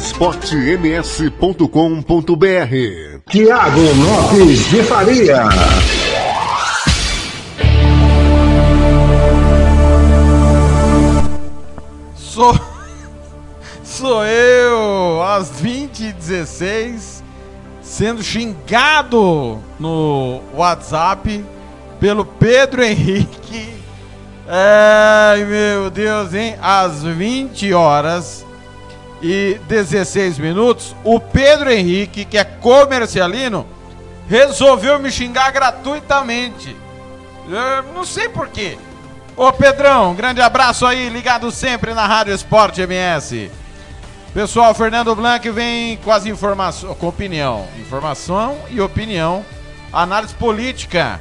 [SPEAKER 13] esportems.com.br
[SPEAKER 3] Tiago Lopes de Faria.
[SPEAKER 4] Sou. Sou eu, às 20h16, sendo xingado no WhatsApp pelo Pedro Henrique. Ai meu Deus, hein? Às 20 horas e 16 minutos, o Pedro Henrique, que é comercialino, resolveu me xingar gratuitamente. Eu não sei porquê. Ô Pedrão, grande abraço aí, ligado sempre na Rádio Esporte MS. Pessoal, Fernando Blanc vem com as informações, com opinião, informação e opinião, análise política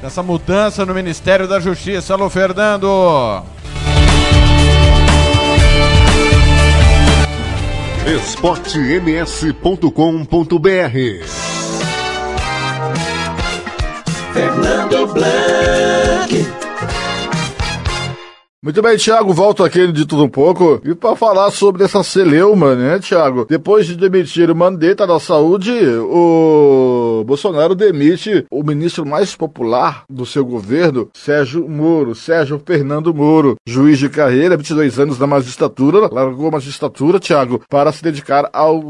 [SPEAKER 4] dessa mudança no Ministério da Justiça. Alô, Fernando.
[SPEAKER 13] esportems.com.br
[SPEAKER 5] Fernando Blanc.
[SPEAKER 14] Muito bem, Thiago, volto aqui de tudo um pouco e para falar sobre essa celeuma, né, Thiago? Depois de demitir o Mandetta da Saúde, o Bolsonaro demite o ministro mais popular do seu governo, Sérgio Moro, Sérgio Fernando Moro, juiz de carreira, 22 anos na magistratura, largou a magistratura, Thiago, para se dedicar ao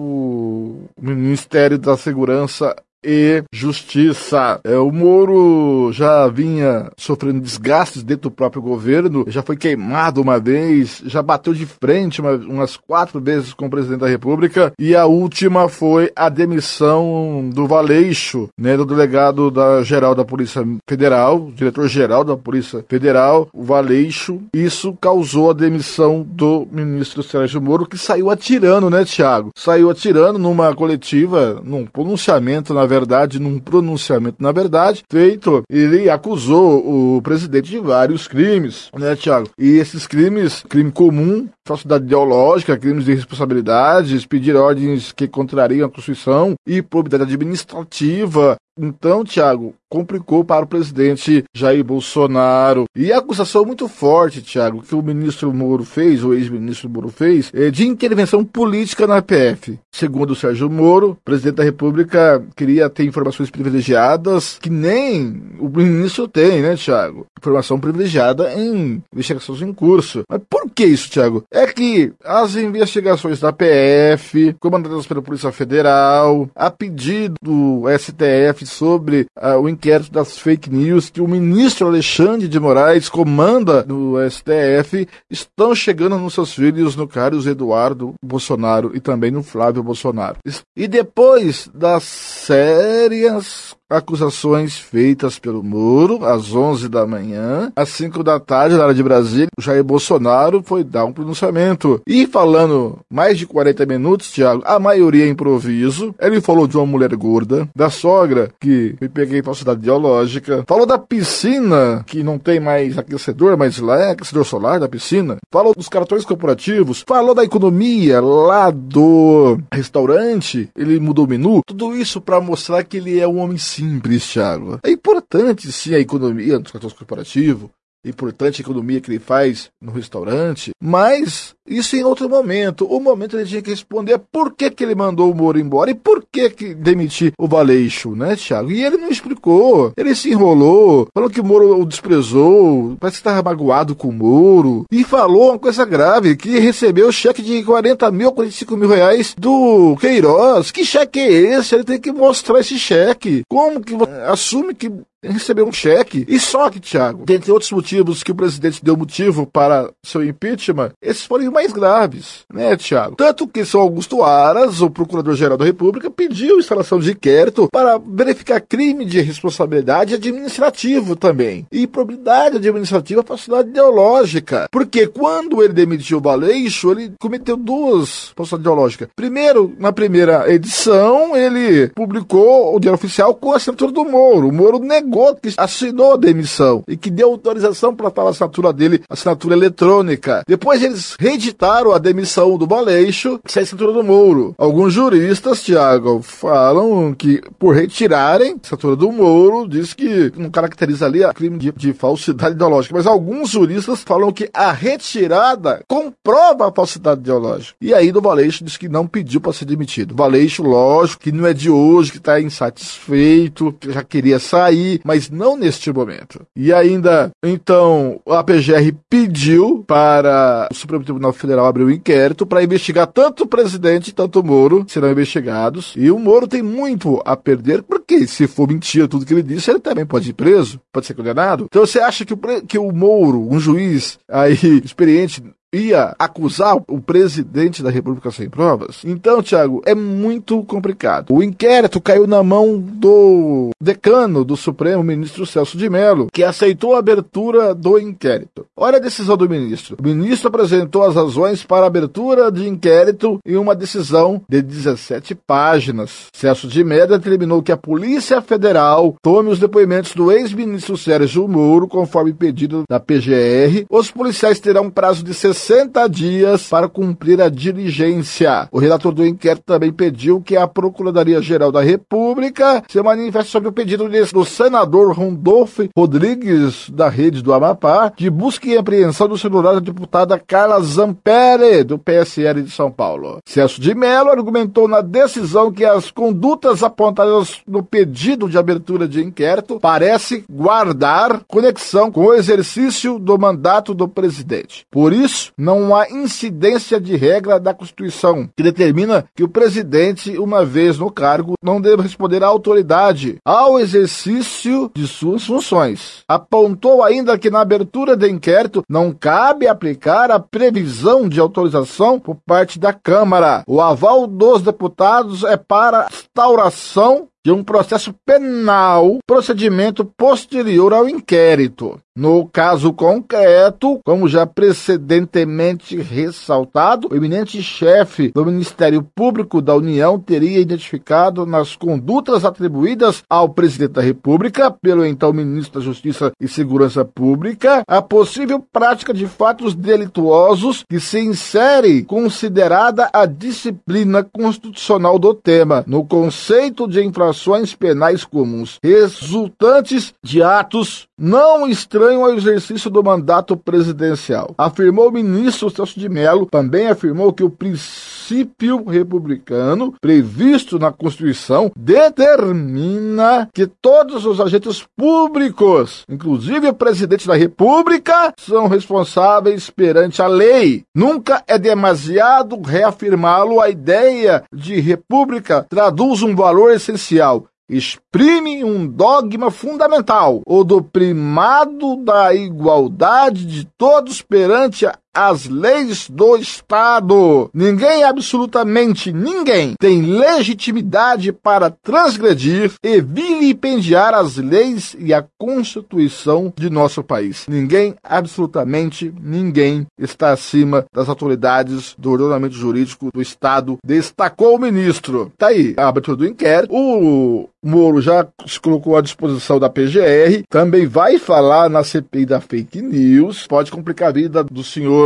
[SPEAKER 14] Ministério da Segurança e Justiça. É, o Moro já vinha sofrendo desgastes dentro do próprio governo, já foi queimado uma vez, já bateu de frente uma, umas quatro vezes com o presidente da República, e a última foi a demissão do Valeixo, né, do delegado da geral da Polícia Federal, diretor-geral da Polícia Federal, o Valeixo. Isso causou a demissão do ministro Sérgio Moro, que saiu atirando, né, Tiago? Saiu atirando numa coletiva, num pronunciamento, na verdade, num pronunciamento, na verdade, feito, ele acusou o presidente de vários crimes, né, Tiago? E esses crimes, crime comum, falsidade ideológica, crimes de responsabilidades, pedir ordens que contrariam a Constituição e probidade administrativa. Então, Tiago, complicou para o presidente Jair Bolsonaro. E a acusação muito forte, Tiago, que o ministro Moro fez, o ex-ministro Moro fez, é de intervenção política na PF. Segundo o Sérgio Moro, o presidente da República queria ter informações privilegiadas que nem o ministro tem, né, Tiago? Informação privilegiada em investigações em curso. Mas por que isso, Tiago? É que as investigações da PF, comandadas pela Polícia Federal, a pedido do STF sobre uh, o inquérito das fake news que o ministro Alexandre de Moraes comanda no STF estão chegando nos seus filhos, no Carlos Eduardo Bolsonaro e também no Flávio Bolsonaro. E depois das sérias acusações feitas pelo Moro às 11 da manhã, às 5 da tarde, na área de Brasília, o Jair Bolsonaro foi dar um pronunciamento. E falando mais de 40 minutos, Thiago, a maioria é improviso. Ele falou de uma mulher gorda, da sogra, que me peguei falsidade ideológica, falou da piscina, que não tem mais aquecedor, mas lá é aquecedor solar da piscina. Falou dos cartões corporativos, falou da economia lá do restaurante, ele mudou o menu. Tudo isso para mostrar que ele é um homem simples, Thiago. É importante sim a economia dos cartões corporativos, importante economia que ele faz no restaurante, mas isso em outro momento. O momento ele tinha que responder por que, que ele mandou o Moro embora e por que, que demitir o Valeixo, né, Thiago? E ele não explicou. Ele se enrolou, falou que o Moro o desprezou, parece que estava magoado com o Moro, e falou uma coisa grave, que recebeu cheque de 40 mil, 45 mil reais do Queiroz. Que cheque é esse? Ele tem que mostrar esse cheque. Como que assume que recebeu um cheque. E só que, Thiago, dentre outros motivos que o presidente deu motivo para seu impeachment, esses foram os mais graves, né, Thiago? Tanto que São Augusto Aras, o procurador-geral da República, pediu instalação de inquérito para verificar crime de responsabilidade administrativo também. E probidade administrativa para falsidade ideológica. Porque quando ele demitiu o Baleixo, ele cometeu duas falsidades ideológicas. Primeiro, na primeira edição, ele publicou o Diário Oficial com a assinatura do Moro. O Moro negou negou que assinou a demissão e que deu autorização para tal assinatura dele, assinatura eletrônica. Depois eles reeditaram a demissão do Baleixo, sem a assinatura do Moro. Alguns juristas, Tiago, falam que por retirarem a assinatura do Moro, diz que não caracteriza ali a crime de, de falsidade ideológica. Mas alguns juristas falam que a retirada comprova a falsidade ideológica. E aí do Valeixo diz que não pediu para ser demitido. Valeixo, lógico, que não é de hoje, que está insatisfeito, que já queria sair, mas não neste momento. E ainda, então, a PGR pediu para o Supremo Tribunal Federal abrir um inquérito para investigar tanto o presidente, tanto o Moro, serão investigados. E o Moro tem muito a perder, porque se for mentira tudo que ele disse, ele também pode ir preso, pode ser condenado. Então você acha que o, que o Moro, um juiz aí experiente, ia acusar o presidente da República sem provas? Então, Tiago, é muito complicado. O inquérito caiu na mão do decano do Supremo, ministro Celso de Mello, que aceitou a abertura do inquérito. Olha a decisão do ministro. O ministro apresentou as razões para a abertura de inquérito em uma decisão de 17 páginas. Celso de Mello determinou que a Polícia Federal tome os depoimentos do ex-ministro Sérgio Moro, conforme pedido da PGR. Os policiais terão um prazo de 60 60 dias para cumprir a diligência. O relator do inquérito também pediu que a Procuradoria-Geral da República se manifeste sobre o pedido do senador Rondolfo Rodrigues, da Rede do Amapá, de busca e apreensão do celular da deputada Carla Zampere, do PSL de São Paulo. Celso de Mello argumentou na decisão que as condutas apontadas no pedido de abertura de inquérito parece guardar conexão com o exercício do mandato do presidente. Por isso, não há incidência de regra da Constituição, que determina que o presidente, uma vez no cargo, não deve responder à autoridade ao exercício de suas funções. Apontou ainda que na abertura do inquérito não cabe aplicar a previsão de autorização por parte da Câmara. O aval dos deputados é para instauração de um processo penal, procedimento posterior ao inquérito. No caso concreto, como já precedentemente ressaltado, o eminente chefe do Ministério Público da União teria identificado nas condutas atribuídas ao presidente da República, pelo então ministro da Justiça e Segurança Pública, a possível prática de fatos delituosos que se insere considerada a disciplina constitucional do tema, no conceito de infrações penais comuns, resultantes de atos não estranho ao exercício do mandato presidencial. Afirmou o ministro Celso de Mello, também afirmou que o princípio republicano previsto na Constituição determina que todos os agentes públicos, inclusive o presidente da República, são responsáveis perante a lei. Nunca é demasiado reafirmá-lo a ideia de república traduz um valor essencial exprime um dogma fundamental, o do primado da igualdade de todos perante as leis do Estado. Ninguém, absolutamente ninguém, tem legitimidade para transgredir e vilipendiar as leis e a Constituição de nosso país. Ninguém, absolutamente ninguém, está acima das autoridades do ordenamento jurídico do Estado, destacou o ministro. Tá aí a abertura do inquérito. O Moro já se colocou à disposição da PGR, também vai falar na CPI da fake news, pode complicar a vida do senhor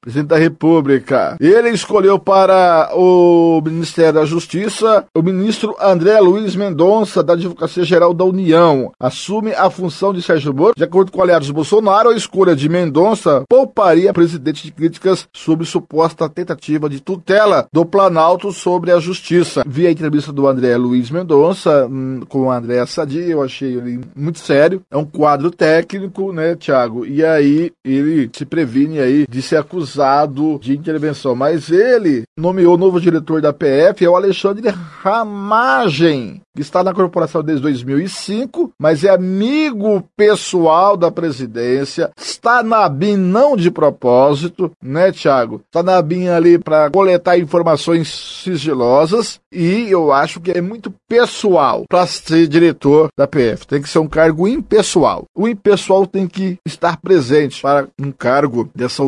[SPEAKER 14] presidente da República. Ele escolheu para o Ministério da Justiça o ministro André Luiz Mendonça, da Advocacia Geral da União. Assume a função de Sérgio Moro. De acordo com aliados Bolsonaro, a escolha de Mendonça pouparia presidente de críticas sobre suposta tentativa de tutela do Planalto sobre a justiça. Vi a entrevista do André Luiz Mendonça hum, com o André Sadi, eu achei ele muito sério. É um quadro técnico, né, Thiago? E aí ele se previne aí de ser acusado de intervenção. Mas ele nomeou o novo diretor da PF, é o Alexandre Ramagem, que está na corporação desde 2005, mas é amigo pessoal da presidência, está na BIM não de propósito, né, Thiago? Está na BIM ali para coletar informações sigilosas e eu acho que é muito pessoal para ser diretor da PF. Tem que ser um cargo impessoal. O impessoal tem que estar presente para um cargo dessa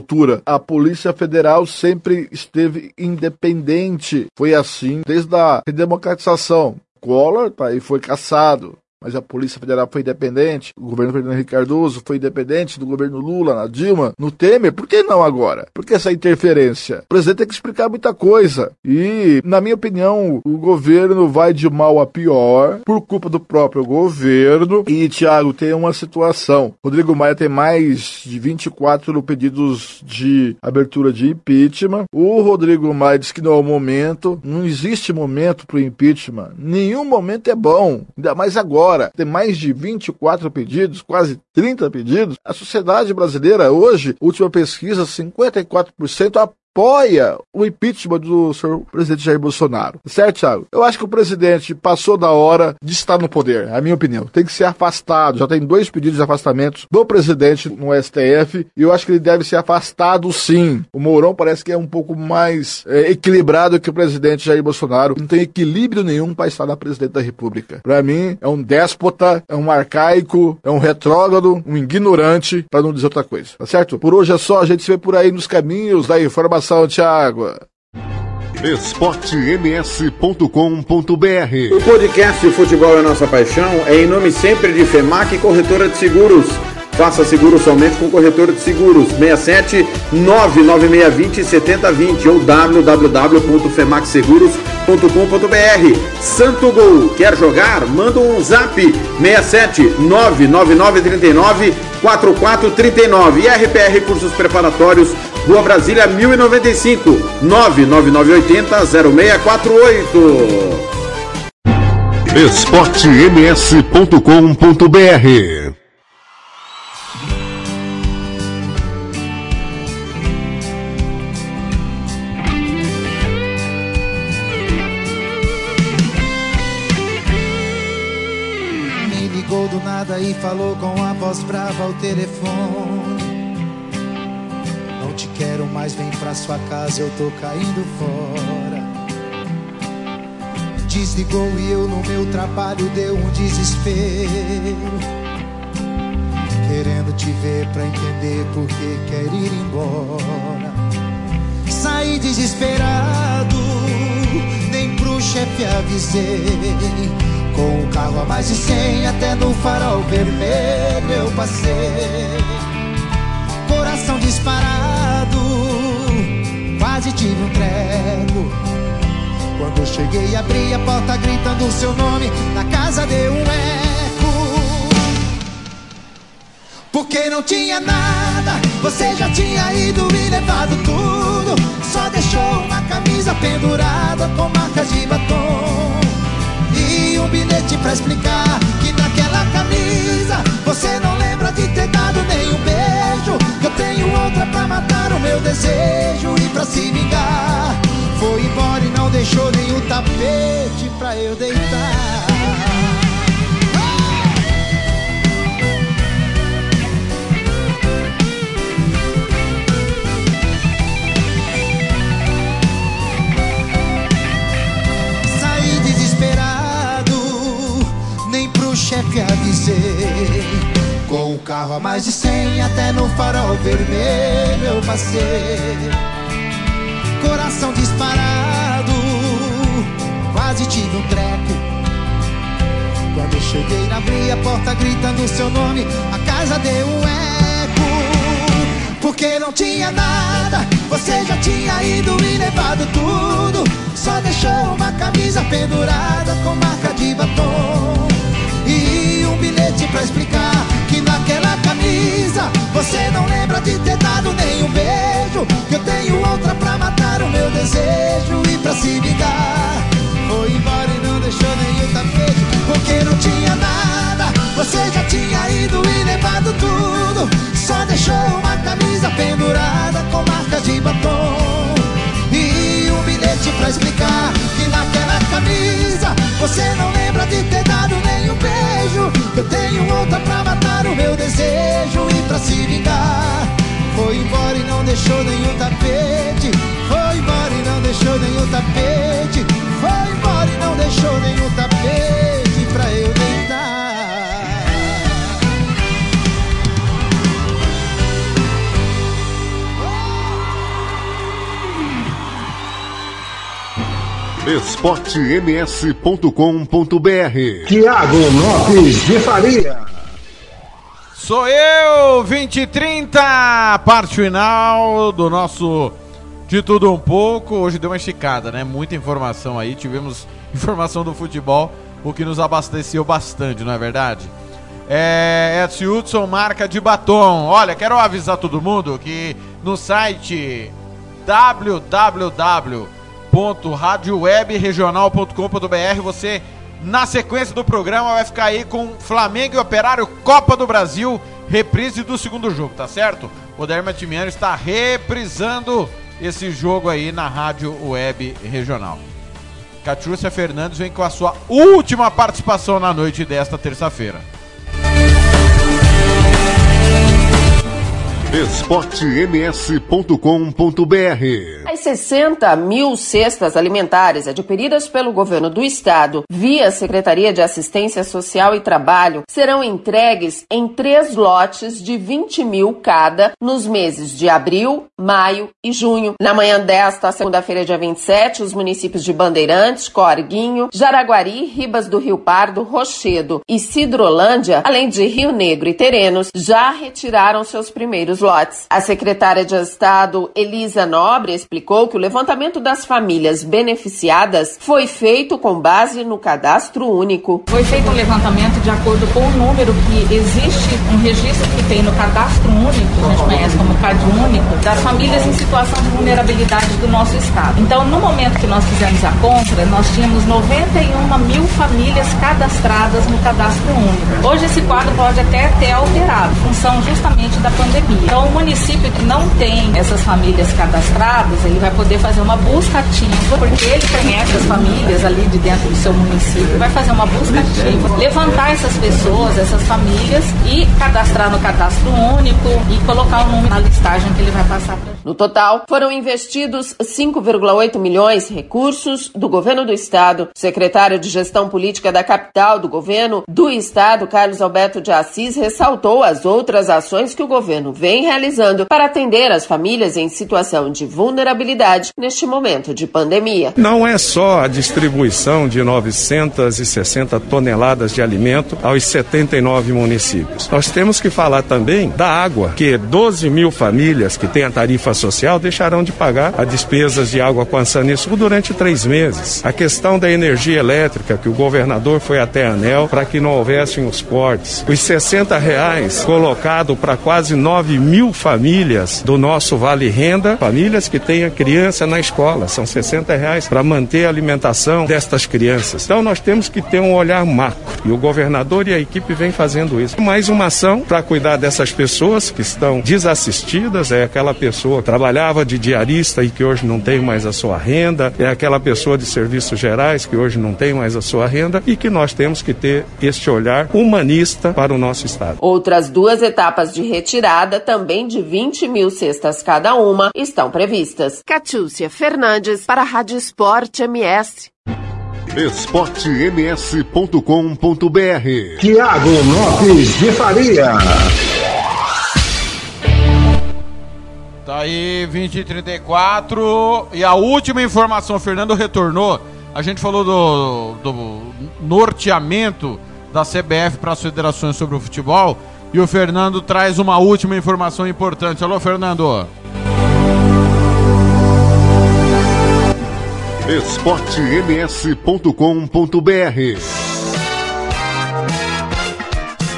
[SPEAKER 14] A Polícia Federal sempre esteve independente. Foi assim desde a redemocratização. Collor tá foi caçado. Mas a Polícia Federal foi independente, o governo Fernando Henrique Cardoso foi independente do governo Lula, na Dilma, no Temer, por que não agora? Por que essa interferência? O presidente tem que explicar muita coisa. E, na minha opinião, o governo vai de mal a pior por culpa do próprio governo. E, Thiago, tem uma situação. Rodrigo Maia tem mais de 24 pedidos de abertura de impeachment. O Rodrigo Maia diz que não é o momento. Não existe momento para o impeachment. Nenhum momento é bom. Ainda mais agora. Tem mais de 24 pedidos, quase 30 pedidos. A sociedade brasileira hoje, última pesquisa, 54% apoia o impeachment do senhor presidente Jair Bolsonaro. Certo, Thiago? Eu acho que o presidente passou da hora de estar no poder, é a minha opinião. Tem que ser afastado. Já tem dois pedidos de afastamento do presidente no STF e eu acho que ele deve ser afastado sim. O Mourão parece que é um pouco mais é, equilibrado que o presidente Jair Bolsonaro. Não tem equilíbrio nenhum para estar na presidente da República. Para mim, é um déspota, é um arcaico, é um retrógrado, um ignorante, para não dizer outra coisa. Tá certo? Por hoje é só. A gente se vê por aí nos caminhos da informação informação, Thiago.
[SPEAKER 13] esportems.com.br
[SPEAKER 6] O podcast Futebol é Nossa Paixão é em nome sempre de FEMAC Corretora de Seguros. Faça seguro somente com corretora de seguros 67 99620 7020 ou www.femacseguros.com.br. Santo Gol, quer jogar? Manda um zap 67 99939 4439 e RPR Cursos Preparatórios, Rua Brasília 1095 99980 0648.
[SPEAKER 13] esportems.com.br
[SPEAKER 9] Me ligou do nada e falou com a voz brava ao telefone. Quero mais, vem pra sua casa, eu tô caindo fora. Desligou e eu no meu trabalho deu um desespero. Querendo te ver pra entender por que quer ir embora. Saí desesperado, nem pro chefe avisei. Com o carro a mais de 100 até no farol vermelho eu passei. Coração disparado, quase tive um treco. Quando cheguei, abri a porta gritando seu nome. Na casa deu um eco. Porque não tinha nada, você já tinha ido e levado tudo. Só deixou uma camisa pendurada com marcas de batom. E um bilhete pra explicar que naquela camisa você não lembra de ter dado nenhum beijo. Que eu tenho outra pra matar meu desejo e pra se vingar. Foi embora e não deixou nenhum tapete pra eu deitar. Saí desesperado, nem pro chefe avisei. Com o carro a mais de 100 até no farol vermelho eu passei. Coração disparado, quase tive um treco. Quando cheguei, abri a porta gritando seu nome, a casa deu um eco. Porque não tinha nada, você já tinha ido e levado tudo. Só deixou uma camisa pendurada com marca de batom. E um bilhete pra explicar que naquela camisa você não lembra de ter dado nenhum beijo. Que eu tenho outra pra matar o meu desejo e pra se vingar. Foi embora e não deixou nenhum tapete, porque não tinha nada. Você já tinha ido e levado tudo. Só deixou uma camisa pendurada com marca de batom. E um bilhete pra explicar que naquela camisa você não lembra de ter dado nenhum beijo. Eu tenho outra pra matar meu desejo e pra se vingar. Foi embora e não deixou nenhum tapete. Foi embora e não deixou nenhum tapete. Foi embora e não deixou nenhum tapete pra eu deitar.
[SPEAKER 13] esportems.com.br
[SPEAKER 3] Tiago Lopes de Faria.
[SPEAKER 4] Sou eu, 20 e 30, parte final do nosso De Tudo Um Pouco. Hoje deu uma esticada, né? Muita informação aí. Tivemos informação do futebol, o que nos abasteceu bastante, não é verdade? É, Edson Hudson, marca de batom. Olha, quero avisar todo mundo que no site www.radiowebregional.com.br você, na sequência do programa, vai ficar aí com Flamengo e Operário Copa do Brasil, reprise do segundo jogo, tá certo? O Derma Timiano está reprisando esse jogo aí na Rádio Web Regional. Catiúcia Fernandes vem com a sua última participação na noite desta terça-feira.
[SPEAKER 13] esportems.com.br
[SPEAKER 2] As 60 mil cestas alimentares adquiridas pelo governo do estado via Secretaria de Assistência Social e Trabalho serão entregues em três lotes de 20 mil cada nos meses de abril, maio e junho. Na manhã desta segunda-feira, dia 27, os municípios de Bandeirantes, Corguinho, Jaraguari, Ribas do Rio Pardo, Rochedo e Cidrolândia, além de Rio Negro e Terenos, já retiraram seus primeiros lotes. A secretária de Estado, Elisa Nobre, explicou que o levantamento das famílias beneficiadas foi feito com base no cadastro único.
[SPEAKER 27] Foi feito um levantamento de acordo com o número que existe, um registro que tem no cadastro único, a gente conhece como CAD único, das famílias em situação de vulnerabilidade do nosso estado. Então, no momento que nós fizemos a compra, nós tínhamos 91 mil famílias cadastradas no cadastro único. Hoje esse quadro pode até ter alterado, função justamente da pandemia. Então, o município que não tem essas famílias cadastradas, ele vai poder fazer uma busca ativa, porque ele conhece as famílias ali de dentro do seu município, vai fazer uma busca ativa, levantar essas pessoas, essas famílias e cadastrar no cadastro único e colocar o número na listagem que ele vai passar para
[SPEAKER 2] No total, foram investidos 5,8 milhões recursos do governo do estado. O secretário de Gestão Política da capital do governo do estado, Carlos Alberto de Assis, ressaltou as outras ações que o governo vem realizando para atender as famílias em situação de vulnerabilidade neste momento de pandemia.
[SPEAKER 28] Não é só a distribuição de 960 toneladas de alimento aos 79 municípios. Nós temos que falar também da água, que 12 mil famílias que têm a tarifa social deixarão de pagar as despesas de água com a Sanesul durante três meses. A questão da energia elétrica, que o governador foi até a ANEL para que não houvessem os cortes. Os 60 reais colocado para quase 9 mil famílias do nosso Vale Renda, famílias que têm a criança na escola. São 60 reais para manter a alimentação destas crianças. Então nós temos que ter um olhar macro. E o governador e a equipe vem fazendo isso. Mais uma ação para cuidar dessas pessoas que estão desassistidas. É aquela pessoa que trabalhava de diarista e que hoje não tem mais a sua renda. É aquela pessoa de serviços gerais que hoje não tem mais a sua renda. E que nós temos que ter este olhar humanista para o nosso Estado.
[SPEAKER 2] Outras duas etapas de retirada, também de 20 mil cestas cada uma, estão previstas. Catiúcia Fernandes para a Rádio Esporte MS.
[SPEAKER 13] esportems.com.br
[SPEAKER 3] Tiago Lopes de Faria.
[SPEAKER 4] Tá aí, 20 e 34. E a última informação, o Fernando retornou. A gente falou do, do norteamento da CBF para as federações sobre o futebol. E o Fernando traz uma última informação importante. Alô, Fernando.
[SPEAKER 13] esportems.com.br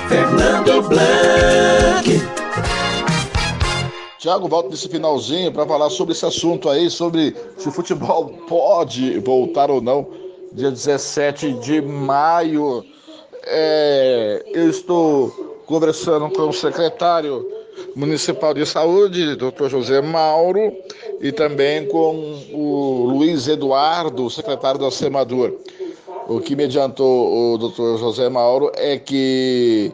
[SPEAKER 29] Fernando Blanc.
[SPEAKER 14] Tiago, volto nesse finalzinho para falar sobre esse assunto aí, sobre se o futebol pode voltar ou não, dia 17 de maio. É, eu estou conversando com o secretário municipal de saúde, Dr. José Mauro, e também com o Luiz Eduardo, secretário da SEMADUR. O que me adiantou o Dr. José Mauro é que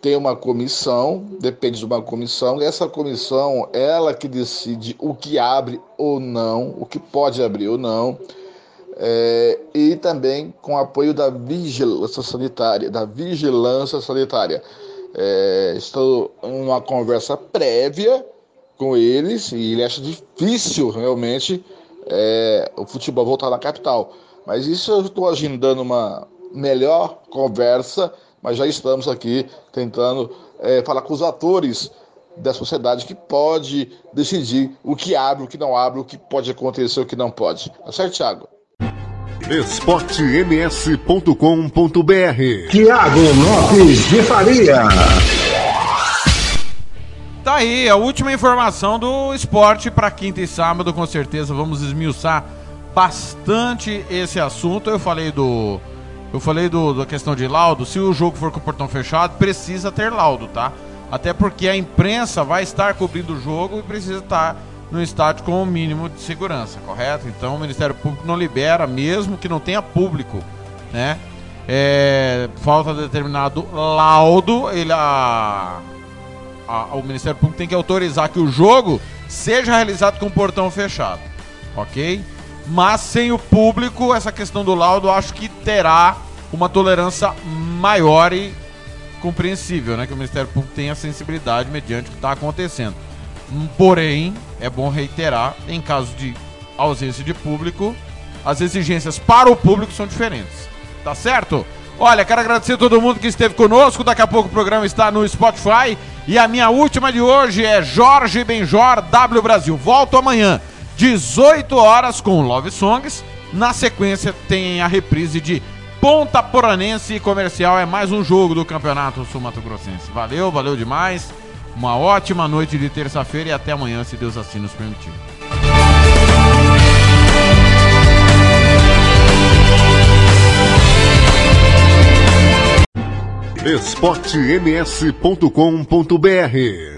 [SPEAKER 14] tem uma comissão, depende de uma comissão, e essa comissão, ela que decide o que abre ou não, o que pode abrir ou não, é, e também com apoio da vigilância sanitária, da vigilância sanitária. É, estou em uma conversa prévia com eles e ele acha difícil realmente é, o futebol voltar na capital. Mas isso eu estou agendando uma melhor conversa, mas já estamos aqui tentando é, falar com os atores da sociedade que pode decidir o que abre, o que não abre, o que pode acontecer, o que não pode. Tá certo, Thiago?
[SPEAKER 18] esportems.com.br
[SPEAKER 3] Tiago Lopes de Faria.
[SPEAKER 4] Tá aí, a última informação do esporte para quinta e sábado, com certeza vamos esmiuçar bastante esse assunto. Eu falei do eu falei do, da questão de laudo, se o jogo for com o portão fechado, precisa ter laudo, tá? Até porque a imprensa vai estar cobrindo o jogo e precisa estar no estádio com o mínimo de segurança, correto? Então o Ministério Público não libera, mesmo que não tenha público, né? É, falta determinado laudo, ele a, a- o Ministério Público tem que autorizar que o jogo seja realizado com o portão fechado, ok? Mas sem o público, essa questão do laudo acho que terá uma tolerância maior e compreensível, né? Que o Ministério Público tenha sensibilidade mediante o que está acontecendo. Porém, é bom reiterar, em caso de ausência de público, as exigências para o público são diferentes. Tá certo? Olha, quero agradecer a todo mundo que esteve conosco. Daqui a pouco o programa está no Spotify. E a minha última de hoje é Jorge Benjor W Brasil. Volto amanhã, 18 horas, com Love Songs. Na sequência, tem a reprise de Ponta Poranense Comercial. É mais um jogo do Campeonato Sul Mato Grossense. Valeu, valeu demais. Uma ótima noite de terça-feira e até amanhã, se Deus assim nos permitir.
[SPEAKER 18] esportems.com.br